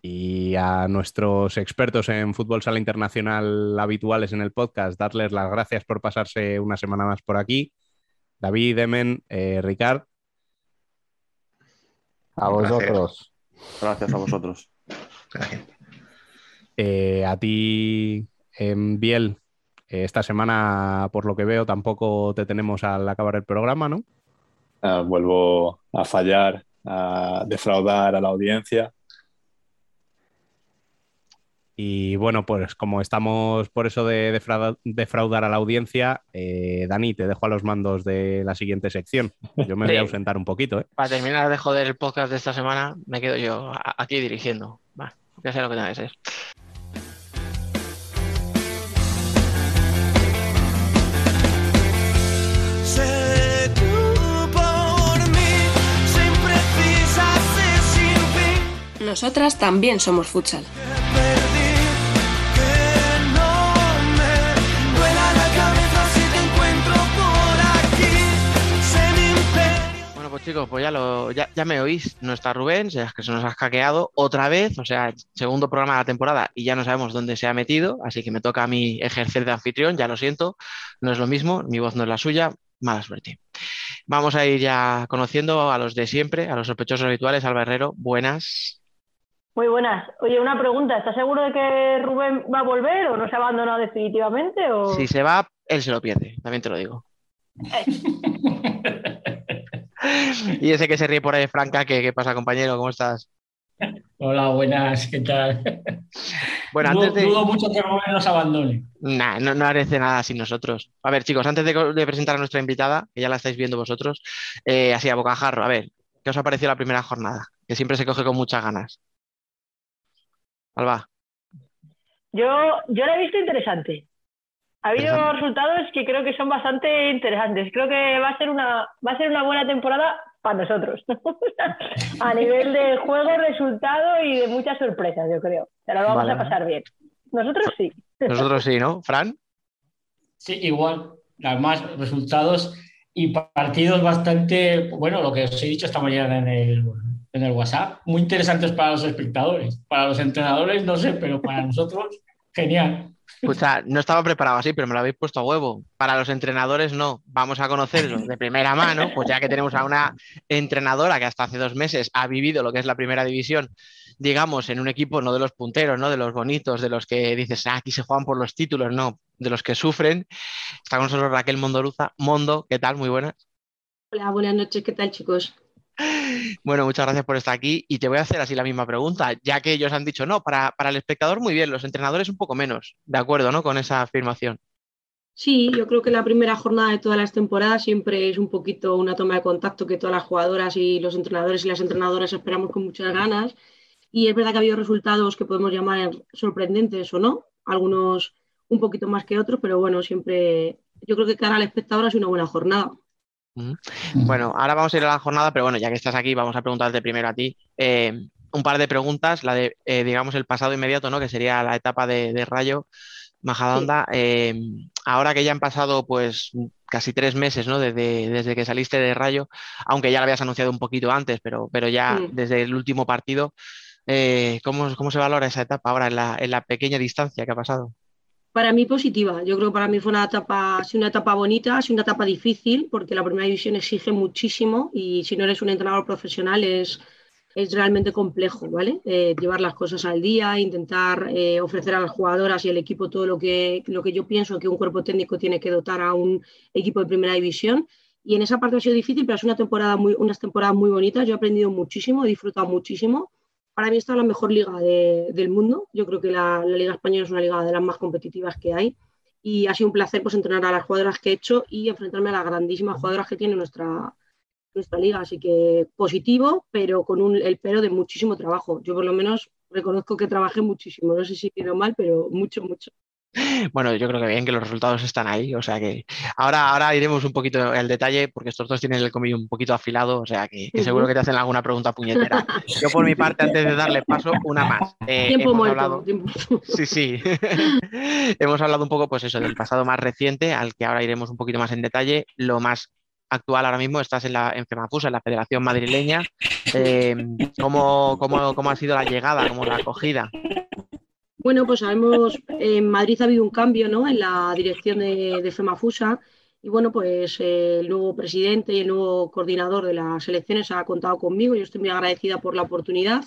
y a nuestros expertos en fútbol sala internacional habituales en el podcast, darles las gracias por pasarse una semana más por aquí. David, Emen, eh, Ricard, A vosotros. Gracias a vosotros. Gracias. eh, a ti, em, Biel, eh, esta semana, por lo que veo, tampoco te tenemos al acabar el programa, ¿no? Ah, vuelvo a fallar, a defraudar a la audiencia. Y bueno, pues como estamos por eso de defrauda- defraudar a la audiencia, eh, Dani, te dejo a los mandos de la siguiente sección. Yo me voy a ausentar un poquito, ¿eh? Para terminar de joder el podcast de esta semana, me quedo yo aquí dirigiendo. Va, ya sé lo que tenga que ser. Nosotras también somos futsal. Pues chicos, pues ya, lo, ya, ya me oís. No está Rubén, es que se nos ha hackeado otra vez, o sea, segundo programa de la temporada y ya no sabemos dónde se ha metido, así que me toca a mí ejercer de anfitrión, ya lo siento, no es lo mismo, mi voz no es la suya, mala suerte. Vamos a ir ya conociendo a los de siempre, a los sospechosos habituales. Alba Herrero, buenas. Muy buenas. Oye, una pregunta. ¿Estás seguro de que Rubén va a volver o no se ha abandonado definitivamente? O... Si se va, él se lo pierde, también te lo digo. Y ese que se ríe por ahí, Franca, ¿qué, qué pasa, compañero? ¿Cómo estás? Hola, buenas, ¿qué tal? Bueno, dudo, antes de... dudo mucho que Rubén nos abandone. Nah, no, no haré nada sin nosotros. A ver, chicos, antes de presentar a nuestra invitada, que ya la estáis viendo vosotros, eh, así a bocajarro, a ver, ¿qué os ha parecido la primera jornada? Que siempre se coge con muchas ganas. Alba, Yo, yo la he visto interesante. Ha habido resultados que creo que son bastante interesantes. Creo que va a ser una, va a ser una buena temporada para nosotros. a nivel de juego, resultado y de muchas sorpresas, yo creo. Se la vamos Vale, a pasar bien. Nosotros sí. nosotros sí, ¿no? Fran, Sí, igual. Además, resultados y partidos bastante, bueno, lo que os he dicho esta mañana en el, en el WhatsApp, muy interesantes para los espectadores. Para los entrenadores, no sé, pero para nosotros, genial. Ah, no estaba preparado así, pero me lo habéis puesto a huevo. Para los entrenadores, no. Vamos a conocerlos de primera mano, pues ya que tenemos a una entrenadora que hasta hace dos meses ha vivido lo que es la primera división, digamos, en un equipo no de los punteros, no de los bonitos, de los que dices, ah, aquí se juegan por los títulos, no, de los que sufren. Está con nosotros Raquel Mondoruza. Mondo, ¿qué tal? Muy buenas. Hola, buenas noches, ¿qué tal chicos? Bueno, muchas gracias por estar aquí y te voy a hacer así la misma pregunta, ya que ellos han dicho, no, para, para el espectador muy bien, los entrenadores un poco menos, de acuerdo, ¿no? Con esa afirmación. Sí, yo creo que la primera jornada de todas las temporadas siempre es un poquito una toma de contacto que todas las jugadoras y los entrenadores y las entrenadoras esperamos con muchas ganas. Y es verdad que ha habido resultados que podemos llamar sorprendentes o no, algunos un poquito más que otros, pero bueno, siempre yo creo que cara al espectador sido una buena jornada. Bueno, ahora vamos a ir a la jornada, pero bueno, ya que estás aquí, vamos a preguntarte primero a ti. eh, un par de preguntas, la de, eh, digamos, el pasado inmediato, ¿no? Que sería la etapa de, de Rayo Majadahonda. Eh, ahora que ya han pasado, pues, casi tres meses, ¿no? Desde, desde que saliste de Rayo, aunque ya lo habías anunciado un poquito antes, pero, pero ya desde el último partido, eh, ¿cómo, cómo se valora esa etapa ahora en la, en la pequeña distancia que ha pasado? Para mí positiva, yo creo que para mí fue una etapa, sido una etapa bonita, sido una etapa difícil porque la primera división exige muchísimo y si no eres un entrenador profesional es, es realmente complejo, ¿vale? Eh, llevar las cosas al día, intentar eh, ofrecer a las jugadoras y al equipo todo lo que, lo que yo pienso que un cuerpo técnico tiene que dotar a un equipo de primera división. Y en esa parte ha sido difícil, pero es una temporada muy, unas temporadas muy bonitas. Yo he aprendido muchísimo, he disfrutado muchísimo. Para mí esta es la mejor liga de- del mundo. Yo creo que la, Liga Española es una liga de las más competitivas que hay. Y ha sido un placer pues, entrenar a las jugadoras que he hecho y enfrentarme a las grandísimas jugadoras que tiene nuestra, nuestra liga. Así que positivo, pero con el pero de muchísimo trabajo. Yo por lo menos reconozco que trabajé muchísimo. No sé si bien o mal, pero mucho, mucho. Bueno, yo creo que bien que los resultados están ahí, o sea que ahora, ahora iremos un poquito al detalle porque estos dos tienen el comillo un poquito afilado, o sea que, que seguro que te hacen alguna pregunta puñetera. Yo por mi parte, antes de darle paso, una más. Eh, tiempo muerto. hablado- tiempo- Sí, sí. Hemos hablado un poco, pues eso, del pasado más reciente, al que ahora iremos un poquito más en detalle. Lo más actual ahora mismo estás en la en FEMAFUSA, en la Federación Madrileña. Eh, ¿cómo, cómo, cómo ha sido la llegada, cómo la acogida? Bueno, pues sabemos, en Madrid ha habido un cambio ¿no? en la dirección de, FEMAFUSA y bueno, pues eh, el nuevo presidente y el nuevo coordinador de las elecciones ha contado conmigo. Yo estoy muy agradecida por la oportunidad.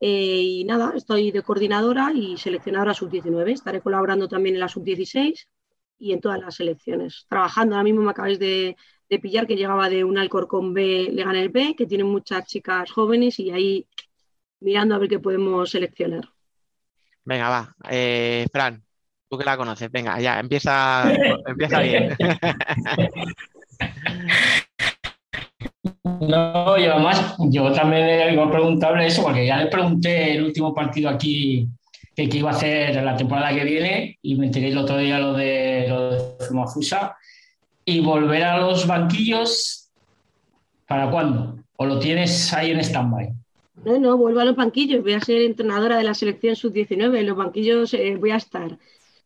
Eh, y nada, estoy de coordinadora y seleccionadora sub-19. Estaré colaborando también en la sub-16 y en todas las selecciones. Trabajando, ahora mismo me acabáis de, pillar que llegaba de un Alcorcón B, le gané el B, que tiene muchas chicas jóvenes y ahí mirando a ver qué podemos seleccionar. Venga, va. Eh, Fran, tú que la conoces, venga, ya, empieza, empieza bien. No, y además yo también iba a preguntarle eso, porque ya le pregunté el último partido aquí que, que iba a hacer la temporada que viene y me enteré el otro día lo de, lo de Fumafusa. Y volver a los banquillos, ¿para cuándo? ¿O lo tienes ahí en stand-by? No, no, vuelvo a los banquillos. Voy a ser entrenadora de la selección sub-19. En los banquillos eh, voy a estar.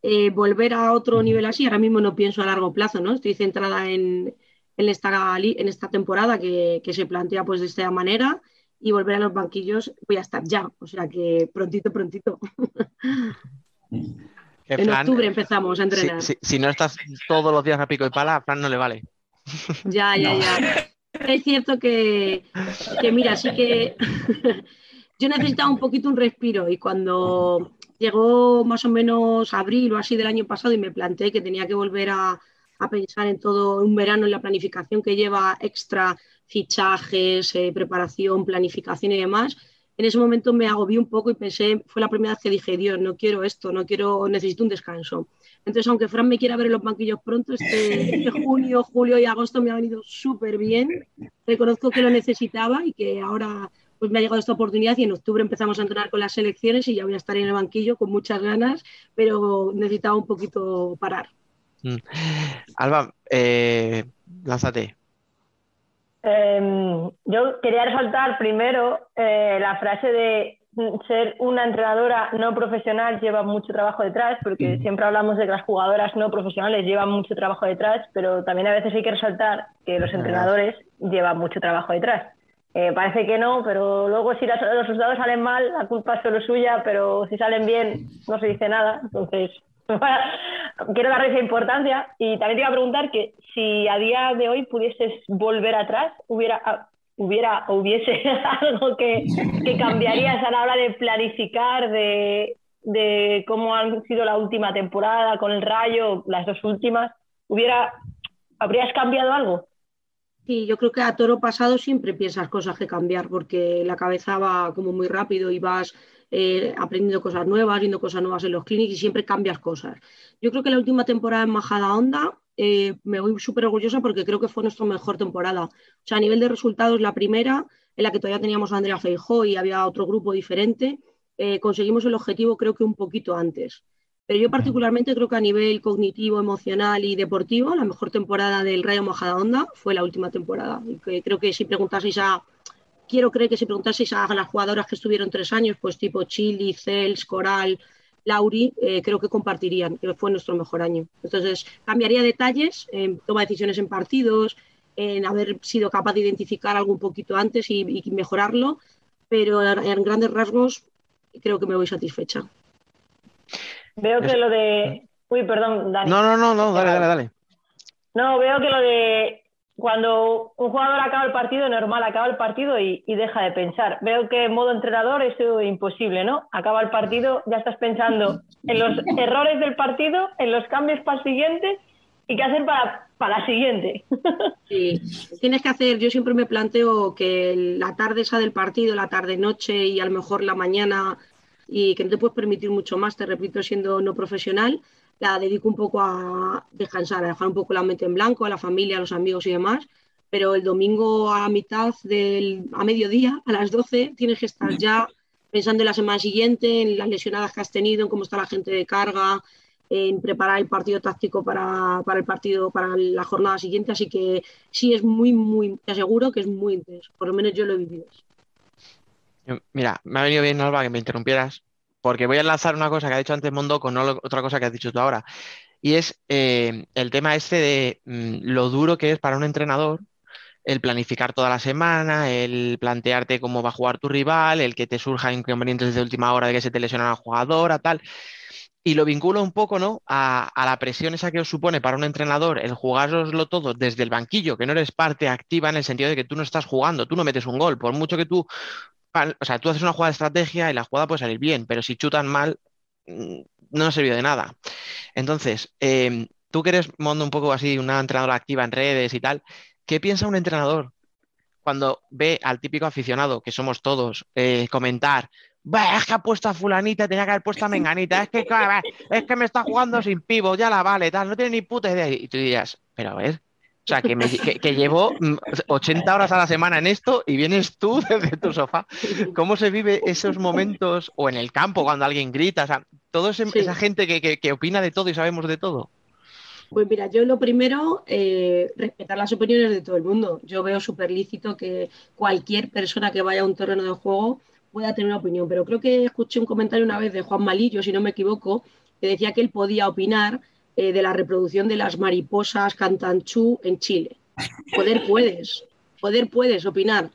Eh, volver a otro nivel así, ahora mismo no pienso a largo plazo, ¿no? Estoy centrada en, en, esta, en esta temporada que, que se plantea pues de esta manera y volver a los banquillos voy a estar ya. O sea que prontito, prontito. En Fran, octubre empezamos a entrenar. si- si no estás todos los días a pico y pala, a Fran no le vale. Ya, ya, ya. Es cierto que, que mira, sí que yo necesitaba un poquito un respiro y cuando llegó más o menos abril o así del año pasado y me planteé que tenía que volver a, a pensar en todo un verano en la planificación que lleva extra fichajes, eh, preparación, planificación y demás. En ese momento me agobié un poco y pensé, fue la primera vez que dije, Dios, no quiero esto, no quiero, necesito un descanso. Entonces, aunque Fran me quiera ver en los banquillos pronto, este, este junio, julio y agosto me ha venido súper bien. Reconozco que lo necesitaba y que ahora pues me ha llegado esta oportunidad y en octubre empezamos a entrenar con las selecciones y ya voy a estar en el banquillo con muchas ganas, pero necesitaba un poquito parar. Mm. Alba, eh, lánzate. Eh, yo quería resaltar primero eh, la frase de ser una entrenadora no profesional lleva mucho trabajo detrás, porque siempre hablamos de que las jugadoras no profesionales llevan mucho trabajo detrás, pero también a veces hay que resaltar que los entrenadores llevan mucho trabajo detrás. Eh, parece que no, pero luego si las- los resultados salen mal, la culpa es solo suya, pero si salen bien, no se dice nada. Entonces, quiero darle esa importancia. Y también te iba a preguntar que si a día de hoy pudieses volver atrás, hubiera, ah, hubiera o hubiese algo que, que cambiarías a la hora de planificar, de, de cómo han sido la última temporada con el Rayo, las dos últimas, hubiera, ¿habrías cambiado algo? Sí, yo creo que a toro pasado siempre piensas cosas que cambiar, porque la cabeza va como muy rápido y vas eh, aprendiendo cosas nuevas, viendo cosas nuevas en los clinics y siempre cambias cosas. Yo creo que la última temporada en Majada Onda eh, me voy súper orgullosa porque creo que fue nuestra mejor temporada. O sea, a nivel de resultados, la primera, en la que todavía teníamos a Andrea Feijó y había otro grupo diferente, eh, conseguimos el objetivo creo que un poquito antes. Pero yo particularmente creo que a nivel cognitivo, emocional y deportivo, la mejor temporada del Rayo Majadahonda fue la última temporada. Y que creo que si preguntaseis a, quiero creer que si preguntaseis a las jugadoras que estuvieron tres años, pues tipo Chili, Cels, Coral, Lauri, eh, creo que compartirían que fue nuestro mejor año. Entonces, cambiaría detalles, en toma de decisiones en partidos, en haber sido capaz de identificar algo un poquito antes y, y mejorarlo, pero en, en grandes rasgos creo que me voy satisfecha. Veo que lo de... Uy, perdón, Dani. No, no, no, no, dale, dale, dale. No, veo que lo de cuando un jugador acaba el partido, normal, acaba el partido y, y deja de pensar. Veo que en modo entrenador es imposible, ¿no? Acaba el partido, ya estás pensando en los errores del partido, en los cambios para el siguiente y qué hacer para, para la siguiente. Sí, tienes que hacer, yo siempre me planteo que la tarde esa del partido, la tarde-noche y a lo mejor la mañana y que no te puedes permitir mucho más, te repito, siendo no profesional, la dedico un poco a descansar, a dejar un poco la mente en blanco, a la familia, a los amigos y demás, pero el domingo a mitad del, a mediodía, a las 12, tienes que estar ya pensando en la semana siguiente, en las lesionadas que has tenido, en cómo está la gente de carga, en preparar el partido táctico para, para el partido, para la jornada siguiente, así que sí es muy, muy, te aseguro que es muy intenso, por lo menos yo lo he vivido. Mira, me ha venido bien, Alba, que me interrumpieras, porque voy a enlazar una cosa que ha dicho antes Mondo con otra cosa que has dicho tú ahora. Y es eh, el tema este de mm, lo duro que es para un entrenador el planificar toda la semana, el plantearte cómo va a jugar tu rival, el que te surjan inconvenientes de última hora de que se te lesiona una jugadora, tal. Y lo vinculo un poco, ¿no? A, a la presión esa que os supone para un entrenador el jugároslo todo desde el banquillo, que no eres parte activa en el sentido de que tú no estás jugando, tú no metes un gol, por mucho que tú o sea, tú haces una jugada de estrategia y la jugada puede salir bien, pero si chutan mal, mm, no ha servido de nada. Entonces, em, tú que eres, Mondo, un poco así, una entrenadora activa en redes y tal, ¿qué piensa un entrenador cuando ve al típico aficionado, que somos todos, eh, comentar, "Bah, es que ha puesto a fulanita, tenía que haber puesto a menganita, es que, es que me está jugando sin pivo, ya la vale, tal, no tiene ni puta idea. Y tú dirías, pero a ver, o sea, que, me- que- que llevo mm, 80 horas a la semana en esto y vienes tú desde tu sofá. ¿Cómo se vive esos momentos o en el campo cuando alguien grita? O sea, toda esa gente que, que- que opina de todo y sabemos de todo. Pues mira, yo lo primero, eh, respetar las opiniones de todo el mundo. Yo veo súper lícito que cualquier persona que vaya a un terreno de juego pueda tener una opinión, pero creo que escuché un comentario una vez de Juan Malillo, si no me equivoco, que decía que él podía opinar eh, de la reproducción de las mariposas cantanchú en Chile. Poder puedes, poder puedes opinar,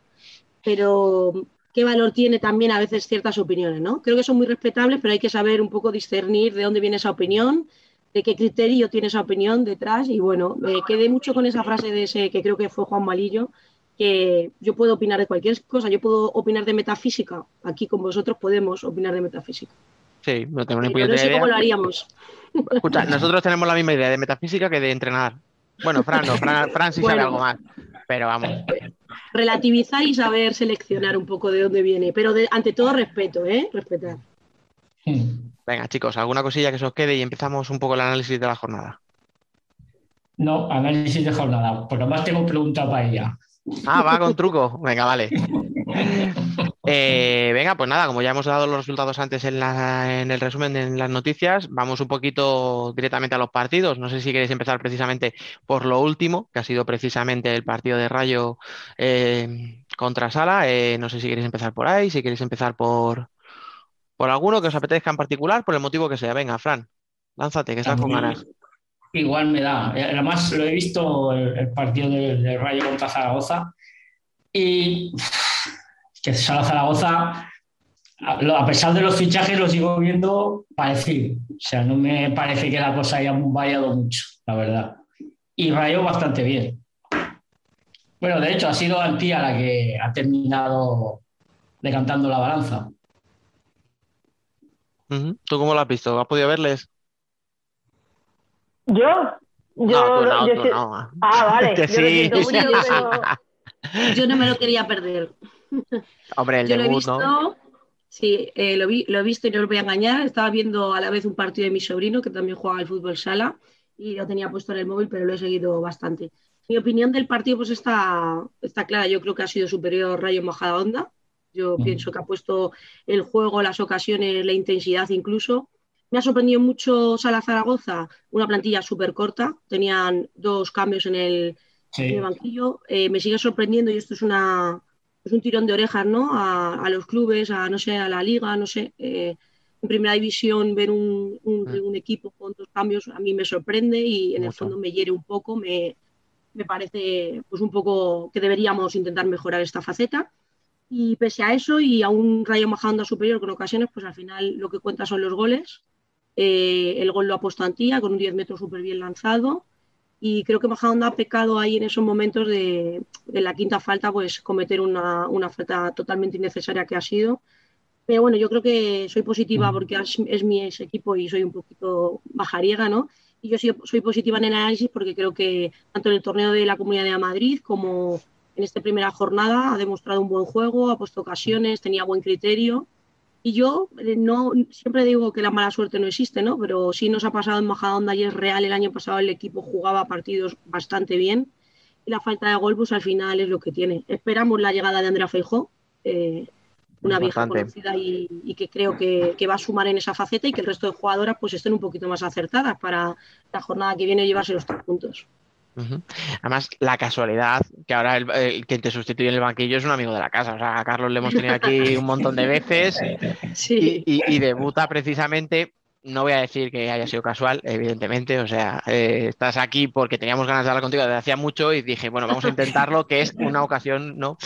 pero qué valor tiene también a veces ciertas opiniones, ¿no? Creo que son muy respetables, pero hay que saber un poco discernir de dónde viene esa opinión, de qué criterio tiene esa opinión detrás y bueno, me quedé mucho con esa frase de ese que creo que fue Juan Malillo, que yo puedo opinar de cualquier cosa, yo puedo opinar de metafísica, aquí con vosotros podemos opinar de metafísica. Sí, no tengo ni Pero no sé cómo lo idea. haríamos. Escucha, nosotros tenemos la misma idea de metafísica que de entrenar. Bueno, Fran no, Fran, Fran sí sabe algo más. Pero vamos, Relativizar y saber seleccionar un poco de dónde viene, pero de- ante todo respeto, ¿eh? Respetar. venga chicos, alguna cosilla que se os quede y empezamos un poco el análisis de la jornada. No, análisis de jornada, porque además tengo preguntas para ella. Ah, va con truco. Venga, vale. Eh, venga, pues nada, como ya hemos dado los resultados antes en, la- en el resumen en las noticias, vamos un poquito directamente a los partidos. No sé si queréis empezar precisamente por lo último, que ha sido precisamente el partido de Rayo eh, contra Sala. Eh, no sé si queréis empezar por ahí, si queréis empezar por, ¿Por alguno que os apetezca en particular? Por el motivo que sea. Venga, Fran, lánzate, que estás con ganas. Igual me da. Además, lo he visto el, el partido del, del Rayo contra Zaragoza y que Sala Zaragoza, a, pesar de los fichajes, lo sigo viendo parecido. O sea, no me parece que la cosa haya variado mucho, la verdad. Y Rayo bastante bien. Bueno, de hecho, ha sido Antía la que ha terminado decantando la balanza. ¿Tú cómo lo has visto? ¿Has podido verles? Yo, yo, No, tú no, yo tú sí- no. Ah, vale. Que yo lo sí. siento mucho, pero- Yo no me lo quería perder. Hombre, el Yo lo he debut, visto, ¿no? sí, eh, lo, vi, lo he visto y no os voy a engañar. Estaba viendo a la vez un partido de mi sobrino que también juega al fútbol sala y lo tenía puesto en el móvil, pero lo he seguido bastante. Mi opinión del partido pues está, está clara. Yo creo que ha sido superior Rayo Majadahonda. Yo Mm. pienso que ha puesto el juego, las ocasiones, la intensidad incluso. Me ha sorprendido mucho Sala Zaragoza, una plantilla súper corta. Tenían dos cambios en el, en Sí. el banquillo. Eh, me sigue sorprendiendo y esto es una es un tirón de orejas, ¿no? A, a los clubes, a no sé, a la liga, no sé. Eh, en primera división ver un, un- Mm. un equipo con dos cambios a mí me sorprende y en el fondo me hiere un poco, me, me parece pues un poco que deberíamos intentar mejorar esta faceta. Y pese a eso y a un Rayo Majadahonda superior con ocasiones, pues al final lo que cuenta son los goles. Eh, el gol lo ha puesto Antía con un 10 metros súper bien lanzado y creo que Majadahonda ha pecado ahí en esos momentos de, de la quinta falta, pues cometer una, una falta totalmente innecesaria que ha sido. Pero bueno, yo creo que soy positiva porque es, es mi ex equipo y soy un poquito bajariega, ¿no? Y yo soy, soy positiva en el análisis porque creo que tanto en el torneo de la Comunidad de Madrid como en esta primera jornada ha demostrado un buen juego, ha puesto ocasiones, tenía buen criterio. Y yo eh, no siempre digo que la mala suerte no existe, ¿no? Pero sí nos ha pasado en Majadahonda y es real. El año pasado el equipo jugaba partidos bastante bien y la falta de gol, pues al final es lo que tiene. Esperamos la llegada de Andrea Feijó, eh, una vieja conocida y, y que creo que, que va a sumar en esa faceta y que el resto de jugadoras pues estén un poquito más acertadas para la jornada que viene llevarse los tres puntos. Además, la casualidad que ahora el, el quien te sustituye en el banquillo es un amigo de la casa. O sea, a Carlos le hemos tenido aquí un montón de veces Sí. y, y- y debuta precisamente. No voy a decir que haya sido casual, evidentemente. O sea, eh, estás aquí porque teníamos ganas de hablar contigo desde hacía mucho y dije, bueno, vamos a intentarlo, que es una ocasión, ¿no?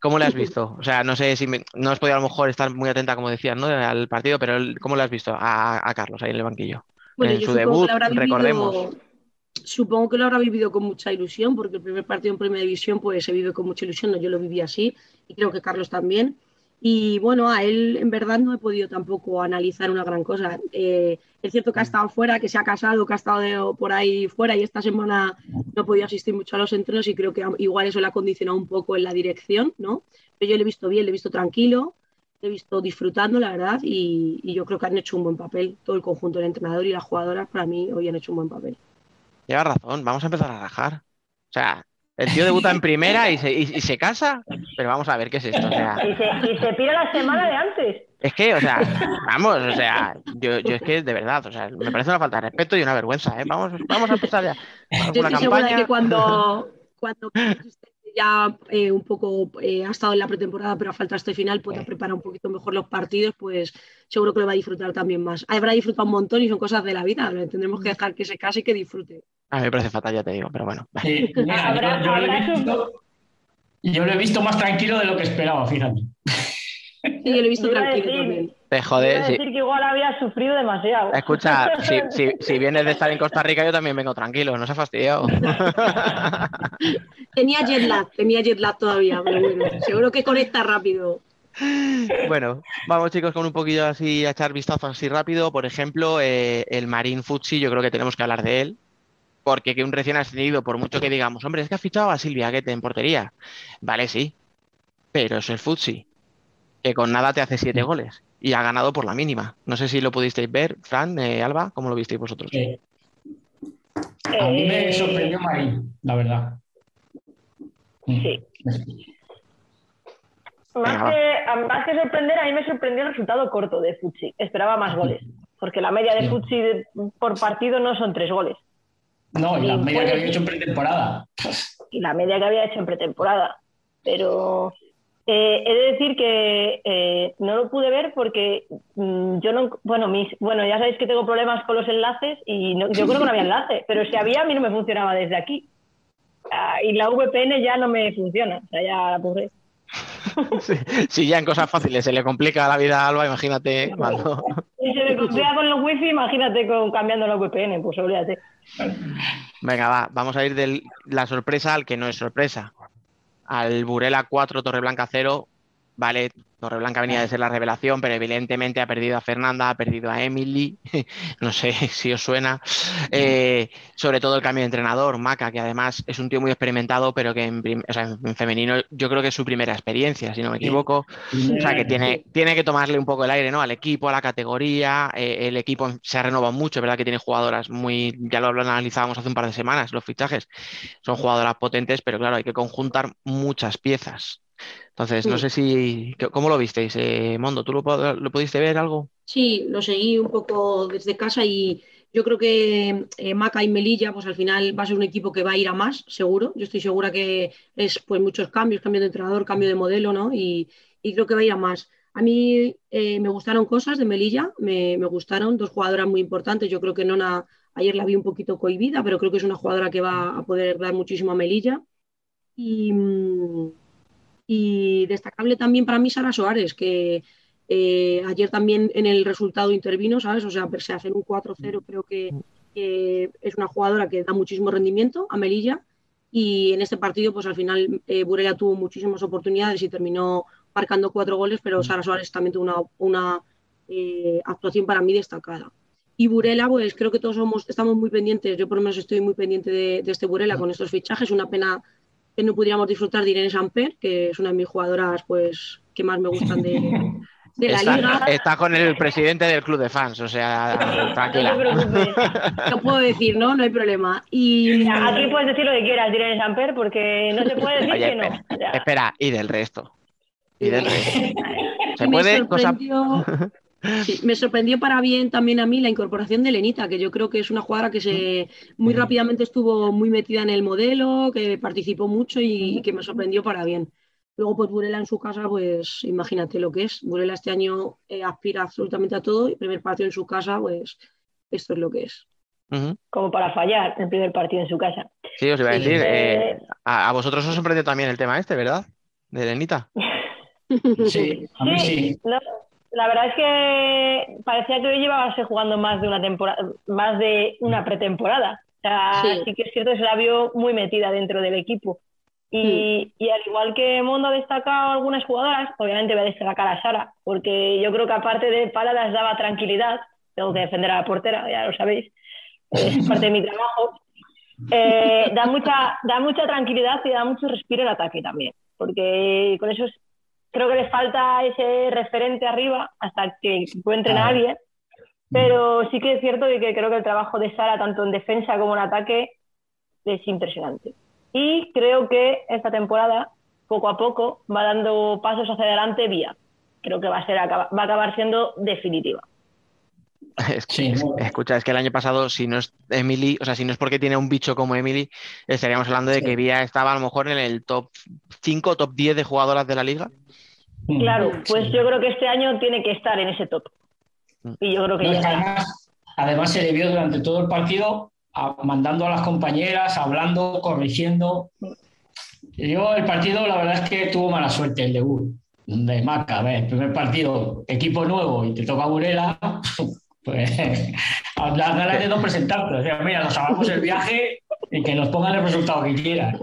¿Cómo le has visto? O sea, no sé si me- no has podido a lo mejor estar muy atenta, como decías, ¿no? Al partido, pero el- ¿cómo le has visto a, a Carlos ahí en el banquillo? Bueno, en su debut, vivido, recordemos. Supongo que lo habrá vivido con mucha ilusión, porque el primer partido en Primera División pues se vive con mucha ilusión, ¿no? yo lo viví así y creo que Carlos también. Y bueno, a él en verdad no he podido tampoco analizar una gran cosa. Eh, es cierto que ha estado fuera, que se ha casado, que ha estado de- por ahí fuera y esta semana no ha podido asistir mucho a los entrenos y creo que igual eso le ha condicionado un poco en la dirección, ¿no? Pero yo le he visto bien, le he visto tranquilo, le he visto disfrutando, la verdad, y, y yo creo que han hecho un buen papel. Todo el conjunto del entrenador y las jugadoras, para mí, hoy han hecho un buen papel. Lleva razón, vamos a empezar a rajar. O sea, el tío debuta en primera y se, y- y se casa, pero vamos a ver qué es esto. O sea, Y se, y se pira la semana de antes. es que, o sea, vamos, o sea, yo, yo es que de verdad, o sea, me parece una falta de respeto y una vergüenza, ¿eh? Vamos, vamos a empezar ya con Yo estoy segura de que cuando, cuando ya eh, un poco eh, ha estado en la pretemporada, pero a falta este final, pueda preparar un poquito mejor los partidos, pues seguro que lo va a disfrutar también más. Habrá disfrutado un montón y son cosas de la vida. Tendremos que dejar que se case y que disfrute. A mí me parece fatal, ya te digo, pero bueno. Sí, mira, Habrá- yo, yo lo he habrá visto, yo lo he visto más tranquilo de lo que esperaba, fíjate. Sí, yo lo he visto tranquilo también. Te jode, sí. decir que igual había sufrido demasiado. Escucha, si, si, si vienes de estar en Costa Rica, yo también vengo tranquilo, no se ha fastidiado. Tenía jet lag, tenía jet lag todavía, pero bueno, seguro que conecta rápido. Bueno, vamos chicos con un poquillo así a echar vistazo así rápido. Por ejemplo, eh, el Marín Futsi, yo creo que tenemos que hablar de él. Porque que un recién ascendido, por mucho que digamos, hombre, es que ha fichado a Silvia Guete en portería. Vale, sí. Pero es el Futsi, que con nada te hace siete goles. Y ha ganado por la mínima. No sé si lo pudisteis ver, Fran, eh, Alba, ¿cómo lo visteis vosotros? Eh, a mí me Eh, sorprendió Marín, la verdad. Sí. Más que, más que sorprender, a mí me sorprendió el resultado corto de Futsi. Esperaba más goles. Porque la media de. Futsi de- por partido no son tres goles. No, y la media que había hecho en pretemporada. Y la media que había hecho en pretemporada. Pero Eh, he de decir que eh, no lo pude ver porque mm, yo no, bueno, mis, bueno, ya sabéis que tengo problemas con los enlaces y no- yo creo que no había enlace, pero si había a mí no me funcionaba desde aquí. Ah, y la VPN ya no me funciona, o sea, ya la puse. Si ya en cosas fáciles se le complica la vida a Alba, imagínate cuando. Si se me complica con el wifi, imagínate con cambiando la VPN, pues olvídate. Venga, va, vamos a ir de la sorpresa al que no es sorpresa. Al Burela 4, Torreblanca 0. Vale, Torreblanca venía de ser la revelación, pero evidentemente ha perdido a Fernanda, ha perdido a Emily. no sé si os suena. Eh, sobre todo el cambio de entrenador, Maca, que además es un tío muy experimentado, pero que en, prim- o sea, en femenino yo creo que es su primera experiencia, si no me equivoco. O sea, que tiene, tiene que tomarle un poco el aire, ¿no? Al equipo, a la categoría. eh, el equipo se ha renovado mucho, verdad que tiene jugadoras muy, ya lo analizábamos hace un par de semanas, los fichajes. Son jugadoras potentes, pero claro, hay que conjuntar muchas piezas. Entonces, no sé si, ¿qué- ¿cómo lo visteis, eh, Mondo? ¿Tú lo, lo pudiste ver algo? Sí, lo seguí un poco desde casa y yo creo que eh, Maca y Melilla, pues al final va a ser un equipo que va a ir a más, seguro. Yo estoy segura que es pues muchos cambios, cambio de entrenador, cambio de modelo, ¿no? Y, y creo que va a ir a más. A mí eh, me gustaron cosas de Melilla, me, me gustaron dos jugadoras muy importantes. Yo creo que Nona ayer la vi un poquito cohibida, pero creo que es una jugadora que va a poder dar muchísimo a Melilla. Y, mm, y destacable también para mí Sara Soares, que eh, ayer también en el resultado intervino, ¿sabes? O sea, pese a hacer un 4-0, creo que que es una jugadora que da muchísimo rendimiento a Melilla. Y en este partido, pues al final eh, Burela tuvo muchísimas oportunidades y terminó marcando cuatro goles, pero Sara Suárez también tuvo una, una, eh, actuación para mí destacada. Y Burela, pues creo que todos somos, estamos muy pendientes, yo por lo menos estoy muy pendiente de, de este Burela con estos fichajes. Una pena que no pudiéramos disfrutar de Irene Samper, que es una de mis jugadoras pues, que más me gustan de, de la Está, liga. está con el presidente del club de fans, o sea, No te tranquila. preocupes. Lo puedo decir, ¿no? No hay problema. Y Aquí puedes decir lo que quieras, Irene Samper, porque no se puede decir Oye, que no. espera, O sea, espera, y del resto. Y del resto. Se me puede, cosa, sorprendió, sí, me sorprendió para bien también a mí la incorporación de Lenita, que yo creo que es una jugadora que se muy rápidamente estuvo muy metida en el modelo, que participó mucho y, que me sorprendió para bien. Luego, pues Burela en su casa, pues imagínate lo que es. Burela este año eh, aspira absolutamente a todo y primer partido en su casa, pues esto es lo que es. Como para fallar el primer partido en su casa. Sí, os iba a Sí. decir, eh, Eh, a, a vosotros os sorprendió también el tema este, ¿verdad? De Lenita. Sí, a mí sí. no, la verdad es que parecía que hoy llevabase jugando más de una temporada, más de una pretemporada. O sea, Sí. sí. que es cierto que se la vio muy metida dentro del equipo. Y, y al igual que Mondo ha destacado algunas jugadoras, obviamente voy a destacar a Sara, porque yo creo que aparte de paladas daba tranquilidad, tengo que defender a la portera, ya lo sabéis, es parte de mi trabajo. Eh, da, mucha, da mucha tranquilidad y da mucho respiro en ataque también, porque con eso es- creo que les falta ese referente arriba hasta que encuentren a Ah. alguien. Pero sí que es cierto de que creo que el trabajo de Sara, tanto en defensa como en ataque, es impresionante. Y creo que esta temporada, poco a poco, va dando pasos hacia adelante vía. Creo que va a, ser, acaba- va a acabar siendo definitiva. Es que- Sí, es- bueno. escucha, es que el año pasado, si no es Emily, o sea, si no es porque tiene un bicho como Emily, estaríamos hablando de Sí. que Vía estaba a lo mejor en el top 5 o top 10 de jugadoras de la liga. Mm. Claro, pues yo creo que este año tiene que estar en ese top. Y yo creo que No, ya está. además, además se le vio durante todo el partido a- mandando a las compañeras, hablando, corrigiendo. Yo el partido, la verdad es que tuvo mala suerte el debut de Maca. A ver, el primer partido, equipo nuevo y te toca Burela, pues las ganas de no presentarte. O sea, mira, nos hagamos el viaje y que nos pongan el resultado que quieran.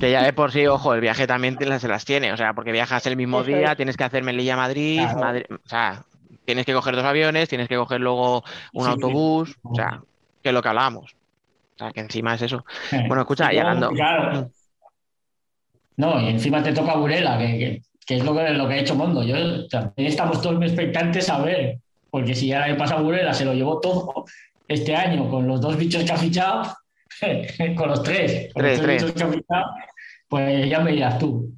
Que ya de por sí, ojo, el viaje también te las- se las tiene, o sea, porque viajas el mismo día, es. tienes que hacer Melilla Madrid, Claro. Madrid, o sea, tienes que coger dos aviones, tienes que coger luego un Sí, sí. autobús, o sea, que es lo que hablábamos. O sea, que encima es eso. Bueno, escucha, luego, hablando- Claro. Mm. No, y encima te toca Burela, que, que- que es lo que, lo que ha hecho Mondo. Yo también estamos todos muy expectantes a ver, porque si ya le pasa a Burela, se lo llevó todo este año con los dos bichos que ha fichado, con los tres, con Tres, los tres. bichos que ha fichado, pues ya me dirás tú.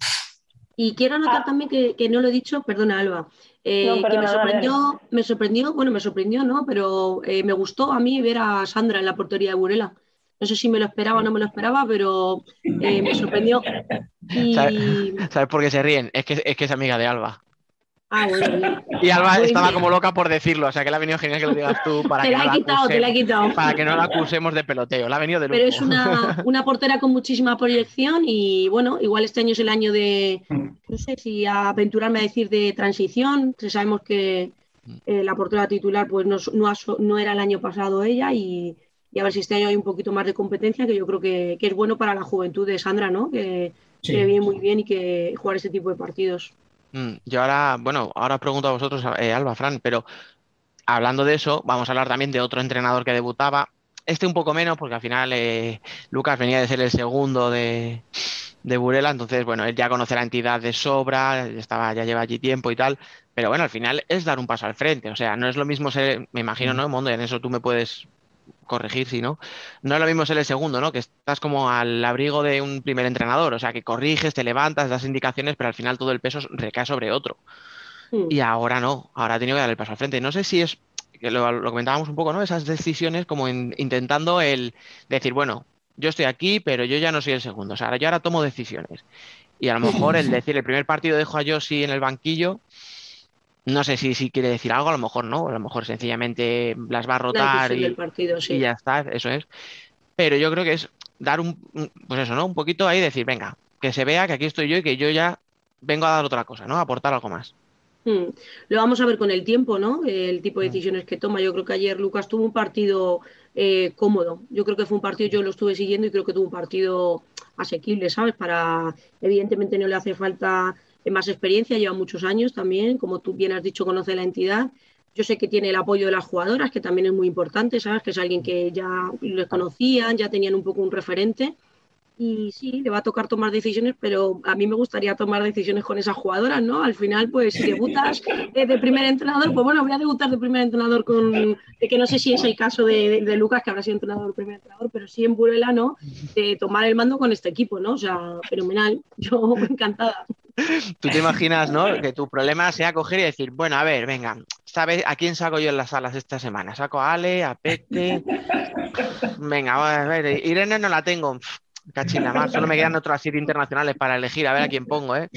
Y quiero anotar Ah. también que, que no lo he dicho, perdona Alba, eh, No, que me sorprendió, me sorprendió, bueno, me sorprendió, ¿no? Pero eh, me gustó a mí ver a Sandra en la portería de Burela. No sé si me lo esperaba o no me lo esperaba, pero eh, me sorprendió. Y... ¿Sabes por qué se ríen? Es que, es que es amiga de Alba. Ah, bueno. Y Alba estaba como loca por decirlo, o sea que le ha venido genial que lo digas tú para Te que la no he quitado, acuse- te la he quitado. Para que no la acusemos de peloteo. La ha venido de lujo. Pero es una, una portera con muchísima proyección y bueno, igual este año es el año de, no sé si aventurarme a decir de transición, que sabemos que eh, la portera titular pues no, no, no era el año pasado ella y, y a ver si este año hay un poquito más de competencia, que yo creo que, que es bueno para la juventud de Sandra, ¿no? Que, Sí. que viene muy bien y que jugar este tipo de partidos. Mm, Yo ahora, bueno, ahora os pregunto a vosotros, eh, Alba, Fran, pero hablando de eso, vamos a hablar también de otro entrenador que debutaba. Este un poco menos, porque al final eh, Lucas venía de ser el segundo de, de Burela, entonces, bueno, él ya conoce la entidad de sobra, estaba, ya lleva allí tiempo y tal, pero bueno, al final es dar un paso al frente, o sea, no es lo mismo ser, me imagino, ¿no, Mondo? Y en eso tú me puedes corregir si no. No es lo mismo ser el segundo, ¿no? Que estás como al abrigo de un primer entrenador, o sea, que corriges, te levantas, das indicaciones, pero al final todo el peso recae sobre otro. Mm. Y ahora no, ahora ha tenido que dar el paso al frente. No sé si es, que lo, lo comentábamos un poco, ¿no? Esas decisiones como in- intentando el decir, bueno, yo estoy aquí, pero yo ya no soy el segundo. O sea, ahora- yo ahora tomo decisiones. Y a lo mejor el decir, el primer partido dejo a Josi en el banquillo, no sé si, si quiere decir algo, a lo mejor no, a lo mejor sencillamente las va a rotar y, partido, sí. y ya está, eso es. Pero yo creo que es dar un, pues eso, ¿no? Un poquito ahí, decir, venga, que se vea que aquí estoy yo y que yo ya vengo a dar otra cosa, ¿no? A aportar algo más. Mm. Lo vamos a ver con el tiempo, ¿no? El tipo de decisiones que toma. Yo creo que ayer Lucas tuvo un partido eh, cómodo. Yo creo que fue un partido, yo lo estuve siguiendo y creo que tuvo un partido asequible, ¿sabes? Para, evidentemente no le hace falta más experiencia, lleva muchos años también, como tú bien has dicho, conoce la entidad. Yo sé que tiene el apoyo de las jugadoras, que también es muy importante, ¿sabes? Que es alguien que ya les conocían, ya tenían un poco un referente. Y sí, le va a tocar tomar decisiones, pero a mí me gustaría tomar decisiones con esas jugadoras, ¿no? Al final, pues si debutas eh, de primer entrenador, pues bueno, voy a debutar de primer entrenador con, de que no sé si es el caso de, de- de Lucas, que habrá sido entrenador, primer entrenador, pero sí en Burela, ¿no? De tomar el mando con este equipo, ¿no? O sea, fenomenal. Yo encantada. Tú te imaginas, ¿no? Que tu problema sea coger y decir, bueno, a ver, venga, ¿sabes a quién saco yo en las salas esta semana? ¿Saco a Ale, a Peque? Venga, a ver, Irene no la tengo. Pff, Cachina más, solo me quedan otras siete internacionales para elegir, a ver a quién pongo, ¿eh?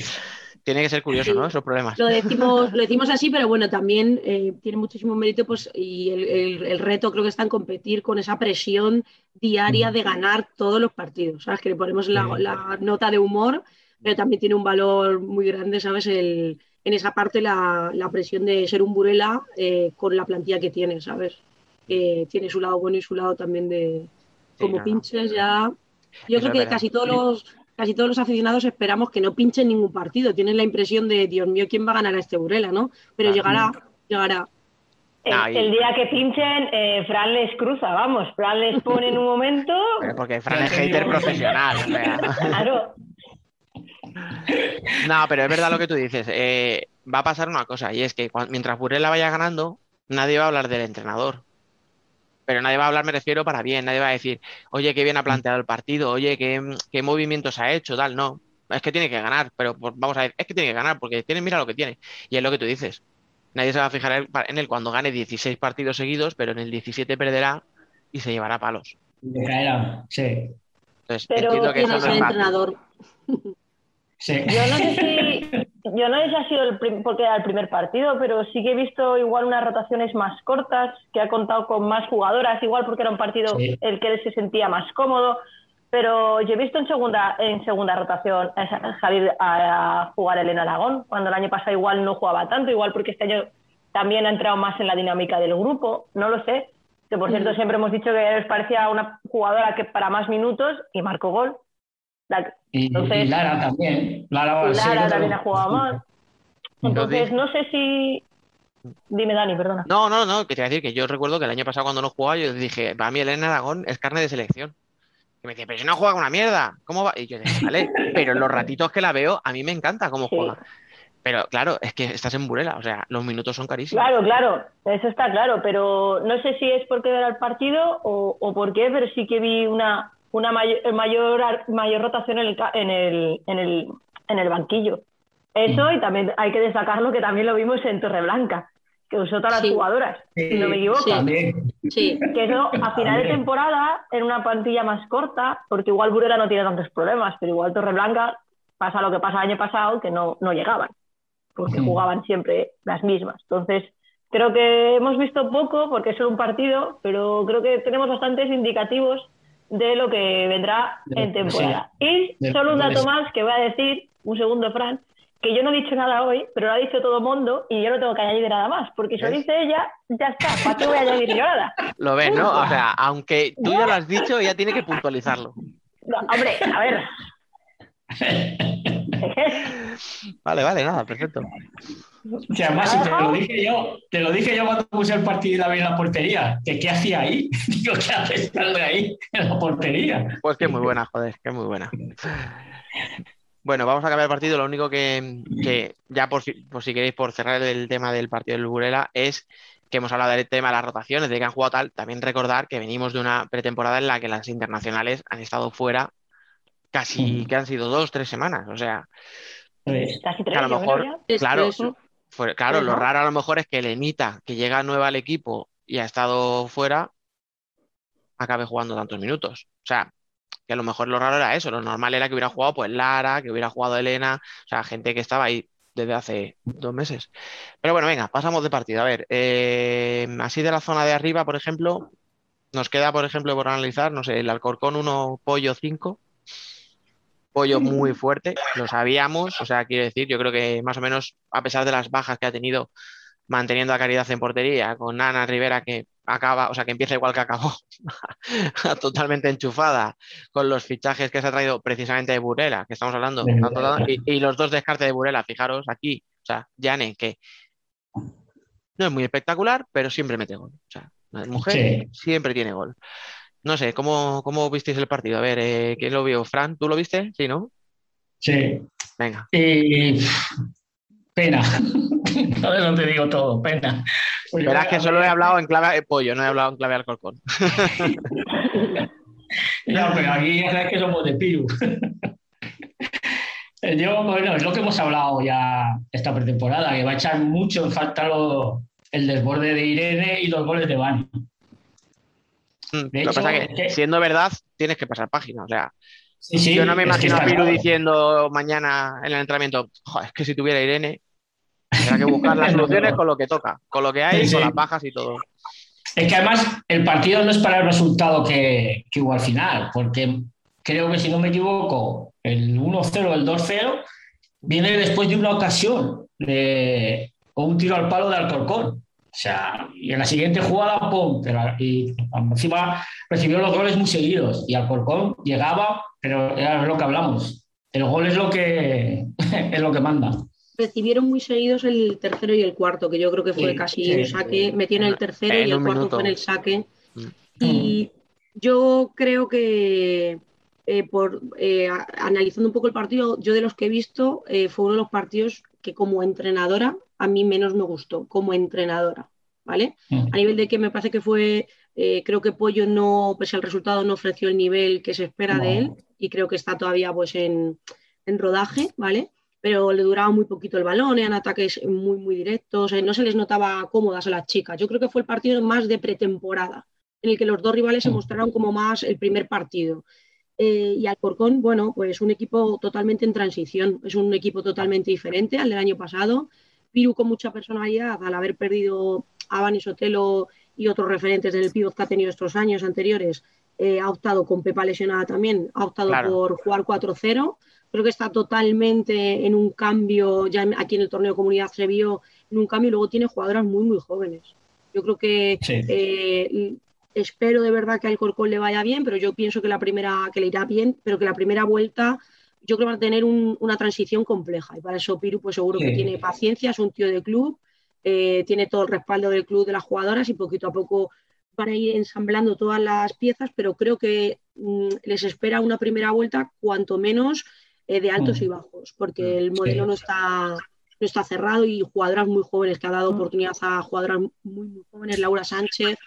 Tiene que ser curioso, ¿no? Esos problemas. Lo decimos, lo decimos así, pero bueno, también eh, tiene muchísimo mérito pues, y el, el- el reto creo que está en competir con esa presión diaria de ganar todos los partidos, ¿sabes? Que le ponemos la, la nota de humor, pero también tiene un valor muy grande, ¿sabes? El, en esa parte la, la presión de ser un Burela eh, con la plantilla que tiene, ¿sabes? Que tiene su lado bueno y su lado también de como no, no. pinches ya. Yo creo que casi todos los casi todos los aficionados esperamos que no pinchen ningún partido. Tienen la impresión de, Dios mío, ¿quién va a ganar a este Burela, no? Pero Claro. llegará, llegará. El, el día que pinchen, eh, Fran les cruza, vamos. Fran les pone en un momento. Pero Porque Fran es hater profesional. o sea. Claro, No, pero es verdad lo que tú dices. eh, va a pasar una cosa, y es que mientras Burela vaya ganando, nadie va a hablar del entrenador. Pero nadie va a hablar, me refiero, para bien. Nadie va a decir, oye, qué bien ha planteado el partido, oye, qué, qué movimientos ha hecho, tal. No, es que tiene que ganar, pero pues, vamos a ver, es que tiene que ganar, porque tiene, mira lo que tiene. Y es lo que tú dices. Nadie se va a fijar en él cuando gane 16 partidos seguidos, pero en el 17 perderá y se llevará palos. Le caerá, sí. Entonces, Pero entiendo que ¿Quién eso es no el es fácil. Sí. yo no sé si, yo no sé si ha sido el prim- porque era el primer partido, pero sí que he visto igual unas rotaciones más cortas, que ha contado con más jugadoras, igual porque era un partido Sí. el que él se sentía más cómodo. Pero yo he visto en segunda, en segunda rotación a Javier a, a jugar a Elena Aragón, cuando el año pasado igual no jugaba tanto, igual porque este año también ha entrado más en la dinámica del grupo, no lo sé. Que por cierto, Mm. siempre hemos dicho que les parecía una jugadora que para más minutos y marcó gol. La- Y, Entonces- y Lara también. Lara, y Lara también ha jugado más. Entonces, no sé si. Dime, Dani, perdona. No, no, no, que te iba a decir que yo recuerdo que el año pasado cuando no jugaba, yo dije, para mí Elena Aragón es carne de selección. Y me decía, pero si no juega una mierda, ¿cómo va? Y yo dije, vale, pero en los ratitos que la veo, a mí me encanta cómo Sí. juega. Pero claro, es que estás en Burela, o sea, los minutos son carísimos. Claro, claro, eso está claro, pero no sé si es porque era el partido o, o por qué, pero sí que vi una, una mayor, mayor, mayor rotación en el, en, el, en, el, en el banquillo. Eso, y también hay que destacarlo que también lo vimos en Torreblanca, que usó todas Sí. las jugadoras, si no me equivoco. Sí. También. Sí, Que eso a final de temporada, en una plantilla más corta, porque igual Burela no tiene tantos problemas, pero igual Torreblanca pasa lo que pasa el año pasado, que no, no llegaban, porque Ujú. jugaban siempre las mismas. Entonces, creo que hemos visto poco, porque es solo un partido, pero creo que tenemos bastantes indicativos de lo que vendrá en temporada. Y solo un dato más que voy a decir, un segundo, Fran, que yo no he dicho nada hoy, pero lo ha dicho todo el mundo y yo no tengo que añadir nada más, porque si lo dice ella, ya está, ¿para qué voy a añadir yo nada? Lo ves, ¿no? O sea, aunque tú ya lo has dicho, ella tiene que puntualizarlo. No, hombre, a ver. Vale, vale, nada, perfecto. Que además, si te lo dije yo, te lo dije yo cuando puse el partido y la vi en la portería, que qué hacía ahí. Digo, ¿qué hace estando ahí en la portería? Pues que muy buena, joder, que muy buena. Bueno, vamos a cambiar el partido. Lo único que, que ya por si, por si queréis, por cerrar el tema del partido del Burela, es que hemos hablado del tema de las rotaciones, de que han jugado tal. También recordar que venimos de una pretemporada en la que las internacionales han estado fuera casi Mm. que han sido dos, tres semanas. O sea, Casi que tres, a lo mejor, claro, eso. Fue- claro, lo raro a lo mejor es que Lenita, que llega nueva al equipo y ha estado fuera, acabe jugando tantos minutos. O sea, que a lo mejor lo raro era eso, lo normal era que hubiera jugado pues Lara, que hubiera jugado Elena, o sea, gente que estaba ahí desde hace dos meses. Pero bueno, venga, pasamos de partido. A ver, eh, así de la zona de arriba, por ejemplo, nos queda, por ejemplo, por analizar, no sé, el Alcorcón 1, Pollo 5. Pollo muy fuerte, lo sabíamos, o sea, quiero decir, yo creo que más o menos, a pesar de las bajas que ha tenido, manteniendo a Caridad en portería, con Ana Rivera que acaba, o sea, que empieza igual que acabó, totalmente enchufada, con los fichajes que se ha traído precisamente de Burela, que estamos hablando, y, y los dos descartes de Burela, fijaros aquí, o sea, Yane, que no es muy espectacular, pero siempre mete gol. O sea, la mujer Sí. siempre tiene gol. No sé, ¿cómo, cómo visteis el partido? A ver, eh, ¿quién lo vio? Fran, ¿tú lo viste? Sí, ¿no? sí. Venga. Pena. Ahora no te digo todo, pena. Pues Verás que solo he hablado en clave eh, pollo, no he hablado en clave Alcorcón. No, pero aquí ya sabes que somos de Piru. Yo, bueno, es lo que hemos hablado ya esta pretemporada, que va a echar mucho en falta lo- el desborde de Irene y los goles de Bani. Mm, Lo que pasa es que, siendo verdad, tienes que pasar página. O sea, Sí, sí, yo no me imagino a Piru claro. diciendo mañana en el entrenamiento, "Jo, es que si tuviera Irene, tendrá que buscar las soluciones con lo que toca, con lo que hay, Sí, con las bajas y todo. Es que además el partido no es para el resultado que, que hubo al final, porque creo que si no me equivoco, el 1-0 o el 2-0 viene después de una ocasión de, o un tiro al palo de Alcorcón. O sea, y en la siguiente jugada, ¡pum! Pero, y encima recibió los goles muy seguidos y Alcorcón llegaba, pero era lo que hablamos. El gol es lo que, es lo que manda. Recibieron muy seguidos el tercero y el cuarto, que yo creo que fue Sí, casi sí. un saque. Metieron el tercero En y el cuarto minuto. fue en el saque. Mm. Y yo creo que, eh, por eh, a- analizando un poco el partido, yo de los que he visto, eh, fue uno de los partidos que como entrenadora a mí menos me gustó, como entrenadora, ¿vale? Mm. A nivel de que me parece que fue, eh, creo que Pollo no, pese al resultado, no ofreció el nivel que se espera de él y creo que está todavía pues en, en rodaje, ¿vale? Pero le duraba muy poquito el balón, eran ataques muy, muy directos, eh, no se les notaba cómodas a las chicas. Yo creo que fue el partido más de pretemporada, en el que los dos rivales se Mm. mostraron como más el primer partido. Eh, y Alcorcón, bueno, pues un equipo totalmente en transición, es un equipo totalmente diferente al del año pasado. Piru con mucha personalidad al haber perdido a Vani Sotelo y otros referentes del pívot que ha tenido estos años anteriores, eh, ha optado con Pepa lesionada también, ha optado Claro. por jugar 4-0. Creo que está totalmente en un cambio, ya aquí en el torneo de comunidad se vio en un cambio y luego tiene jugadoras muy, muy jóvenes. Yo creo que Sí. eh, espero de verdad que al Corcón le vaya bien, pero yo pienso que la primera, que le irá bien, pero que la primera vuelta yo creo que va a tener un- una transición compleja. Y para eso Piru, pues seguro que tiene paciencia, es un tío de club, eh, tiene todo el respaldo del club de las jugadoras y poquito a poco van a ir ensamblando todas las piezas, pero creo que mm, les espera una primera vuelta cuanto menos eh, de altos Mm. y bajos, porque Mm, el modelo sí. no está no está cerrado y jugadoras muy jóvenes que ha dado oportunidad a jugadoras muy, muy jóvenes, Laura Sánchez,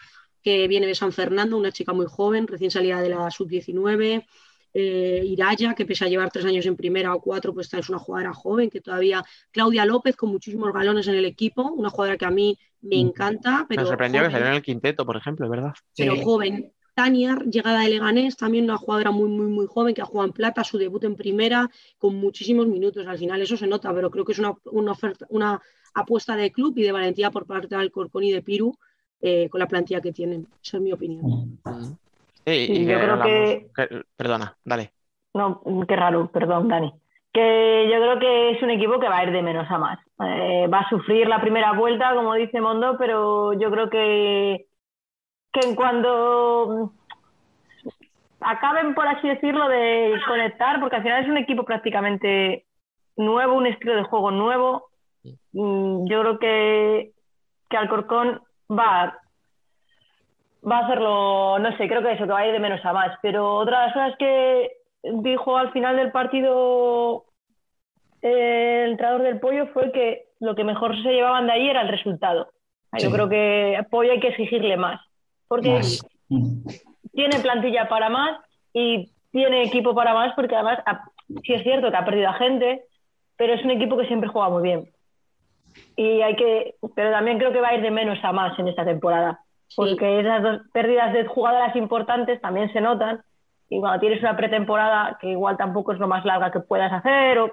que viene de San Fernando, una chica muy joven, recién salida de la sub-19, eh, Iraya, que pese a llevar tres años en primera o cuatro, pues es una jugadora joven que todavía, Claudia López, con muchísimos galones en el equipo, una jugadora que a mí me Mm. encanta, pero Me sorprendió que salió en el quinteto, por ejemplo, es verdad. pero Sí. joven, Tania, llegada de Leganés, también una jugadora muy, muy, muy joven que ha jugado en plata, su debut en primera, con muchísimos minutos. Al final eso se nota, pero creo que es una, una oferta, una apuesta de club y de valentía por parte del Alcorcón y de Piru eh, con la plantilla que tienen. Esa es mi opinión. Sí, y yo creo que- Perdona, dale. No, qué raro, perdón, Dani. Que yo creo que es un equipo que va a ir de menos a más. Eh, va a sufrir la primera vuelta, como dice Mondo, pero yo creo que, que en cuando acaben, por así decirlo, de conectar, porque al final es un equipo prácticamente nuevo, un estilo de juego nuevo, mm, yo creo que, que Alcorcón va, va a hacerlo, no sé, creo que eso, que va a ir de menos a más. Pero otra de las cosas que dijo al final del partido eh, el entrenador del Pollo fue que lo que mejor se llevaban de ahí era el resultado. Yo Sí. creo que a Pollo hay que exigirle más, porque Más. Tiene plantilla para más y tiene equipo para más, porque además sí es cierto que ha perdido a gente, pero es un equipo que siempre juega muy bien. Y hay que, pero también creo que va a ir de menos a más en esta temporada, porque esas dos pérdidas de jugadoras importantes también se notan. Y cuando tienes una pretemporada que igual tampoco es lo más larga que puedas hacer, o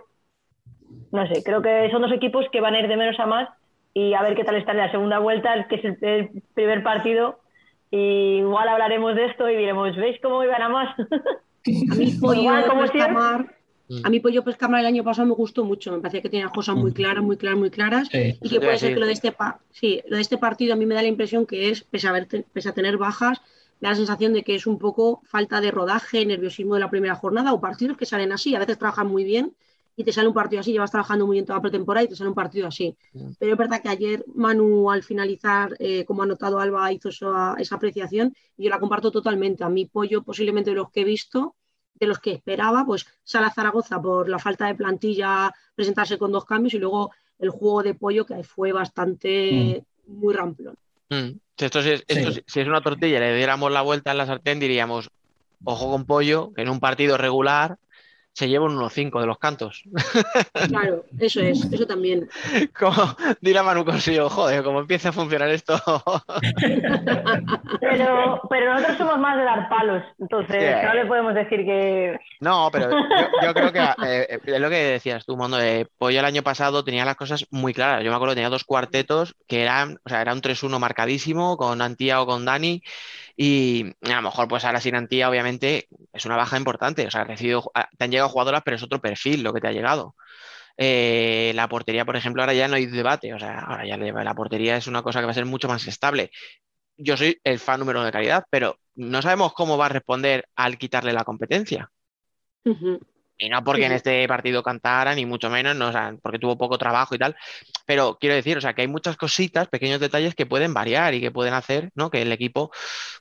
no sé, creo que son dos equipos que van a ir de menos a más y a ver qué tal está en la segunda vuelta, que es el, el primer partido. Y igual hablaremos de esto y diremos, ¿veis cómo iban a más? A mí Igual, como siempre. Mm. a mí Pollo Pescamar el año pasado me gustó mucho, me parecía que tenía cosas muy claras, muy claras, muy claras. Sí. Y que puede ser que lo de este pa- sí, lo de este partido a mí me da la impresión que es, pese a, haber te- pese a tener bajas, me da la sensación de que es un poco falta de rodaje, nerviosismo de la primera jornada o partidos que salen así. A veces trabajan muy bien y te sale un partido así, llevas trabajando muy bien toda la pretemporada y te sale un partido así. Mm. Pero es verdad que ayer Manu al finalizar, eh, como ha notado Alba, hizo esa, esa apreciación y yo la comparto totalmente. A mí Pollo posiblemente de los que he visto de los que esperaba, pues sale a Zaragoza por la falta de plantilla, presentarse con dos cambios y luego el juego de pollo que fue bastante muy ramplón. Mm. Si Esto, sí es- esto Sí. si es una tortilla y le diéramos la vuelta en la sartén, diríamos, ojo con pollo, que en un partido regular se lleva un 1-5 de los cantos. Claro, eso es, eso también. Como dirá Manu Consigo, joder, como empieza a funcionar esto. Pero, pero nosotros somos más de dar palos, entonces Sí. no le podemos decir que... No, pero yo, yo creo que eh, eh, es lo que decías tú, Mondo, de Pollo el año pasado tenía las cosas muy claras. Yo me acuerdo que tenía dos cuartetos que eran, o sea, era un 3-1 marcadísimo con Antía o con Dani. Y a lo mejor, pues ahora sin Antía, obviamente, es una baja importante. O sea, recibido, ah, te han llegado jugadoras, pero es otro perfil lo que te ha llegado. Eh, la portería, por ejemplo, ahora ya no hay debate. O sea, ahora ya la portería es una cosa que va a ser mucho más estable. Yo soy el fan número uno de calidad, pero no sabemos cómo va a responder al quitarle la competencia. Ujú. Y no porque en este partido cantara, ni mucho menos, no, o sea, porque tuvo poco trabajo y tal. Pero quiero decir, o sea, que hay muchas cositas, pequeños detalles que pueden variar y que pueden hacer, ¿no? Que el equipo,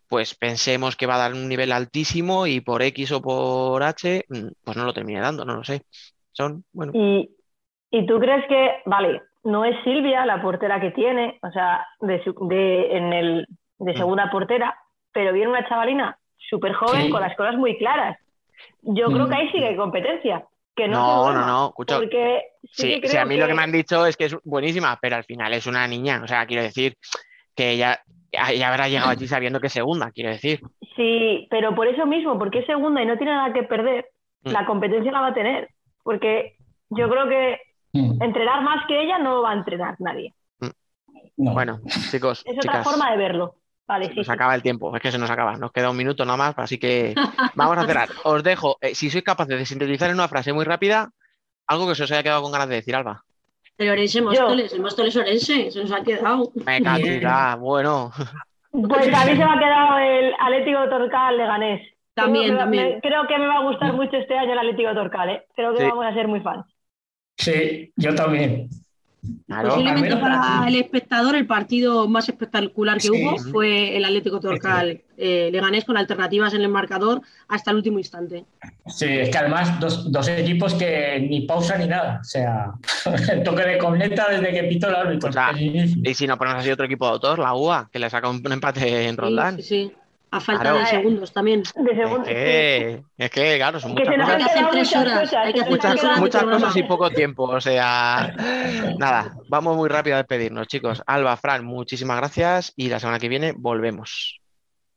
pues pensemos que va a dar un nivel altísimo y por X o por H, mm, pues no lo termine dando, no lo sé. Son, bueno, Y, y tú crees que, vale, no es Silvia la portera que tiene, o sea, de, su- de, en el, de Mm. segunda portera, pero viene una chavalina súper joven Sí. con las cosas muy claras. Yo creo Mm. que ahí sigue competencia. Que no, no, no, no, escucha. Porque sí, Sí, que sí, a mí lo que me han dicho es que es buenísima, pero al final es una niña. O sea, quiero decir que ella, ella habrá llegado allí sabiendo que es segunda, quiero decir. Sí, pero por eso mismo, porque es segunda y no tiene nada que perder, Mm. la competencia la va a tener. Porque yo creo que Mm. entrenar más que ella no va a entrenar nadie. No. Bueno, chicos, Es otra forma de verlo. Vale, sí, Nos sí. acaba el tiempo, es que se nos acaba, nos queda un minuto nada más, así que vamos a cerrar. Os dejo, eh, si sois capaces de sintetizar en una frase muy rápida, algo que se os haya quedado con ganas de decir, Alba. El Orense Móstoles, el Móstoles Orense, se nos ha quedado. Me cantidad, bueno. Pues a mí se me ha quedado el Atlético Torcal Leganés. También, creo que, también. me- creo que me va a gustar mucho este año el Atlético Torcal, ¿eh? Creo que Sí. vamos a ser muy fans. Sí, yo también. Claro. Posiblemente menos para el espectador el partido más espectacular que Sí. hubo fue el Atlético Torcal eh, Leganés con alternativas en el marcador hasta el último instante. Sí, es que además dos, dos equipos que ni pausa ni nada. O sea, el toque de corneta desde que pitó el árbitro. O sea. Y si no ponemos así otro equipo de autor, la UA, que le saca un empate en Sí, Roldán. sí, sí. A falta Claro. de segundos también. De Es segundo, que, es que, claro, son Que muchas cosas. Hay que hacer tres muchas horas, hay que hacer Muchas, tres horas muchas cosas y poco tiempo, o sea, nada, vamos muy rápido a despedirnos, chicos. Alba, Fran, muchísimas gracias y la semana que viene volvemos.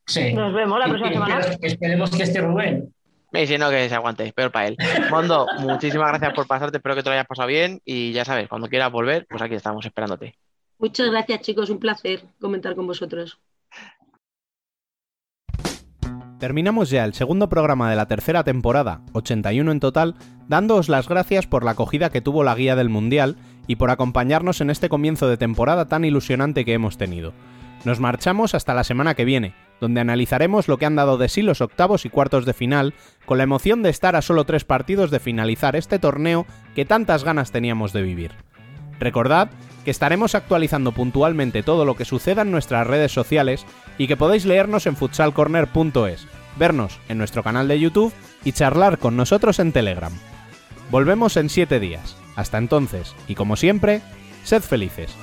Sí. Nos vemos la próxima semana. Esperemos que esté Rubén. Si no, que se aguante, peor para él. Mondo, muchísimas gracias por pasarte, espero que te lo hayas pasado bien y ya sabes, cuando quieras volver, pues aquí estamos esperándote. Muchas gracias, chicos. Un placer comentar con vosotros. Terminamos ya el segundo programa de la tercera temporada, 81 en total, dándoos las gracias por la acogida que tuvo la guía del Mundial y por acompañarnos en este comienzo de temporada tan ilusionante que hemos tenido. Nos marchamos hasta la semana que viene, donde analizaremos lo que han dado de sí los octavos y cuartos de final, con la emoción de estar a solo tres partidos de finalizar este torneo que tantas ganas teníamos de vivir. Recordad que estaremos actualizando puntualmente todo lo que suceda en nuestras redes sociales y que podéis leernos en futsalcorner.es, vernos en nuestro canal de YouTube y charlar con nosotros en Telegram. Volvemos en 7 días. Hasta entonces, y como siempre, sed felices.